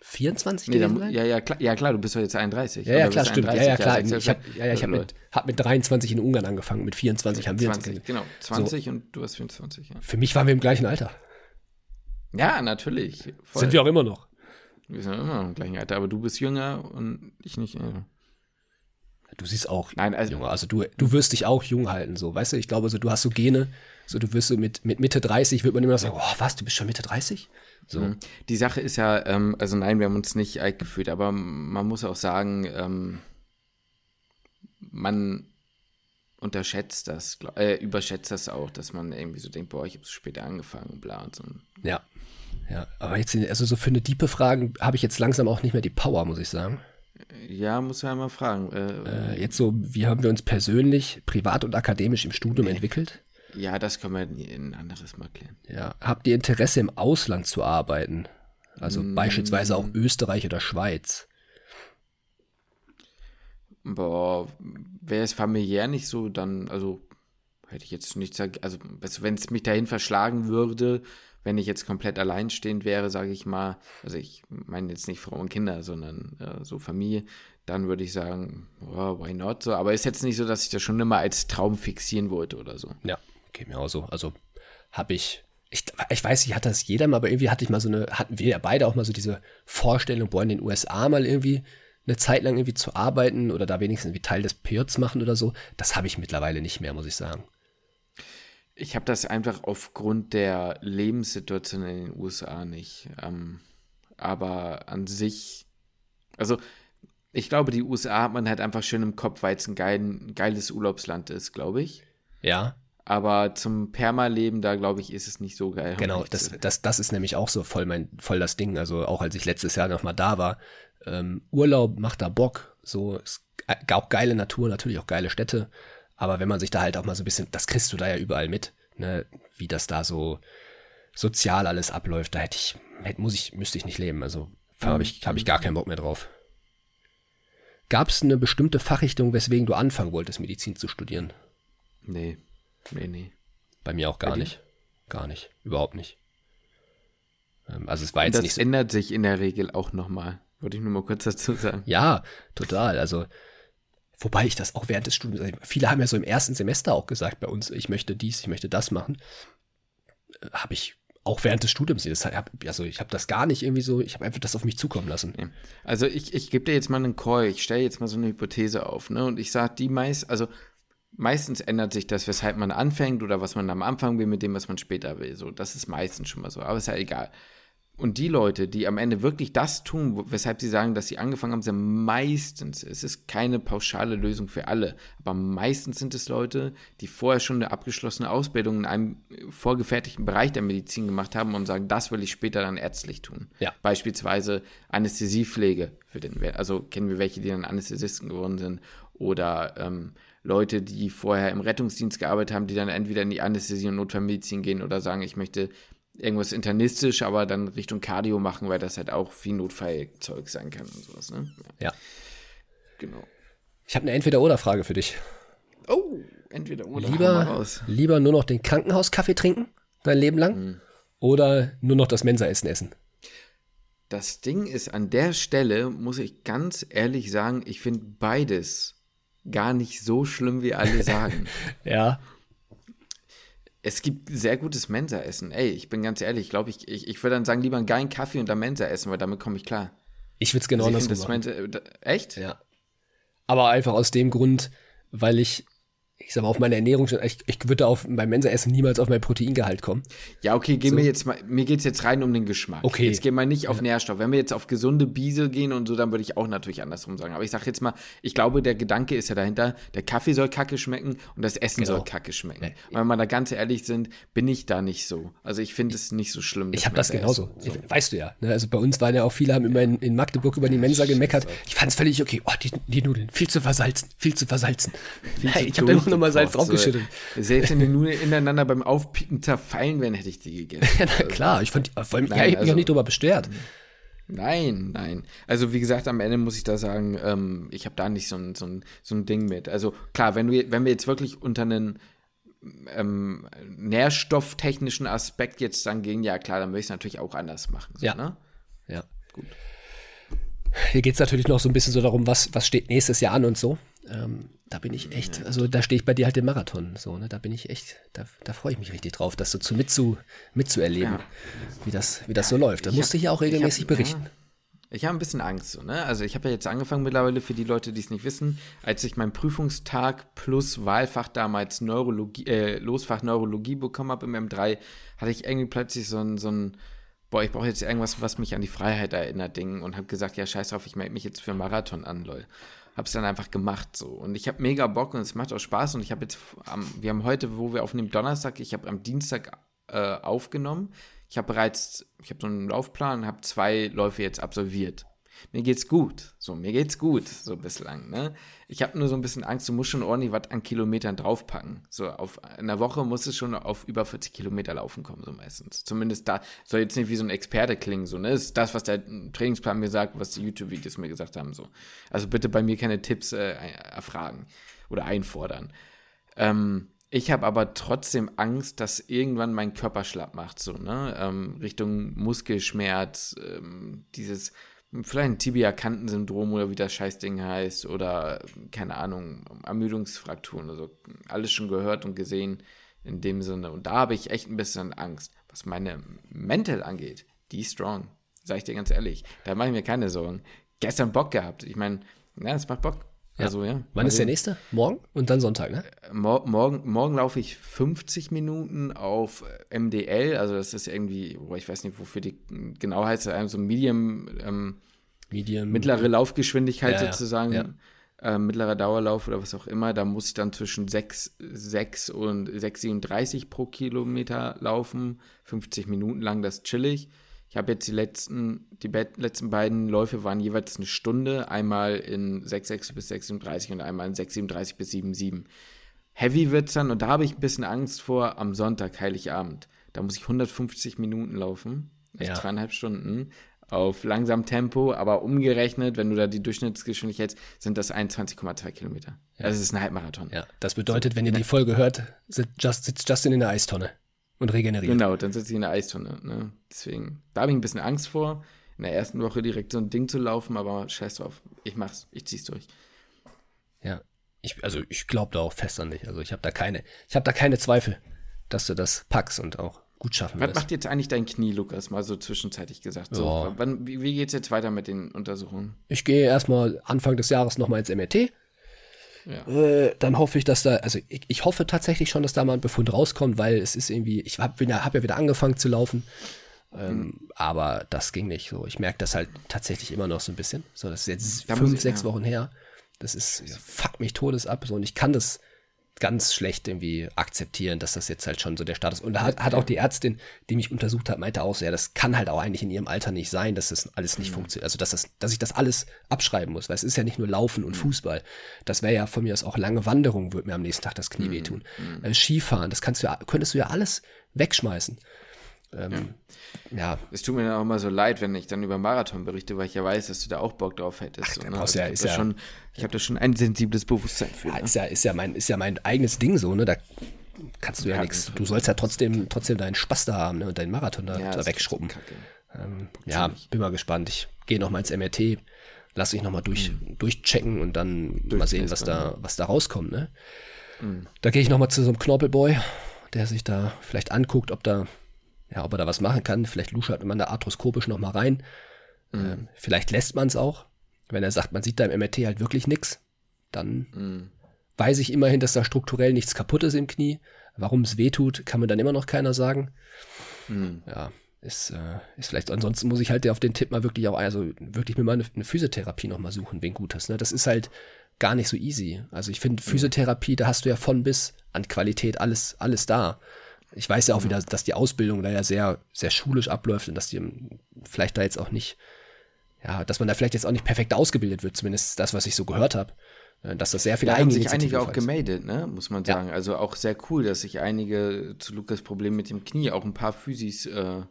24 Nee, da, gewesen mu- sein? ja, ja, klar, ja, klar, du bist doch jetzt 31. Ja, ja, klar, stimmt. Ja, 31, ja, klar. sechs- Ich habe ja, ja, ich hab mit, hab mit 23 in Ungarn angefangen, mit 24 haben wir uns 20, kennengelernt. genau. 20 und du hast 24, ja. Für mich waren wir im gleichen Alter. Ja, natürlich. Voll. Sind wir auch immer noch. Wir sind immer noch im gleichen Alter, aber du bist jünger und ich nicht. äh. Du siehst auch Nein, also- jünger. Also du, du wirst dich auch jung halten, so, weißt du? Ich glaube, so, du hast so Gene, so du wirst so mit, mit Mitte 30, wird man immer sagen, oh, was, du bist schon Mitte 30? So. Die Sache ist ja, ähm, also nein, wir haben uns nicht alt gefühlt, aber man muss auch sagen, ähm, man unterschätzt das, glaub- äh, überschätzt das auch, dass man irgendwie so denkt, boah, ich habe so später angefangen, bla und so. Ja. Ja, aber jetzt, also so für eine diepe Fragen habe ich jetzt langsam auch nicht mehr die Power, muss ich sagen. Ja, muss man ja mal fragen. Äh, Äh, jetzt so, wie haben wir uns persönlich, privat und akademisch im Studium entwickelt? Ja, das können wir in ein anderes Mal klären. Ja. Habt ihr Interesse im Ausland zu arbeiten? Also beispielsweise auch Österreich oder Schweiz? Boah, wäre es familiär nicht so, dann, also hätte ich jetzt nichts, also wenn es mich dahin verschlagen würde, wenn ich jetzt komplett alleinstehend wäre, sage ich mal, also ich meine jetzt nicht Frau und Kinder, sondern äh, so Familie, dann würde ich sagen, oh, why not so, aber ist jetzt nicht so, dass ich das schon immer als Traum fixieren wollte oder so. Ja, geht mir auch so. Also habe ich, ich, ich weiß nicht, hat das jeder mal, aber irgendwie hatte ich mal so eine, hatten wir ja beide auch mal so diese Vorstellung, boah, in den USA mal irgendwie eine Zeit lang irgendwie zu arbeiten oder da wenigstens irgendwie Teil des PJs machen oder so. Das habe ich mittlerweile nicht mehr, muss ich sagen. Ich habe das einfach aufgrund der Lebenssituation in den USA nicht. Ähm, aber an sich, also ich glaube, die USA hat man halt einfach schön im Kopf, weil es ein, geil, ein geiles Urlaubsland ist, glaube ich. Ja, Aber zum Permaleben, da glaube ich, ist es nicht so geil. Genau, das, das, das ist nämlich auch so voll mein, voll das Ding. Also auch als ich letztes Jahr noch mal da war, ähm, Urlaub macht da Bock. So ge- auch geile Natur, natürlich auch geile Städte. Aber wenn man sich da halt auch mal so ein bisschen, das kriegst du da ja überall mit, ne, wie das da so sozial alles abläuft, da hätte ich, hätte, muss ich, müsste ich nicht leben. Also habe ich, habe ich gar keinen Bock mehr drauf. Gab es eine bestimmte Fachrichtung, weswegen du anfangen wolltest, Medizin zu studieren? Nee, nee, nee. Bei mir auch gar nicht. Gar nicht. Überhaupt nicht. Ähm, Also es war jetzt das nicht so. ändert sich in der Regel auch nochmal. Wollte ich nur mal kurz dazu sagen. Ja, total. Also Wobei ich das auch während des Studiums, viele haben ja so im ersten Semester auch gesagt bei uns, ich möchte dies, ich möchte das machen. Äh, habe ich auch während des Studiums. also ich habe das gar nicht irgendwie so, ich habe einfach das auf mich zukommen lassen. Ja. Also ich, ich gebe dir jetzt mal einen Call, ich stelle jetzt mal so eine Hypothese auf, ne? Und ich sage, die meist, also meistens ändert sich das, weshalb man anfängt oder was man am Anfang will mit dem, was man später will. So, das ist meistens schon mal so, aber ist ja egal. Und die Leute, die am Ende wirklich das tun, weshalb sie sagen, dass sie angefangen haben, sind meistens, es ist keine pauschale Lösung für alle, aber meistens sind es Leute, die vorher schon eine abgeschlossene Ausbildung in einem vorgefertigten Bereich der Medizin gemacht haben und sagen, das will ich später dann ärztlich tun. Ja. Beispielsweise Anästhesiepflege für den, also kennen wir welche, die dann Anästhesisten geworden sind oder ähm, Leute, die vorher im Rettungsdienst gearbeitet haben, die dann entweder in die Anästhesie und Notfallmedizin gehen oder sagen, ich möchte irgendwas internistisch, aber dann Richtung Cardio machen, weil das halt auch viel Notfallzeug sein kann und sowas, ne? Ja. ja. Genau. Ich habe eine Entweder-Oder-Frage für dich. Oh, Entweder-Oder. Lieber, lieber nur noch den Krankenhauskaffee trinken, dein Leben lang, mhm. oder nur noch das Mensa-Essen essen? Das Ding ist, an der Stelle muss ich ganz ehrlich sagen, ich finde beides gar nicht so schlimm, wie alle sagen. ja. Es gibt sehr gutes Mensa-Essen. Ey, ich bin ganz ehrlich, ich glaube, ich, ich, ich würde dann sagen, lieber einen geilen Kaffee und dann Mensa essen, weil damit komme ich klar. Ich würde es genau also das machen. Mensa, echt? Ja. Aber einfach aus dem Grund, weil ich ich sag mal, auf meine Ernährung, ich, ich würde auf beim Mensa-Essen niemals auf mein Proteingehalt kommen. Ja, okay, gehen so. wir jetzt mal, mir geht es jetzt rein um den Geschmack. Okay. Jetzt gehen wir nicht auf ja. Nährstoff. Wenn wir jetzt auf gesunde Biese gehen und so, dann würde ich auch natürlich andersrum sagen. Aber ich sage jetzt mal, ich glaube, der Gedanke ist ja dahinter, der Kaffee soll kacke schmecken und das Essen genau. soll kacke schmecken. Und wenn wir da ganz ehrlich sind, bin ich da nicht so. Also ich finde es nicht so schlimm. Ich habe das genauso. So. Weißt du ja. Ne? Also bei uns waren ja auch viele, haben immer in, in Magdeburg über die Mensa gemeckert. Ich fand es völlig okay. Oh, die, die, Nudeln, viel zu versalzen, viel zu versalzen. Viel hey, ich habe da noch mal Salz draufgeschüttet geschüttelt. Selbst wenn die Nudeln ineinander beim Aufpicken zerfallen wären, hätte ich die gegessen. ja, na klar, ich fand, vor allem, nein, ja, ich habe mich auch nicht drüber bestört. Nein, nein. Also wie gesagt, am Ende muss ich da sagen, ähm, ich habe da nicht so ein, so, ein, so ein Ding mit. Also klar, wenn, du, wenn wir jetzt wirklich unter einen ähm, nährstofftechnischen Aspekt jetzt dann gehen, ja klar, dann würde ich es natürlich auch anders machen. So, ja. Ne? Ja. Gut. Hier geht es natürlich noch so ein bisschen so darum, was, was steht nächstes Jahr an und so. Ähm, da bin ich echt, also da stehe ich bei dir halt im Marathon. So, ne? Da bin ich echt, da, da freue ich mich richtig drauf, das so zu, mitzu, mitzuerleben, ja. wie, das, wie das so läuft. Da musste ich ja auch regelmäßig hab, berichten. Ja. Ich habe ein bisschen Angst, so, ne? Also ich habe ja jetzt angefangen mittlerweile für die Leute, die es nicht wissen, als ich meinen Prüfungstag plus Wahlfach damals Neurologie, äh, Losfach Neurologie bekommen habe im M3, hatte ich irgendwie plötzlich so ein, so ein boah, ich brauche jetzt irgendwas, was mich an die Freiheit erinnert, Ding und habe gesagt, ja, scheiß drauf, ich melde mich jetzt für Marathon an, lol habe es dann einfach gemacht so. Und ich habe mega Bock und es macht auch Spaß. Und ich habe jetzt am, wir haben heute, wo wir aufnehmen Donnerstag, ich habe am Dienstag äh, aufgenommen. Ich habe bereits, ich habe so einen Laufplan und habe zwei Läufe jetzt absolviert mir geht's gut. So, mir geht's gut, so bislang. Ne? Ich habe nur so ein bisschen Angst, du musst schon ordentlich was an Kilometern draufpacken. So, auf einer Woche muss es schon auf über 40 Kilometer laufen kommen, so meistens. Zumindest da, soll jetzt nicht wie so ein Experte klingen, so, ne? Ist das, was der Trainingsplan mir sagt, was die YouTube-Videos mir gesagt haben, so. Also bitte bei mir keine Tipps äh, erfragen oder einfordern. Ähm, ich habe aber trotzdem Angst, dass irgendwann mein Körper schlapp macht, so, ne? Ähm, Richtung Muskelschmerz, ähm, dieses vielleicht ein Tibia-Kantensyndrom oder wie das Scheißding heißt oder keine Ahnung, Ermüdungsfrakturen oder so. Alles schon gehört und gesehen in dem Sinne. Und da habe ich echt ein bisschen Angst. Was meine Mental angeht, die ist strong. Sag ich dir ganz ehrlich. Da mache ich mir keine Sorgen. Gestern Bock gehabt. Ich meine, ja, es macht Bock. Ja. Also, ja. Wann ist der nächste? Morgen und dann Sonntag, ne? Äh, mor morgen, morgen laufe ich 50 Minuten auf MDL, also das ist irgendwie, oh, ich weiß nicht, wofür die genau heißt, so Medium, ähm, Medium mittlere Laufgeschwindigkeit ja, sozusagen, ja. Äh, mittlerer Dauerlauf oder was auch immer. Da muss ich dann zwischen 6, 6 und 6,37 pro Kilometer laufen, 50 Minuten lang, das chillig. Ich habe jetzt die letzten, die letzten beiden Läufe waren jeweils eine Stunde, einmal in 6,6 bis 36 und einmal in 6,37 bis 7,7. Heavy wird es dann und da habe ich ein bisschen Angst vor am Sonntag, Heiligabend. Da muss ich 150 Minuten laufen, also ja. zweieinhalb Stunden auf langsam Tempo, aber umgerechnet, wenn du da die Durchschnittsgeschwindigkeit hältst, sind das 21,2 Kilometer. Ja. Also es ist ein Halbmarathon. Ja, das bedeutet, wenn ihr die Folge hört, sitzt Justin in der Eistonne und regeneriert. Genau, dann sitze ich in der Eistonne. Ne? Deswegen, da habe ich ein bisschen Angst vor, in der ersten Woche direkt so ein Ding zu laufen, aber scheiß drauf. Ich mach's, ich zieh's durch. Ja. Ich, also ich glaube da auch fest an dich. Also ich habe da keine, ich habe da keine Zweifel, dass du das packst und auch gut schaffen Was wirst. macht jetzt eigentlich dein Knie, Lukas? Mal so zwischenzeitlich gesagt. So, wann, wie, wie geht's jetzt weiter mit den Untersuchungen? Ich gehe erstmal Anfang des Jahres nochmal ins MRT. Ja. Äh, dann hoffe ich, dass da, also ich, ich hoffe tatsächlich schon, dass da mal ein Befund rauskommt, weil es ist irgendwie, ich habe hab ja wieder angefangen zu laufen. Ähm, Aber das ging nicht so. Ich merke das halt tatsächlich immer noch so ein bisschen. So, das ist jetzt Da fünf, ich- sechs ja. Wochen her. Das ist, fuck mich todes ab. So, und ich kann das ganz schlecht irgendwie akzeptieren, dass das jetzt halt schon so der Status. Und da hat, hat auch die Ärztin, die mich untersucht hat, meinte auch so, ja, das kann halt auch eigentlich in ihrem Alter nicht sein, dass das alles nicht funktioniert. Also, dass, das, dass ich das alles abschreiben muss, weil es ist ja nicht nur Laufen und Fußball. Das wäre ja von mir aus auch lange Wanderung, würde mir am nächsten Tag das Knie wehtun. Äh, Skifahren, das kannst du ja, könntest du ja alles wegschmeißen. Ähm, ja. Es tut mir dann auch immer so leid, wenn ich dann über Marathon berichte, weil ich ja weiß, dass du da auch Bock drauf hättest. da so, ne? ja- ich ist habe da, ja- schon- ich hab da schon ein sensibles Bewusstsein für. Ja, Ne? ist ja, ist ja mein, ist ja mein eigenes Ding so, ne? Da kannst du ja, Ja, nichts. Du sollst ja trotzdem, trotzdem deinen Spaß da haben, ne? Und deinen Marathon da, Ja, da wegschrubben. Ähm, ja, bin mal gespannt. Ich gehe noch mal ins MRT, lass ich noch mal durch, durchchecken und dann mal sehen, was da, was da rauskommt, ne? Da gehe ich noch mal zu so einem Knorpelboy, der sich da vielleicht anguckt, ob da, ja, ob er da was machen kann. Vielleicht luschert man da arthroskopisch noch mal rein. Ähm, vielleicht lässt man es auch. Wenn er sagt, man sieht da im MRT halt wirklich nichts, dann weiß ich immerhin, dass da strukturell nichts kaputt ist im Knie. Warum es weh tut, kann mir dann immer noch keiner sagen. Ja, ist, äh, ist vielleicht, ansonsten muss ich halt auf den Tipp mal wirklich auch, also wirklich mir mal eine, eine Physiotherapie nochmal suchen, wen Gutes. Ne? Das ist halt gar nicht so easy. Also ich finde Physiotherapie, da hast du ja von bis an Qualität alles, alles da. Ich weiß ja auch wieder, dass die Ausbildung da ja sehr, sehr schulisch abläuft und dass die vielleicht da jetzt auch nicht, ja, dass man da vielleicht jetzt auch nicht perfekt ausgebildet wird, zumindest das, was ich so gehört habe. Äh, Dass das sehr viele Da haben sich einige auch gemeldet, ne? muss man Ja. sagen. Also auch sehr cool, dass sich einige zu Lukas Problem mit dem Knie auch ein paar Physis äh,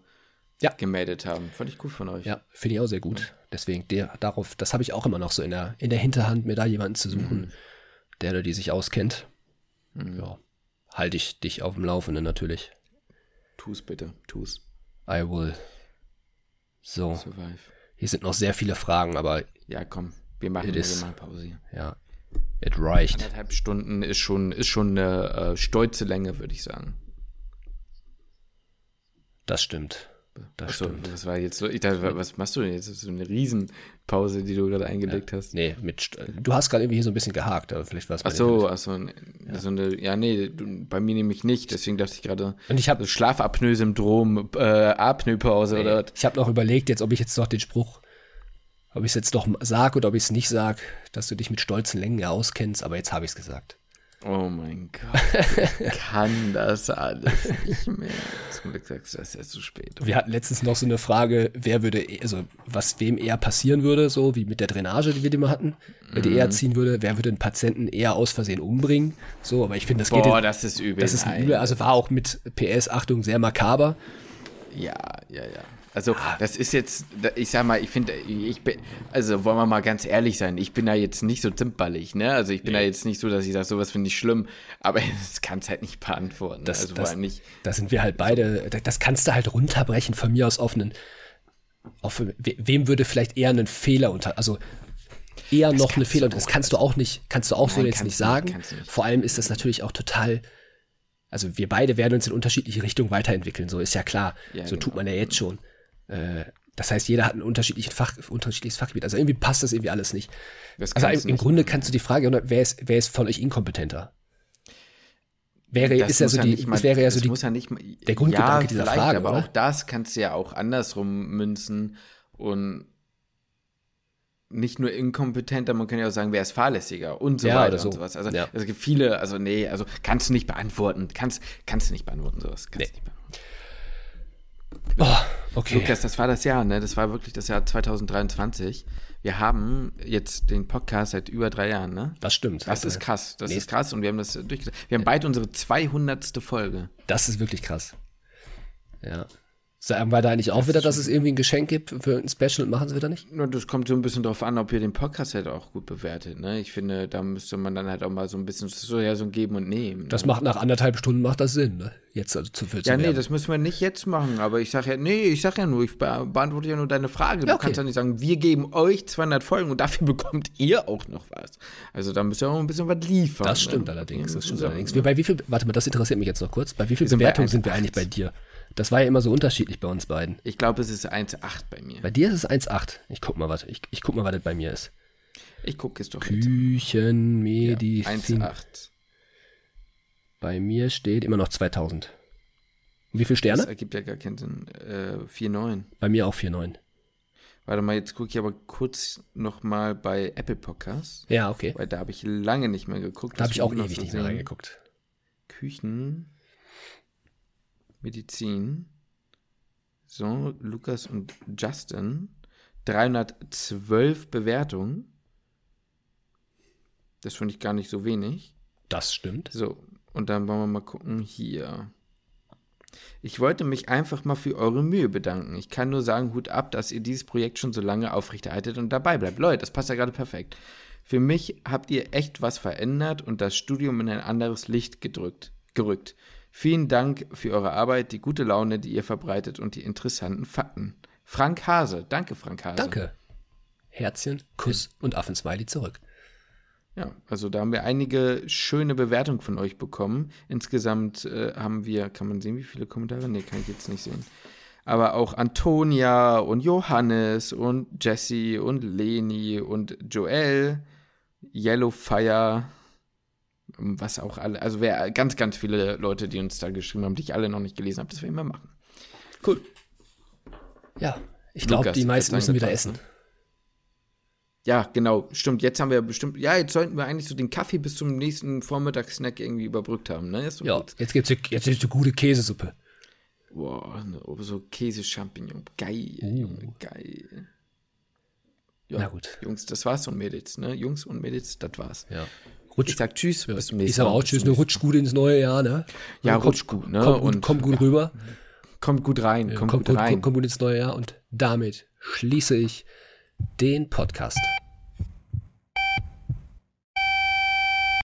Ja. gemeldet haben. Fand ich cool von euch. Ja, finde ich auch sehr gut. Deswegen, der, darauf, das habe ich auch immer noch so in der, in der Hinterhand, mir da jemanden zu suchen, der oder die sich auskennt. Ja, halte ich dich auf dem Laufenden natürlich. Tu's bitte, tu's. I will. So, Survive. hier sind noch sehr viele Fragen, aber Ja, komm, wir machen eine is. Pause ja, it reicht. Anderthalb Stunden ist schon, ist schon eine äh, stolze Länge, würde ich sagen. Das stimmt. Das Achso, stimmt. das war jetzt so. Ich dachte, was machst du denn jetzt? Das ist so eine Riesenpause, die du gerade eingelegt hast. Nee, mit, St- du hast gerade irgendwie hier so ein bisschen gehakt, aber vielleicht war es bei Ach dir so, nicht. ach so, n- so eine, ja, nee, bei mir nämlich nicht. Deswegen dachte ich gerade, Und ich habe so Schlafapnoe-Syndrom, äh, Apnoe-Pause oder was? ich hab noch überlegt, jetzt, ob ich jetzt noch den Spruch, ob ich es jetzt doch sag oder ob ich es nicht sag, dass du dich mit stolzen Längen ja auskennst, aber jetzt habe ich es gesagt. Oh mein Gott, ich kann das alles nicht mehr. Zum Glück sagst du das erst zu spät. Wir hatten letztens noch so eine Frage, wer würde, eh- also was wem eher passieren würde, so wie mit der Drainage, die wir mal hatten, wer die Mhm. eher ziehen würde, wer würde einen Patienten eher aus Versehen umbringen, so, aber ich finde, das geht, Boah, das ist übel. das ist übel, also war auch mit PS, Achtung, sehr makaber. Ja, ja, ja. Also, das ist jetzt, ich sag mal, ich finde, ich bin, also wollen wir mal ganz ehrlich sein, ich bin da jetzt nicht so zimperlich, ne? Also, ich bin da jetzt nicht so, dass ich sage, sowas finde ich schlimm, aber das kannst halt nicht beantworten. Das, also, das, nicht. da sind wir halt beide, da- das kannst du halt runterbrechen von mir aus auf einen, auf, we- wem würde vielleicht eher einen Fehler unter, also eher noch einen kannst Fehler, du das kannst du auch nicht, kannst du auch so Nein, jetzt kannst nicht du sagen. du nicht. Vor allem ist das natürlich auch total, also wir beide werden uns in unterschiedliche Richtungen weiterentwickeln, so ist ja klar. Ja, so tut genau. man ja jetzt schon. Äh, das heißt, jeder hat ein unterschiedliches, Fach, unterschiedliches Fachgebiet. Also irgendwie passt das irgendwie alles nicht. Das Also im, nicht. Grunde kannst du die Frage, wer ist, wer ist von euch inkompetenter? Wäre, Das ist ja so die, nicht mal- das wäre ja so die, muss ja nicht der Grundgedanke ja, dieser Frage, aber oder? auch das kannst du ja auch andersrum münzen und nicht nur inkompetenter, man kann ja auch sagen, wer ist fahrlässiger und so Ja, weiter so. und sowas. Also Ja. es gibt viele, also nee, also kannst du nicht beantworten, kannst, kannst du nicht beantworten, sowas. Kannst Nee. du nicht beantworten. oh, okay. Lukas, das war das Jahr, ne? Das war wirklich das Jahr 2023. Wir haben jetzt den Podcast seit über drei Jahren, ne? Das stimmt. Das ist krass, das Nee. ist krass und wir haben das durchgesetzt. Wir haben beide unsere 200. Folge. Das ist wirklich krass. Ja. Sagen wir da eigentlich auch wieder, dass es irgendwie ein Geschenk gibt für ein Special und machen sie wieder nicht? Das kommt so ein bisschen drauf an, ob ihr den Podcast halt auch gut bewertet. Ne? Ich finde, da müsste man dann halt auch mal so ein bisschen so, ja, so ein Geben und Nehmen. Ne? Das macht nach anderthalb Stunden macht das Sinn, ne? Jetzt also zu viel zu Ja, nee, werden. das müssen wir nicht jetzt machen. Aber ich sage ja, nee, ich sage ja nur, ich be beantworte ja nur deine Frage. Du Ja, okay. kannst ja nicht sagen, wir geben euch 200 Folgen und dafür bekommt ihr auch noch was. Also da müsst ihr auch ein bisschen was liefern. Das ne? stimmt allerdings, das stimmt So, allerdings. Wir, bei wie viel, warte mal, das interessiert mich jetzt noch kurz. Bei wie viel Bewertungen sind wir 1,8. eigentlich bei dir? Das war ja immer so unterschiedlich bei uns beiden. Ich glaube, es ist 1,8 bei mir. Bei dir ist es 1,8. Ich guck mal, was, ich, ich guck mal, was das bei mir ist. Ich gucke es doch. Küchenmedizin. 1,8. Bei mir steht immer noch 2000. Und Wie viele Das Sterne? ergibt ja gar keinen Sinn. Äh, 4,9. Bei mir auch 4,9. Warte mal, jetzt gucke ich aber kurz nochmal bei Apple Podcasts. Ja, okay. Weil da habe ich lange nicht mehr geguckt. Da habe ich auch ewig nicht mehr reingeguckt. Küchen, Medizin. So, Lukas und Justin. 312 Bewertungen. Das finde ich gar nicht so wenig. Das stimmt. So, und dann wollen wir mal gucken hier. Ich wollte mich einfach mal für eure Mühe bedanken. Ich kann nur sagen, Hut ab, dass ihr dieses Projekt schon so lange aufrechterhaltet und dabei bleibt. Leute, das passt ja gerade perfekt. Für mich habt ihr echt was verändert und das Studium in ein anderes Licht gedrückt, gerückt. Vielen Dank für eure Arbeit, die gute Laune, die ihr verbreitet und die interessanten Fakten. Frank Hase. Danke, Frank Hase. Danke. Herzchen, Kuss und Affensmiley zurück. Ja, also da haben wir einige schöne Bewertungen von euch bekommen. Insgesamt äh, haben wir, kann man sehen, wie viele Kommentare? Nee, kann ich jetzt nicht sehen. Aber auch Antonia und Johannes und Jesse und Leni und Joel, Yellowfire, was auch alle, also wer, ganz, ganz viele Leute, die uns da geschrieben haben, die ich alle noch nicht gelesen habe, das werden wir machen. Cool. Ja, ich glaube, die meisten müssen wieder essen. Ja, genau, stimmt. Jetzt haben wir bestimmt, ja, jetzt sollten wir eigentlich so den Kaffee bis zum nächsten Vormittagssnack irgendwie überbrückt haben, ne? Ist doch Ja, gut. jetzt gibt's jetzt gibt's eine gute Käsesuppe. Boah, ne, so Käse-Champignon. Geil, Junge, geil. Ja, Uh. Na gut. Jungs, das war's und Mädels, ne? Jungs und Mädels, das war's. Ja. Ich Rutsch, sag Tschüss, bis zum nächsten ich sag auch Tschüss, ne, rutsch gut ins neue Jahr, ne? Ja, Kommt- rutsch gut, ne? Kommt gut, Und- kommt gut rüber. nächsten- Kommt gut rein, kommt, kommt, gut, rein. kommt, kommt gut ins neue Jahr und damit schließe ich den Podcast.